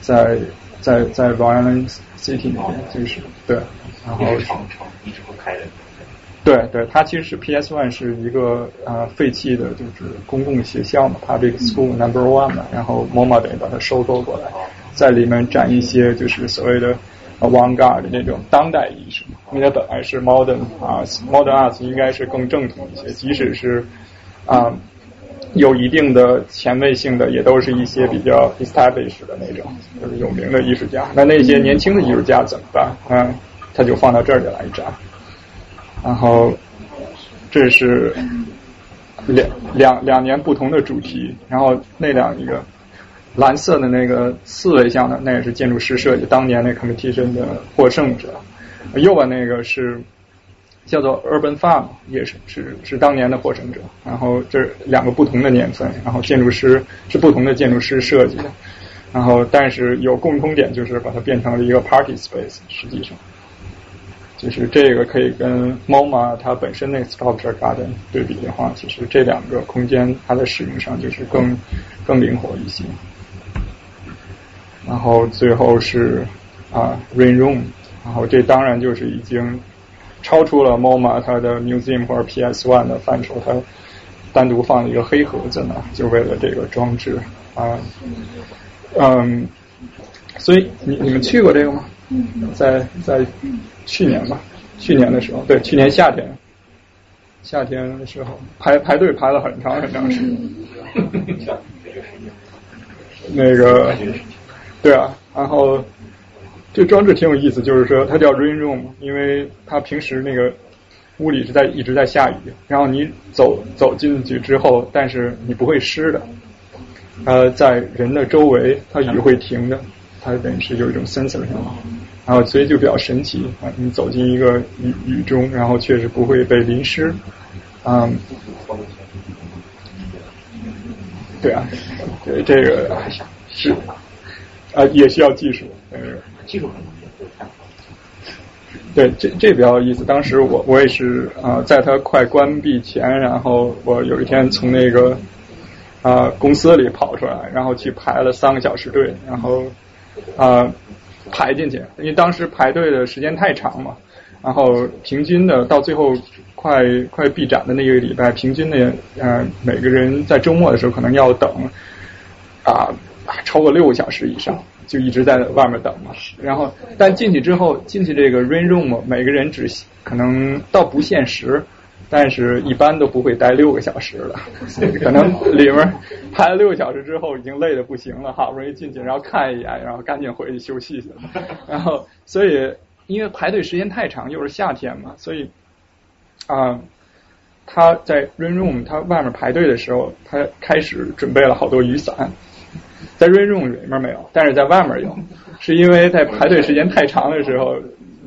在在在 b o n n City 那边就是对，然后一直会开的。对对，它其实是 PS One 是一个呃废弃的，就是公共学校嘛，Public School Number One 嘛，然后 MoMA 等于把它收购过来，在里面展一些就是所谓的 Avant-garde 那种当代艺术，因为它本来是 Modern Arts，Modern Arts 应该是更正统一些，即使是啊有一定的前卫性的，也都是一些比较 established 的那种，就是有名的艺术家。那那些年轻的艺术家怎么办？嗯，他就放到这儿就来展。然后，这是两两两年不同的主题。然后那两一个蓝色的那个四维像的，那也是建筑师设计，当年那 competition 的获胜者。右边那个是叫做 Urban Farm，也是是是当年的获胜者。然后这两个不同的年份，然后建筑师是不同的建筑师设计的。然后但是有共通点，就是把它变成了一个 party space，实际上。就是这个可以跟 MoMA 它本身那个 Sculpture Garden 对比的话，其实这两个空间它的使用上就是更更灵活一些。然后最后是啊 Rain Room，然后这当然就是已经超出了 MoMA 它的 Museum 或者 PS One 的范畴，它单独放了一个黑盒子呢，就为了这个装置啊。嗯，所以你你们去过这个吗？在在。去年吧，去年的时候，对，去年夏天，夏天的时候排排队排了很长很长时间。那个，对啊，然后这装置挺有意思，就是说它叫 Rain Room，因为它平时那个屋里是在一直在下雨，然后你走走进去之后，但是你不会湿的。呃，在人的周围，它雨会停的，它等于是有一种 sensor 上。然后所以就比较神奇啊！你走进一个雨雨中，然后确实不会被淋湿，嗯，对啊，对这个是啊，也需要技术，呃，技术对，这这比较有意思。当时我我也是啊，在它快关闭前，然后我有一天从那个啊公司里跑出来，然后去排了三个小时队，然后啊。排进去，因为当时排队的时间太长嘛，然后平均的到最后快快闭展的那个礼拜，平均的呃每个人在周末的时候可能要等啊超过六个小时以上，就一直在外面等嘛。然后但进去之后，进去这个 rain room，每个人只可能倒不限时。但是，一般都不会待六个小时的，[laughs] 可能里面排了六个小时之后，已经累得不行了，好不容易进去，然后看一眼，然后赶紧回去休息去了。然后，所以因为排队时间太长，又是夏天嘛，所以啊，他在 Rain Room 他外面排队的时候，他开始准备了好多雨伞，在 Rain Room 里面没有，但是在外面有，是因为在排队时间太长的时候。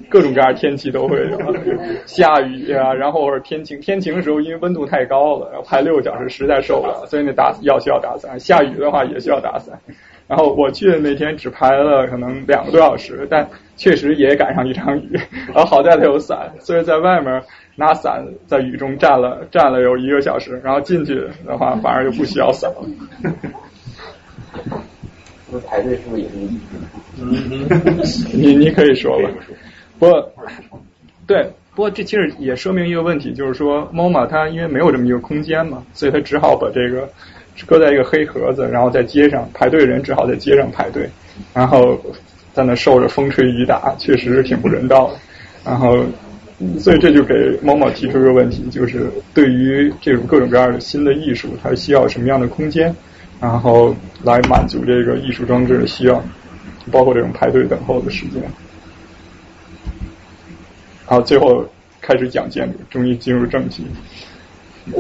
各种各样天气都会有，[laughs] 下雨啊，然后或者天晴。天晴的时候，因为温度太高了，然后排六个小时实在受不了，所以那打要需要打伞。下雨的话也需要打伞。然后我去的那天只排了可能两个多小时，但确实也赶上一场雨。然后好在它有伞，所以在外面拿伞在雨中站了站了有一个小时，然后进去的话反而就不需要伞了。那排队是不是也是一你你可以说吧。不过，对，不过这其实也说明一个问题，就是说，MoMA 它因为没有这么一个空间嘛，所以它只好把这个搁在一个黑盒子，然后在街上排队人只好在街上排队，然后在那受着风吹雨打，确实是挺不人道的。然后，所以这就给 MoMA 提出一个问题，就是对于这种各种各样的新的艺术，它需要什么样的空间，然后来满足这个艺术装置的需要，包括这种排队等候的时间。好，最后开始讲建筑，终于进入正题。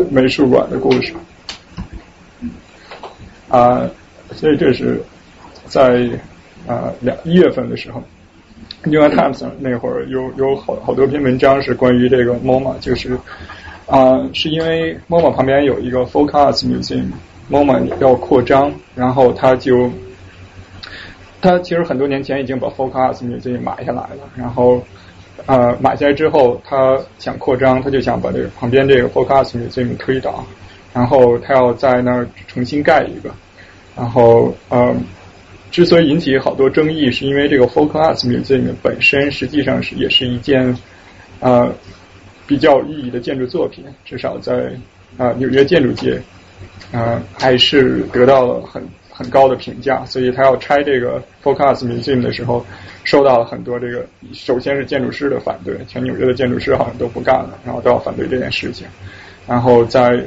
美术馆的故事啊，所以这是在啊两一月份的时候，《New York Times》那会儿有有好好多篇文章是关于这个 MoMA，就是啊，是因为 MoMA 旁边有一个 Folk Arts Museum，MoMA 要扩张，然后他就他其实很多年前已经把 Folk Arts Museum 买下来了，然后呃买下来之后，他想扩张，他就想把这个旁边这个 Folk Arts Museum 推倒，然后他要在那儿重新盖一个，然后呃。之所以引起好多争议，是因为这个 Folk Arts Museum 本身实际上是也是一件呃比较有意义的建筑作品，至少在啊纽约建筑界啊还是得到了很很高的评价。所以他要拆这个 Focus Museum 的时候，受到了很多这个首先是建筑师的反对，全纽约的建筑师好像都不干了，然后都要反对这件事情，然后在。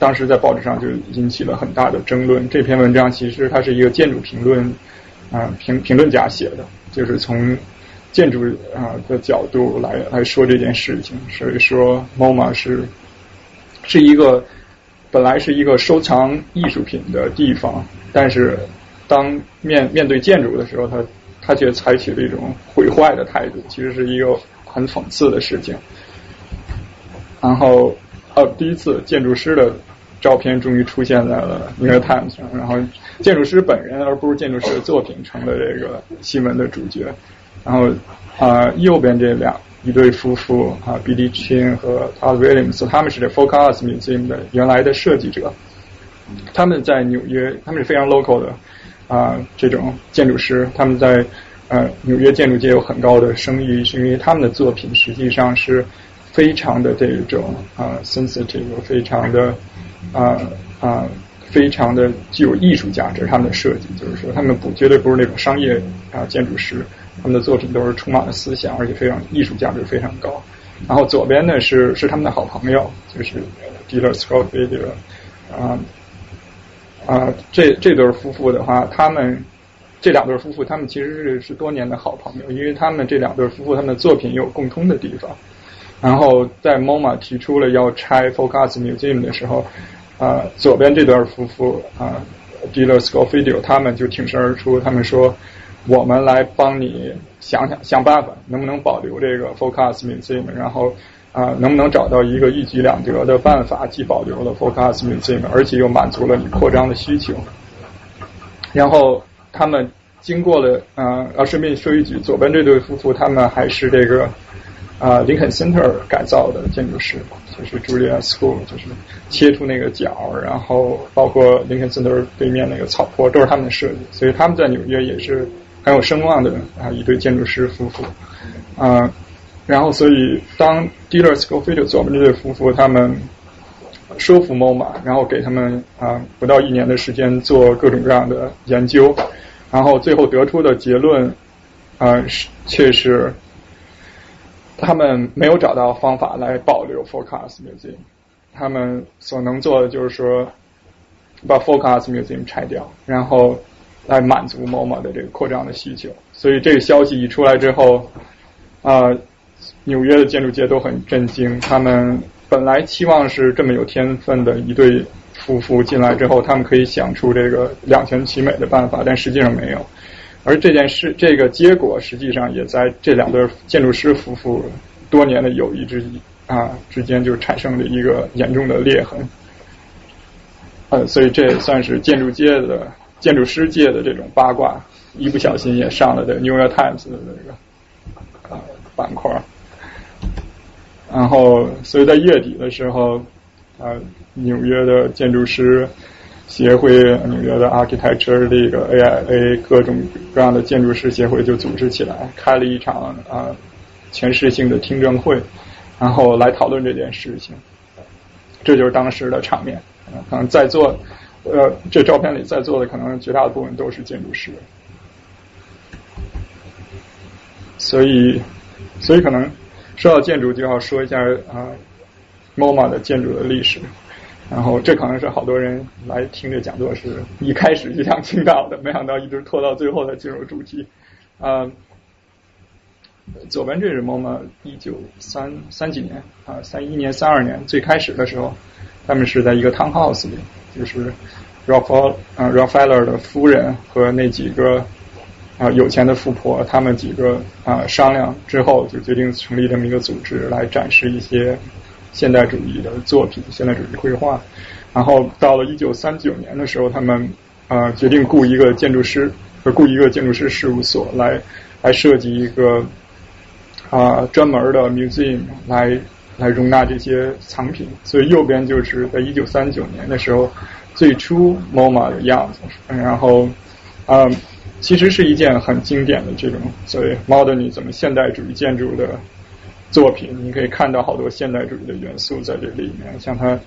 当时在报纸上就引起了很大的争论。这篇文章其实它是一个建筑评论啊评评论家写的，就是从建筑啊的角度来来说这件事情。所以说，MoMA 是是一个本来是一个收藏艺术品的地方，但是当面面对建筑的时候，他他却采取了一种毁坏的态度，其实是一个很讽刺的事情。然后，呃，第一次建筑师的。照片终于出现在了《New Times》上，然后建筑师本人而不是建筑师的作品成了这个新闻的主角。然后啊，右边这两一对夫妇啊，Billy Chin 和 Todd Williams，他们是这 Folk Arts Museum 的原来的设计者。他们在纽约，他们是非常 local 的啊这种建筑师，他们在呃纽约建筑界有很高的声誉，是因为他们的作品实际上是非常的这种啊 sensitive，非常的。啊啊，非常的具有艺术价值，他们的设计就是说，他们不绝对不是那种商业啊建筑师，他们的作品都是充满了思想，而且非常艺术价值非常高。然后左边呢是是他们的好朋友，就是 Diller Scofield 啊啊，这这对夫妇的话，他们这两对夫妇，他们其实是是多年的好朋友，因为他们这两对夫妇他们的作品有共通的地方。然后在 MoMA 提出了要拆 Focus Museum 的时候，啊，左边这对夫妇啊，Diller Scofield 他们就挺身而出，他们说，我们来帮你想想想办法，能不能保留这个 Focus Museum，然后啊，能不能找到一个一举两得的办法，既保留了 Focus Museum，而且又满足了你扩张的需求。然后他们经过了啊，啊，顺便说一句，左边这对夫妇他们还是这个。啊，林肯 Center 改造的建筑师，就是 Julia School，就是切出那个角，然后包括林肯 Center 对面那个草坡，都是他们的设计。所以他们在纽约也是很有声望的啊一对建筑师夫妇。啊，然后所以当 Diller Scofield 左边这对夫妇他们说服 MoMA，然后给他们啊不到一年的时间做各种各样的研究，然后最后得出的结论啊是却是。他们没有找到方法来保留 Folk Arts Museum，他们所能做的就是说把 Folk Arts Museum 拆掉，然后来满足 MoMA 的这个扩张的需求。所以这个消息一出来之后，啊，纽约的建筑界都很震惊。他们本来期望是这么有天分的一对夫妇进来之后，他们可以想出这个两全其美的办法，但实际上没有。而这件事，这个结果实际上也在这两对建筑师夫妇多年的友谊之啊之间就产生了一个严重的裂痕。呃，所以这也算是建筑界的建筑师界的这种八卦，一不小心也上了的《New York Times》的那个啊板块。然后，所以在月底的时候，啊，纽约的建筑师。协会纽约的 Architecture 这个 AIA 各种各样的建筑师协会就组织起来，开了一场啊全市性的听证会，然后来讨论这件事情。这就是当时的场面。可能在座呃这照片里在座的可能绝大部分都是建筑师，所以所以可能说到建筑就要说一下啊 MoMA 的建筑的历史。然后这可能是好多人来听这讲座是一开始就想听到的，没想到一直拖到最后才进入主题。啊，左边这是 MoMA 一九三三几年啊，三一年、三二年最开始的时候，他们是在一个 townhouse 里，就是 Ralph 啊 Ralph 的夫人和那几个啊有钱的富婆，他们几个啊商量之后就决定成立这么一个组织来展示一些。现代主义的作品，现代主义绘画。然后到了一九三九年的时候，他们啊决定雇一个建筑师，和雇一个建筑师事务所来来设计一个啊专门的 museum 来来容纳这些藏品。所以右边就是在一九三九年的时候最初 MoMA 的样子。然后啊，其实是一件很经典的这种所谓 modernism 现代主义建筑的作品。你可以看到好多现代主义的元素在这里面，像它。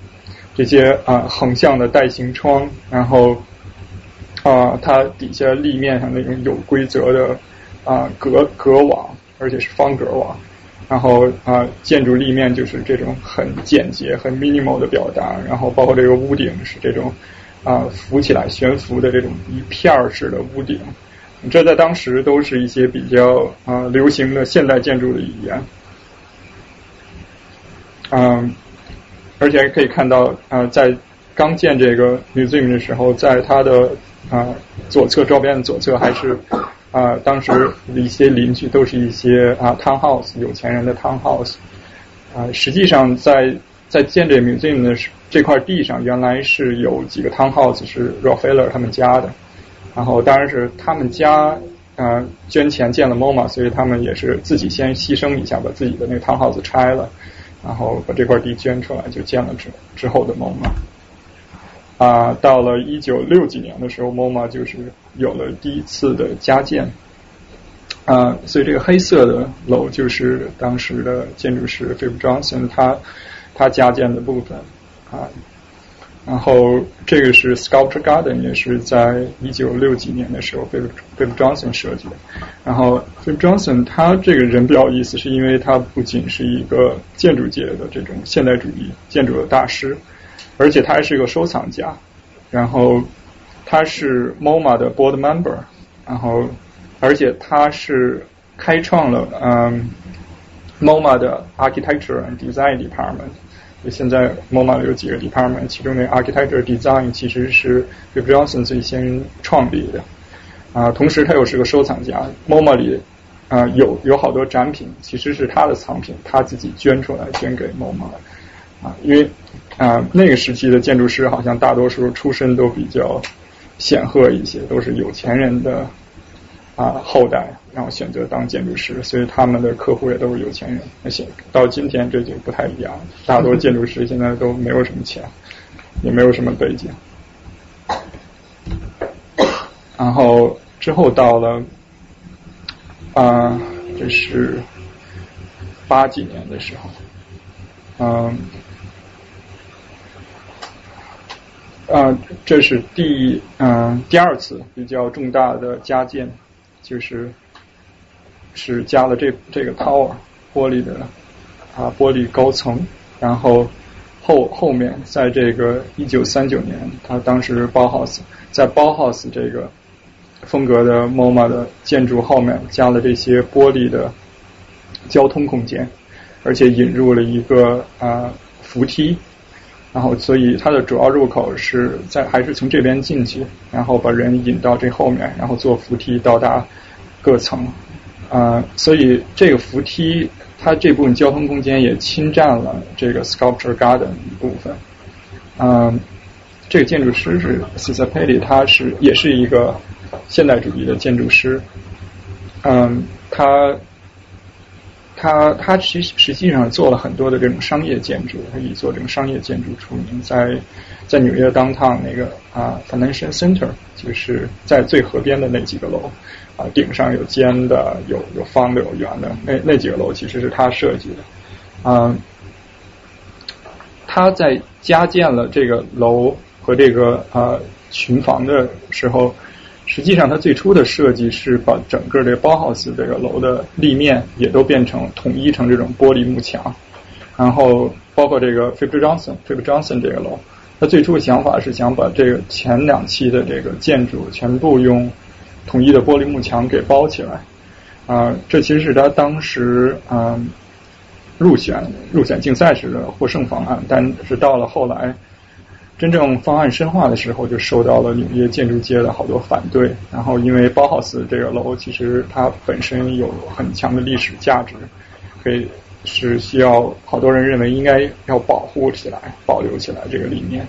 这些啊横向的带形窗，然后啊它底下立面上那种有规则的啊格格网，而且是方格网，然后啊建筑立面就是这种很简洁、很 minimal 的表达，然后包括这个屋顶是这种啊浮起来悬浮的这种一片儿式的屋顶，这在当时都是一些比较啊流行的现代建筑的语言，嗯。而且可以看到，啊，在刚建这个 museum 的时候，在它的啊左侧周边的左侧还是啊当时一些邻居都是一些啊 townhouse 有钱人的 townhouse 啊，实际上在在建这 museum 的这块地上，原来是有几个 townhouse 是 Rockefeller 他们家的，然后当然是他们家啊捐钱建了 MoMA，所以他们也是自己先牺牲一下，把自己的那个 townhouse 拆了。然后把这块地捐出来，就建了之之后的 MoMA。啊，到了一九六几年的时候，MoMA 就是有了第一次的加建。啊，所以这个黑色的楼就是当时的建筑师 Philip Johnson 他他加建的部分啊。然后这个是 Sculpture Garden，也是在一九六几年的时候被被 Johnson 设计的。然后 Philip Johnson 他这个人比较有意思，是因为他不仅是一个建筑界的这种现代主义建筑的大师，而且他还是一个收藏家。然后他是 MoMA 的 Board Member，然后而且他是开创了嗯 MoMA 的 Architecture and Design Department。现在 MoMA 有几个 department，其中那 architecture design 其实是 Bill Johnson 最先创立的啊。同时他又是个收藏家，MoMA 里啊有有好多展品其实是他的藏品，他自己捐出来捐给 MoMA 啊。因为啊那个时期的建筑师好像大多数出身都比较显赫一些，都是有钱人的啊后代。然后选择当建筑师，所以他们的客户也都是有钱人。那现到今天这就不太一样，大多建筑师现在都没有什么钱，也没有什么背景。然后之后到了啊，这是八几年的时候，嗯，啊，这是第嗯第二次比较重大的加建，就是。是加了这这个 tower 玻璃的啊玻璃高层，然后后后面在这个一九三九年，他当时包 house 在包 house 这个风格的 MoMA 的建筑后面加了这些玻璃的交通空间，而且引入了一个啊扶梯，然后所以它的主要入口是在还是从这边进去，然后把人引到这后面，然后坐扶梯到达各层。啊，所以这个扶梯，它这部分交通空间也侵占了这个 Sculpture Garden 一部分。嗯，这个建筑师是 c e s a p e t i 他是也是一个现代主义的建筑师。嗯，他他他实实际上做了很多的这种商业建筑，他以做这种商业建筑出名，在在纽约 Downtown 那个啊 Financial Center，就是在最河边的那几个楼。啊，顶上有尖的，有有方的，有圆的。那那几个楼其实是他设计的。嗯，他在加建了这个楼和这个呃群房的时候，实际上他最初的设计是把整个这个包 house 这个楼的立面也都变成统一成这种玻璃幕墙。然后包括这个 Philip Johnson，Philip Johnson 这个楼，他最初的想法是想把这个前两期的这个建筑全部用。统一的玻璃幕墙给包起来，啊，这其实是他当时嗯入选入选竞赛时的获胜方案，但是到了后来真正方案深化的时候，就受到了纽约建筑界的好多反对。然后因为包豪斯这个楼其实它本身有很强的历史价值，可以是需要好多人认为应该要保护起来、保留起来这个理念。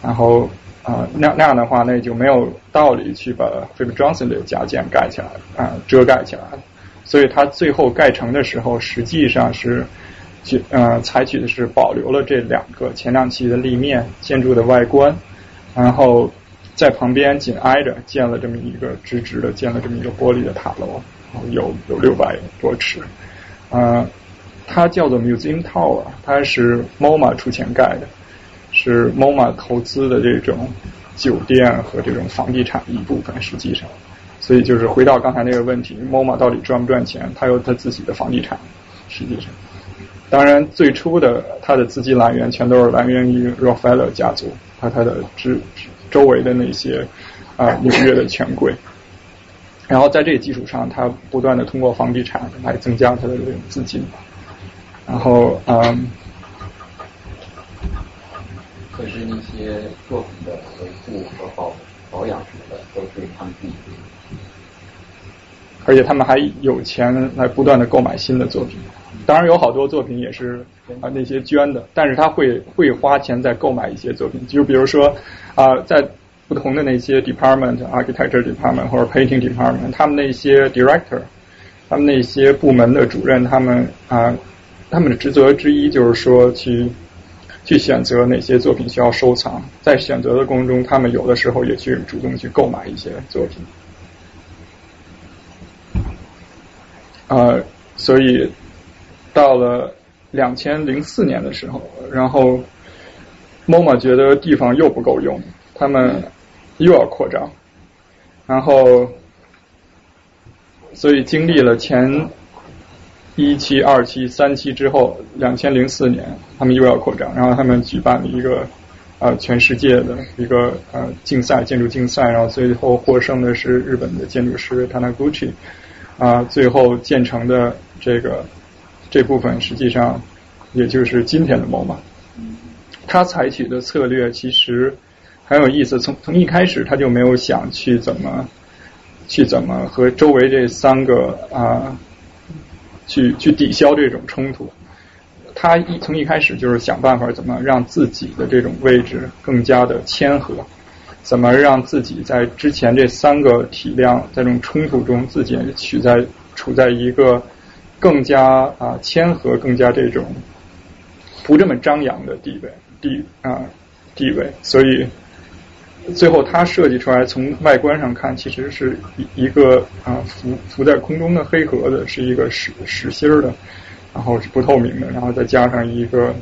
然后啊，那那样的话，那就没有道理去把 Philip Johnson 的加建盖起来啊，遮盖起来。所以他最后盖成的时候，实际上是去呃采取的是保留了这两个前两期的立面建筑的外观，然后在旁边紧挨着建了这么一个直直的建了这么一个玻璃的塔楼，然后有有六百多尺，啊，它叫做 Museum Tower，它是 MoMA 出钱盖的。是 MoMA 投资的这种酒店和这种房地产一部分，实际上，所以就是回到刚才那个问题，MoMA 到底赚不赚钱？它有它自己的房地产，实际上，当然最初的他的资金来源全都是来源于 Rockefeller 家族和他的之周围的那些啊纽约的权贵，然后在这个基础上，他不断的通过房地产来增加他的这种资金，然后嗯。可是那些作品的维护和保保养什么的都是他们自己，而且他们还有钱来不断的购买新的作品。当然有好多作品也是啊那些捐的，但是他会会花钱在购买一些作品，就比如说啊在不同的那些 department，architecture department 或者 painting department，他们那些 director，他们那些部门的主任，他们啊他们的职责之一就是说去。去选择哪些作品需要收藏，在选择的过程中，他们有的时候也去主动去购买一些作品。呃，所以到了两千零四年的时候，然后 MoMA 觉得地方又不够用，他们又要扩张，然后所以经历了前。一期、二期、三期之后，两千零四年，他们又要扩张，然后他们举办了一个呃全世界的一个呃竞赛，建筑竞赛，然后最后获胜的是日本的建筑师 Tanaguchi，啊，最后建成的这个这部分实际上也就是今天的 MoMA。他采取的策略其实很有意思，从从一开始他就没有想去怎么去怎么和周围这三个啊。去去抵消这种冲突，他一从一开始就是想办法怎么让自己的这种位置更加的谦和，怎么让自己在之前这三个体量在这种冲突中自己处在处在一个更加啊谦和、更加这种不这么张扬的地位地啊地位，所以。最后，它设计出来，从外观上看，其实是一一个啊浮浮在空中的黑盒子，是一个实实心儿的，然后是不透明的，然后再加上一个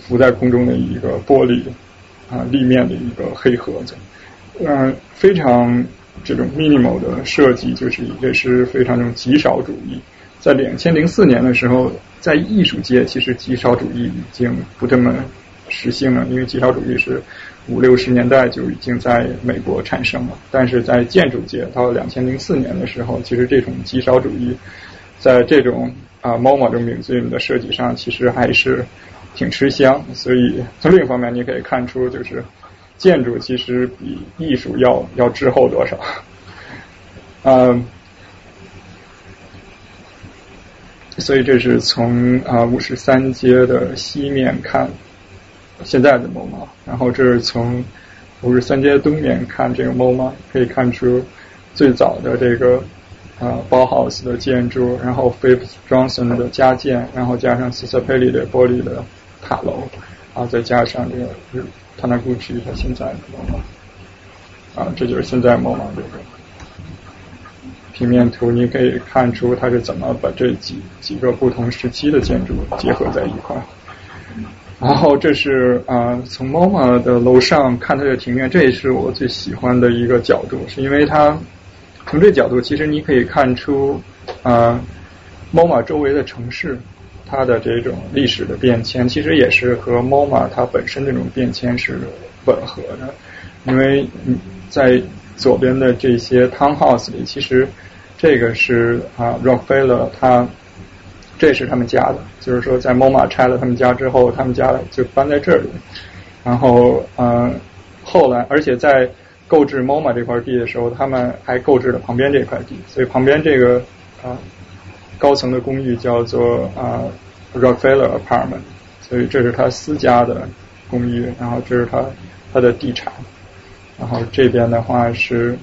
浮在空中的一个玻璃啊立面的一个黑盒子，嗯，非常这种 minimal 的设计，就是也是非常这种极少主义。在两千零四年的时候，在艺术界，其实极少主义已经不这么实行了，因为极少主义是。五六十年代就已经在美国产生了，但是在建筑界到两千零四年的时候，其实这种极少主义在这种啊 MoMA 这种 museum 的设计上，其实还是挺吃香。所以从另一方面，你可以看出，就是建筑其实比艺术要要滞后多少。嗯，所以这是从啊五十三街的西面看。现在的 MoMA，然后这是从五十三街东面看这个 MoMA，可以看出最早的这个啊包豪斯的建筑，然后 Fifth Johnson 的加建，然后加上 c i s a p e l i 的玻璃的塔楼，然后再加上这个 Taniguchi 他现在的 MoMA，啊，这就是现在 MoMA 这个平面图，你可以看出它是怎么把这几几个不同时期的建筑结合在一块。然后这是啊，从 MoMA 的楼上看它的庭院，这也是我最喜欢的一个角度，是因为它从这角度，其实你可以看出啊，MoMA 周围的城市它的这种历史的变迁，其实也是和 MoMA 它本身这种变迁是吻合的，因为在左边的这些 townhouse 里，其实这个是啊 Rockefeller 他。这是他们家的，就是说在 MoMA 拆了他们家之后，他们家就搬在这里。然后，嗯，后来，而且在购置 MoMA 这块地的时候，他们还购置了旁边这块地，所以旁边这个啊高层的公寓叫做啊 Rockefeller Apartment，所以这是他私家的公寓，然后这是他他的地产，然后这边的话是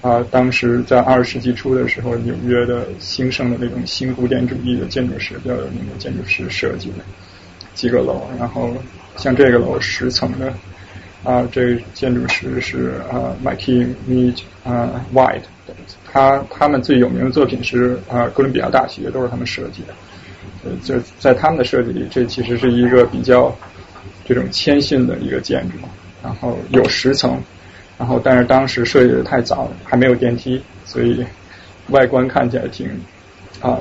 啊，当时在二十世纪初的时候，纽约的兴盛的那种新古典主义的建筑师比较有名的建筑师设计的几个楼，然后像这个楼十层的啊，这建筑师是啊 m i k e y Mead 啊 White。他他们最有名的作品是啊哥伦比亚大学都是他们设计的，呃就在他们的设计里，这其实是一个比较这种谦逊的一个建筑，然后有十层，然后但是当时设计的太早了，还没有电梯，所以外观看起来挺啊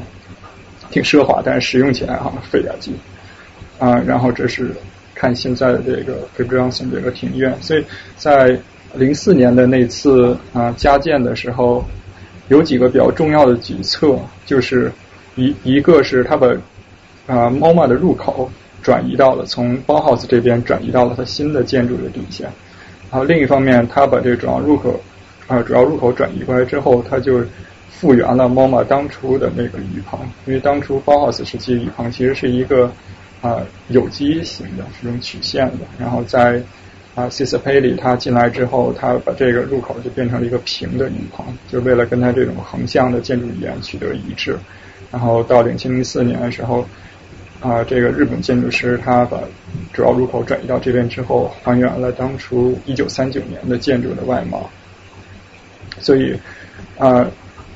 挺奢华，但是使用起来哈费点劲啊。然后这是看现在的这个 f i b r o n s o n 这个庭院，所以在零四年的那次啊加建的时候。有几个比较重要的举措，就是一一个是他把啊 MoMA 的入口转移到了从 Bauhaus 这边转移到了它新的建筑的底下，然后另一方面，他把这个主要入口啊主要入口转移过来之后，他就复原了 MoMA 当初的那个雨棚，因为当初 Bauhaus 时期雨棚其实是一个啊有机型的这种曲线的，然后在啊 c i s a p a l i 他进来之后，他把这个入口就变成了一个平的雨棚，就为了跟他这种横向的建筑语言取得一致。然后到两千零四年的时候，啊，这个日本建筑师他把主要入口转移到这边之后，还原了当初一九三九年的建筑的外貌。所以啊，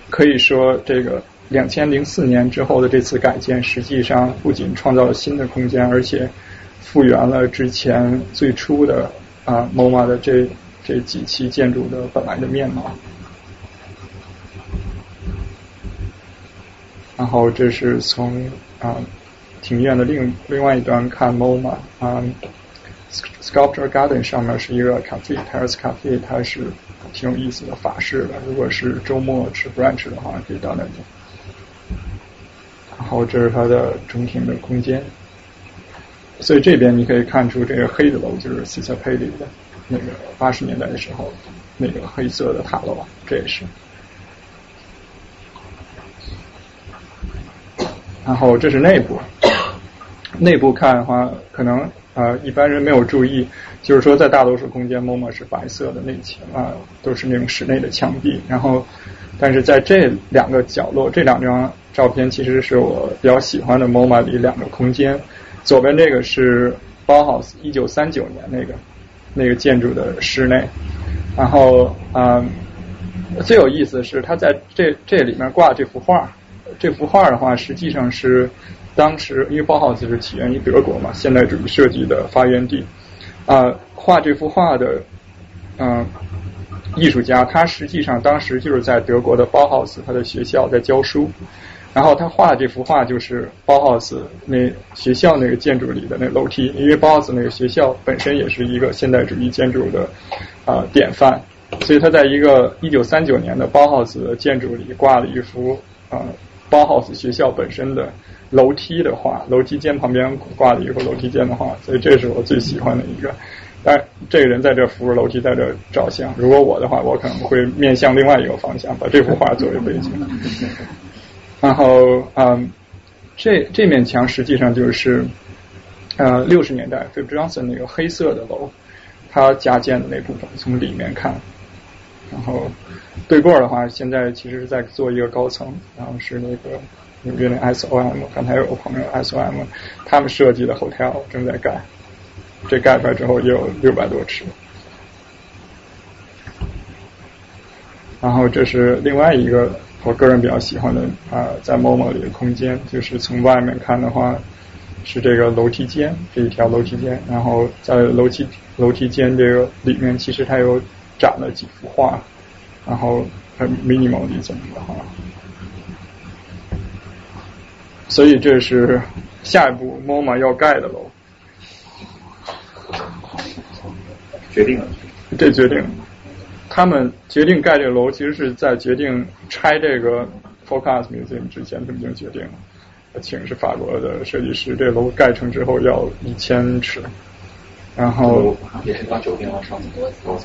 可以说这个两千零四年之后的这次改建，实际上不仅创造了新的空间，而且复原了之前最初的。啊，MoMA 的这这几期建筑的本来的面貌，然后这是从啊庭院的另另外一端看 MoMA 啊，Sculpture Garden 上面是一个 cafe，Terrace Cafe，它是挺有意思的法式的，如果是周末吃 brunch 的话，可以到那里。然后这是它的中庭的空间。所以这边你可以看出，这个黑的楼就是 c i s a p a l i 的那个八十年代的时候那个黑色的塔楼，这也是。然后这是内部，内部看的话，可能啊一般人没有注意，就是说在大多数空间，MoMA 是白色的内墙啊，都是那种室内的墙壁。然后，但是在这两个角落，这两张照片其实是我比较喜欢的 MoMA 里两个空间。左边这个是 Bauhaus 一九三九年那个那个建筑的室内，然后啊最有意思的是它在这这里面挂这幅画，这幅画的话实际上是当时因为包豪斯是起源于德国嘛，现代主义设计的发源地啊，画这幅画的嗯艺术家他实际上当时就是在德国的包豪斯他的学校在教书。然后他画的这幅画就是包豪斯那学校那个建筑里的那楼梯，因为包豪斯那个学校本身也是一个现代主义建筑的啊典范，所以他在一个一九三九年的包豪斯建筑里挂了一幅啊包豪斯学校本身的楼梯的画，楼梯间旁边挂了一幅楼梯间的画，所以这是我最喜欢的一个。但这个人在这扶着楼梯在这照相，如果我的话，我可能会面向另外一个方向，把这幅画作为背景。[laughs] 然后，嗯，这这面墙实际上就是呃六十年代 f i b Johnson 那个黑色的楼，他加建的那部分，从里面看。然后对过的话，现在其实是在做一个高层，然后是那个纽约的 SOM，刚才有个朋友 SOM，他们设计的 hotel 正在盖，这盖出来之后也有六百多尺。然后这是另外一个。我个人比较喜欢的啊，在 MOMO 里的空间，就是从外面看的话，是这个楼梯间这一条楼梯间，然后在楼梯楼梯间这个里面，其实它有展了几幅画，然后很 minimal 的这么的画，所以这是下一步 MoMA 要盖的楼，决定了，这决定了。他们决定盖这个楼，其实是在决定拆这个 Focus Museum 之前就已经决定了。请是法国的设计师，这楼盖成之后要一千尺，然后也是把酒店往上走。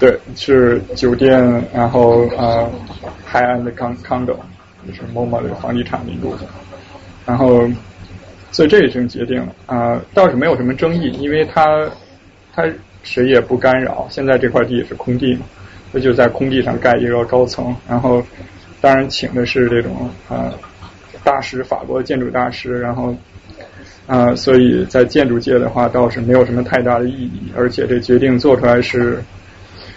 对，是酒店，然后啊，海岸的 Con Condo，就是 MoMA 的房地产的一部分。然后所以这已经决定了啊，倒是没有什么争议，因为他他谁也不干扰。现在这块地是空地嘛，他就在空地上盖一个高层，然后当然请的是这种啊大师，法国建筑大师，然后啊，所以在建筑界的话倒是没有什么太大的意义，而且这决定做出来是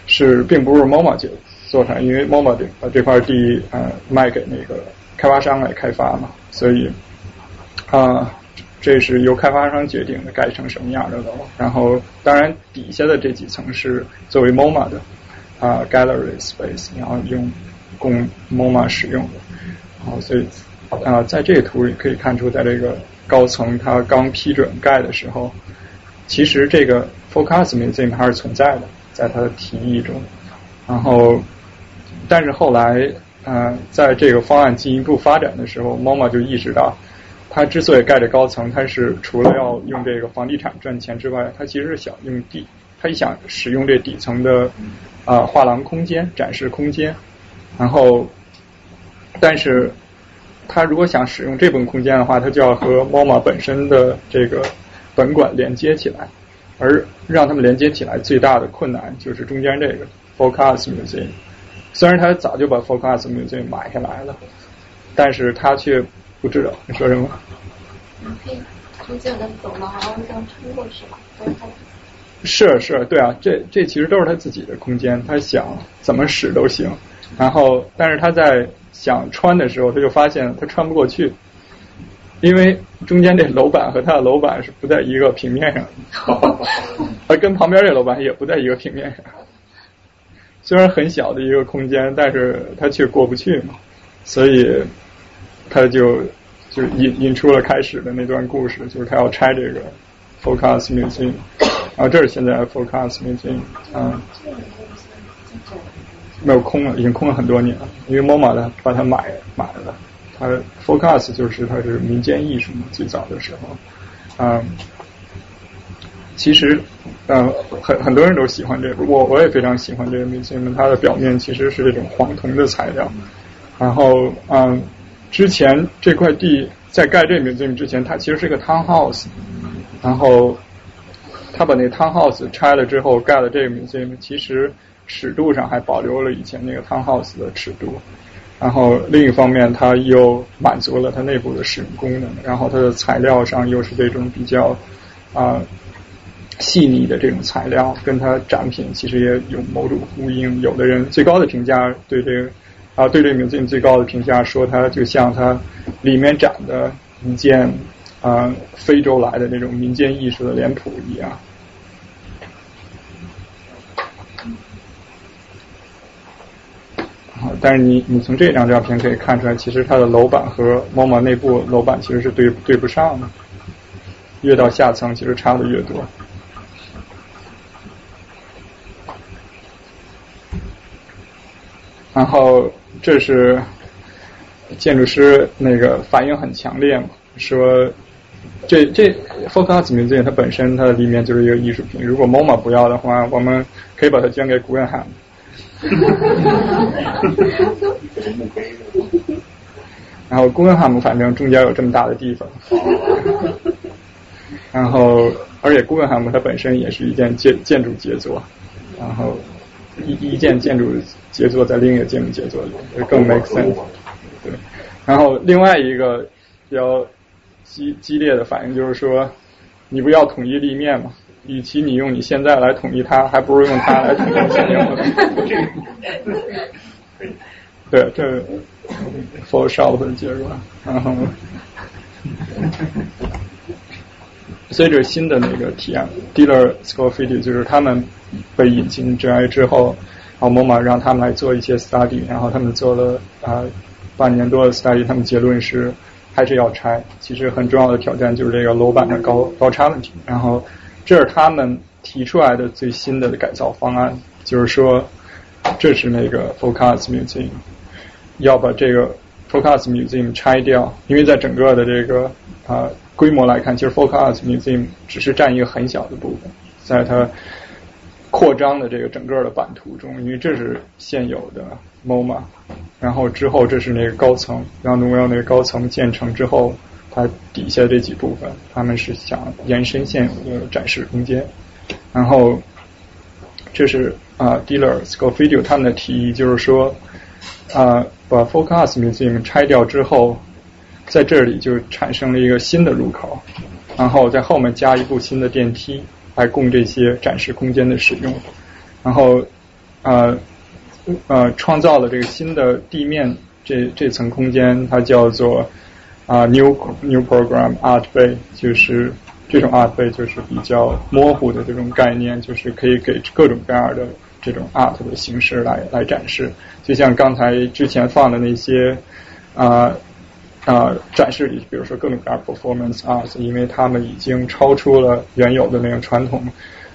是并不是 MoMA 做做出来，因为 MoMA 把这块地呃卖给那个开发商来开发嘛，所以啊。这是由开发商决定的，盖成什么样的楼。然后，当然底下的这几层是作为 MoMA 的啊 Gallery Space，然后用供 MoMA 使用的。好，所以啊，在这个图里可以看出，在这个高层它刚批准盖的时候，其实这个 Focus Museum 还是存在的，在它的提议中。然后，但是后来啊，在这个方案进一步发展的时候，MoMA 就意识到。他之所以盖这高层，他是除了要用这个房地产赚钱之外，他其实是想用地，他想使用这底层的啊画廊空间、展示空间。然后，但是他如果想使用这部分空间的话，他就要和 MoMA 本身的这个本馆连接起来。而让他们连接起来最大的困难就是中间这个 Focus Museum。虽然他早就把 Focus Museum 买下来了，但是他却。不知道你说什么？可以从这个走廊这样穿过去吧？是是，对啊，这这其实都是他自己的空间，他想怎么使都行。然后，但是他在想穿的时候，他就发现他穿不过去，因为中间这楼板和他的楼板是不在一个平面上，[laughs] 而跟旁边这楼板也不在一个平面上。虽然很小的一个空间，但是他却过不去嘛，所以。他就就引引出了开始的那段故事，就是他要拆这个 Focus Museum，啊，这是现在 Focus Museum，啊，没有空了，已经空了很多年了，因为 MoMA 的把它买买了，它 Focus 就是它是民间艺术嘛，最早的时候，啊，其实呃很很多人都喜欢这个，我我也非常喜欢这个 museum，它的表面其实是这种黄铜的材料，然后嗯。之前这块地在盖这 museum 之前，它其实是个 townhouse，然后他把那 townhouse 拆了之后，盖了这个 museum，其实尺度上还保留了以前那个 townhouse 的尺度。然后另一方面，它又满足了它内部的使用功能。然后它的材料上又是这种比较啊细腻的这种材料，跟它展品其实也有某种呼应。有的人最高的评价对这个。啊，对这个 museum 最高的评价说，它就像它里面展的一件啊非洲来的那种民间艺术的脸谱一样。啊，但是你你从这张照片可以看出来，其实它的楼板和 MoMA 内部楼板其实是对对不上的，越到下层其实差的越多。然后这是建筑师那个反应很强烈嘛，说这这 Focus Museum 它本身它里面就是一个艺术品，如果 MoMA 不要的话，我们可以把它捐给 Guggenheim。[laughs] 然后 Guggenheim 反正中间有这么大的地方，然后而且 Guggenheim 它本身也是一件建建筑杰作，然后一一件建筑。杰作在另一个建筑杰作里，更 make sense。对，然后另外一个比较激激烈的反应就是说，你不要统一立面嘛？与其你用你现在来统一它，还不如用它来统一现在。对，这 Photoshop 的结果。然后，所以这是新的那个体验，Dealer School f i t 就是他们被引进进来之后。然后 MoMA 让他们来做一些 study，然后他们做了啊半年多的 study，他们结论是还是要拆。其实很重要的挑战就是这个楼板的高高差问题。然后这是他们提出来的最新的改造方案，就是说这是那个 Focus Museum 要把这个 Focus Museum 拆掉，因为在整个的这个啊规模来看，其实 Focus Museum 只是占一个很小的部分，在它。扩张的这个整个的版图中，因为这是现有的 MoMA，然后之后这是那个高层，然后如果要那个高层建成之后它底下这几部分，他们是想延伸现有的展示空间。然后，这是啊，Dealer Scofidio 他们的提议，就是说啊，把 Focus Museum 拆掉之后，在这里就产生了一个新的入口，然后在后面加一部新的电梯，来供这些展示空间的使用。然后，呃，呃，创造了这个新的地面这这层空间，它叫做。啊，new new program art bay 就是这种 art bay 就是比较模糊的这种概念，就是可以给各种各样的这种 art 的形式来来展示。就像刚才之前放的那些啊啊展示里，比如说各种各样 performance arts，因为他们已经超出了原有的那种传统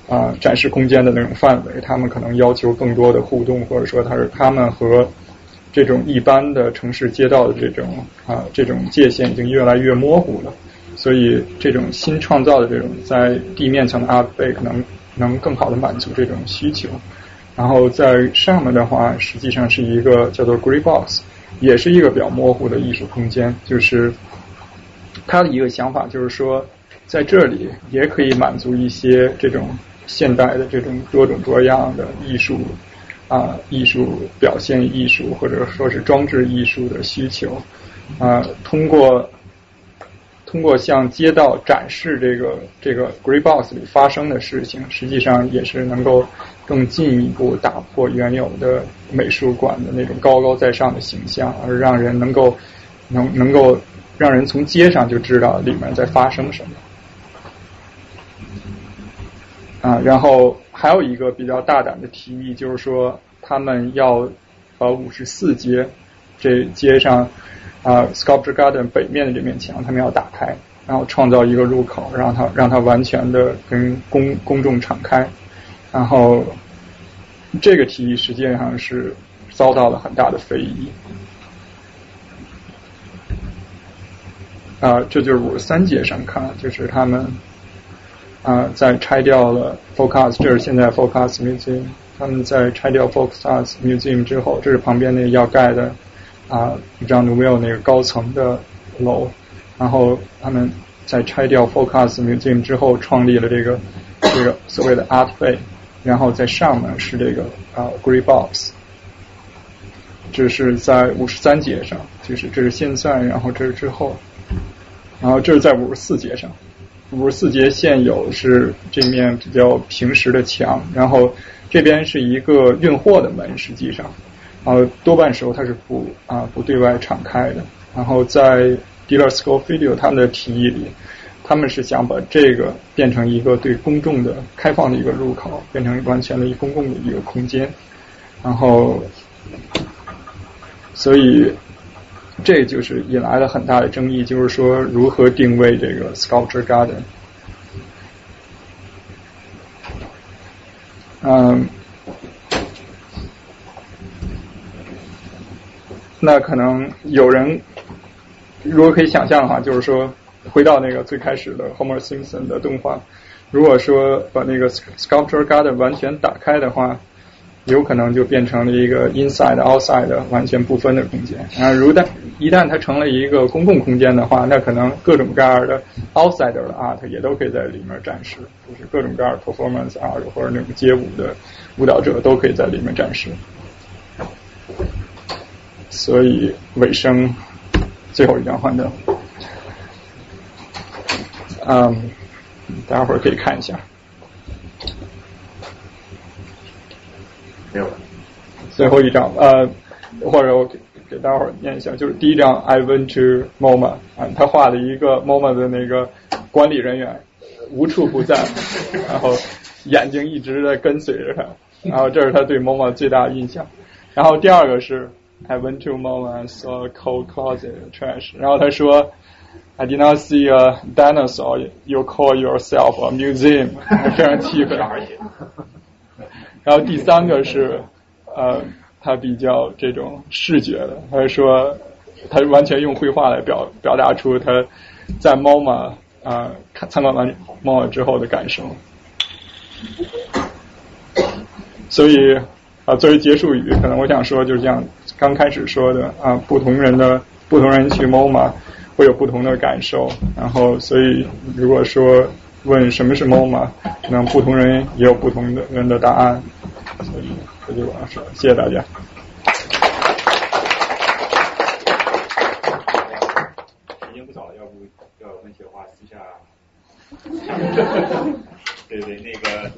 啊展示空间的那种范围，他们可能要求更多的互动，或者说他是他们和这种一般的城市街道的这种啊，这种界限已经越来越模糊了，所以这种新创造的这种在地面层的 art bay 可能能更好的满足这种需求。然后在上面的话，实际上是一个叫做 Grey Box，也是一个比较模糊的艺术空间。就是他的一个想法就是说，在这里也可以满足一些这种现代的这种多种多样的艺术。啊，艺术表现艺术或者说是装置艺术的需求，啊，通过通过向街道展示这个这个 Grey Box 里发生的事情，实际上也是能够更进一步打破原有的美术馆的那种高高在上的形象，而让人能够能能够让人从街上就知道里面在发生什么。啊，然后。还有一个比较大胆的提议，就是说他们要把五十四街这街上啊 Sculpture Garden 北面的这面墙，他们要打开，然后创造一个入口，让它让它完全的跟公公众敞开。然后这个提议实际上是遭到了很大的非议。啊，这就是五十三街上看，就是他们。啊，在拆掉了 Focus，这是现在 Focus Museum。他们在拆掉 Focus Museum 之后，这是旁边那个要盖的啊，John Newell 那个高层的楼。然后他们在拆掉 Focus Museum 之后，创立了这个这个所谓的 Art Bay。然后在上面是这个啊 Grey Box。这是在五十三节上，就是这是现在，然后这是之后，然后这是在五十四节上。五十四节现有是这面比较平实的墙，然后这边是一个运货的门，实际上，呃，多半时候它是不啊不对外敞开的。然后在 Dealer School Video 他们的提议里，他们是想把这个变成一个对公众的开放的一个入口，变成完全的一公共的一个空间。然后，所以。这就是引来了很大的争议，就是说如何定位这个 Sculpture Garden。嗯，那可能有人如果可以想象的话，就是说回到那个最开始的 Homer Simpson 的动画，如果说把那个 Sculpture Garden 完全打开的话。有可能就变成了一个 inside outside 完全不分的空间啊！如旦一旦它成了一个公共空间的话，那可能各种各样的 outsider 的 art 也都可以在里面展示，就是各种各样的 performance art 或者那种街舞的舞蹈者都可以在里面展示。所以尾声最后一张幻灯，嗯，大家伙儿可以看一下。没有。最后一张，呃，或者我给给大家伙儿念一下，就是第一张，I went to MoMA，啊，他画了一个 MoMA 的那个管理人员，无处不在，[laughs] 然后眼睛一直在跟随着他，然后这是他对 MoMA 最大的印象。然后第二个是，I went to MoMA and saw a cold closet trash，然后他说，I did not see a dinosaur，you call yourself a museum，非常气愤。然后第三个是，呃，他比较这种视觉的，他说他完全用绘画来表表达出他在 MoMA 啊看参观完 MoMA 之后的感受。所以啊，作为结束语，可能我想说，就是像刚开始说的啊，不同人的不同人去 MoMA 会有不同的感受。然后，所以如果说问什么是 MoMA，可能不同人也有不同的人的答案。所以这就我要说，谢谢大家。时间不早了，要不要有问题的话私下。对对，那个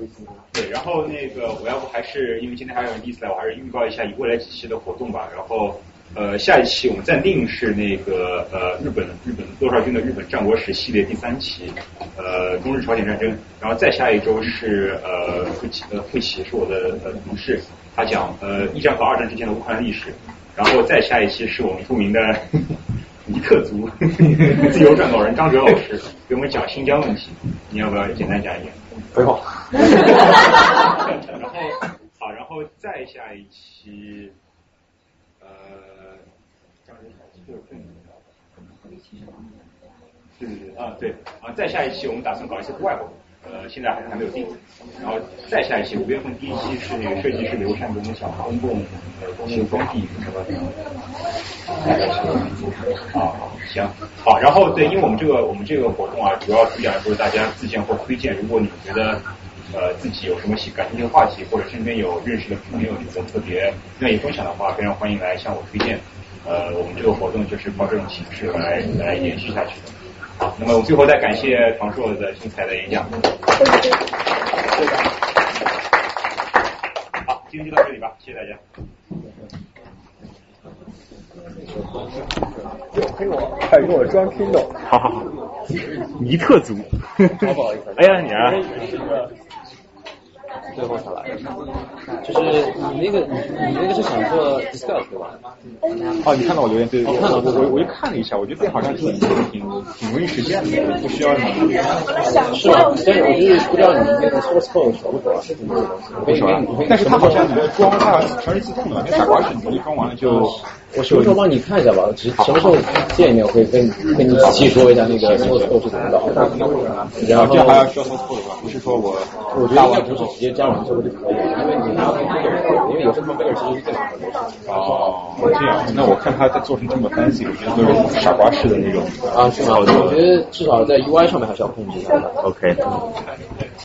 对，然后那个我要不还是因为今天还有人第一次来，我还是预告一下以未来几期的活动吧。然后呃下一期我们暂定是那个呃日本日本多少军的日本战国史系列第三期，呃中日朝鲜战争。然后再下一周是呃会奇呃会奇是我的呃同事，他讲呃一战和二战之间的乌克兰历史。然后再下一期是我们著名的尼特族自由撰稿人张哲老师给我们讲新疆问题，你要不要简单讲一讲？不用。[laughs] 然后好，然后再下一期，呃，张哲老师就是对对对啊对啊，再下一期我们打算搞一次户外活动。呃，现在还还没有定。然后再下一期，五月份第一期是那个设计师刘山跟我们讲公共呃公共工地什么的。啊，行，好，然后对，因为我们这个我们这个活动啊，主要主讲说大家自荐或推荐，如果你觉得呃自己有什么喜感兴趣的话题，或者身边有认识的朋友觉得特别愿意分享的话，非常欢迎来向我推荐。呃，我们这个活动就是靠这种形式来来延续下去的。好，那么我们最后再感谢唐硕的精彩的演讲。好，今天就到这里吧，谢谢大家。给我，还给我装听懂。好好好，尼特族。不好意思。哎呀，你啊。最后才来的，就是你那个你你那个是想做 discuss 对吧？哦，你看到我留言对，我看到我我我就看了一下，我觉得这好像挺挺挺容易实现的，不需要什么。是吗？但是我就是不知道你那个 source code 熟不熟啊？不熟啊。但是它好像你的装它全是自动的，那傻瓜是你装完了就。我什么时候帮你看一下吧？只什么时候见一面，我会跟跟你仔细说一下那个 source code 是怎么搞的。然后这还要需要 code 吧？不是说我我觉得应该不是直接加上之后就可以，因为你拿 configure，因为有些 configure 其实是的。哦，这样，那我看他在做成这么 fancy，我觉得都是傻瓜式的那种。啊，是吗？我觉得至少在 UI 上面还是要控制一下的。OK。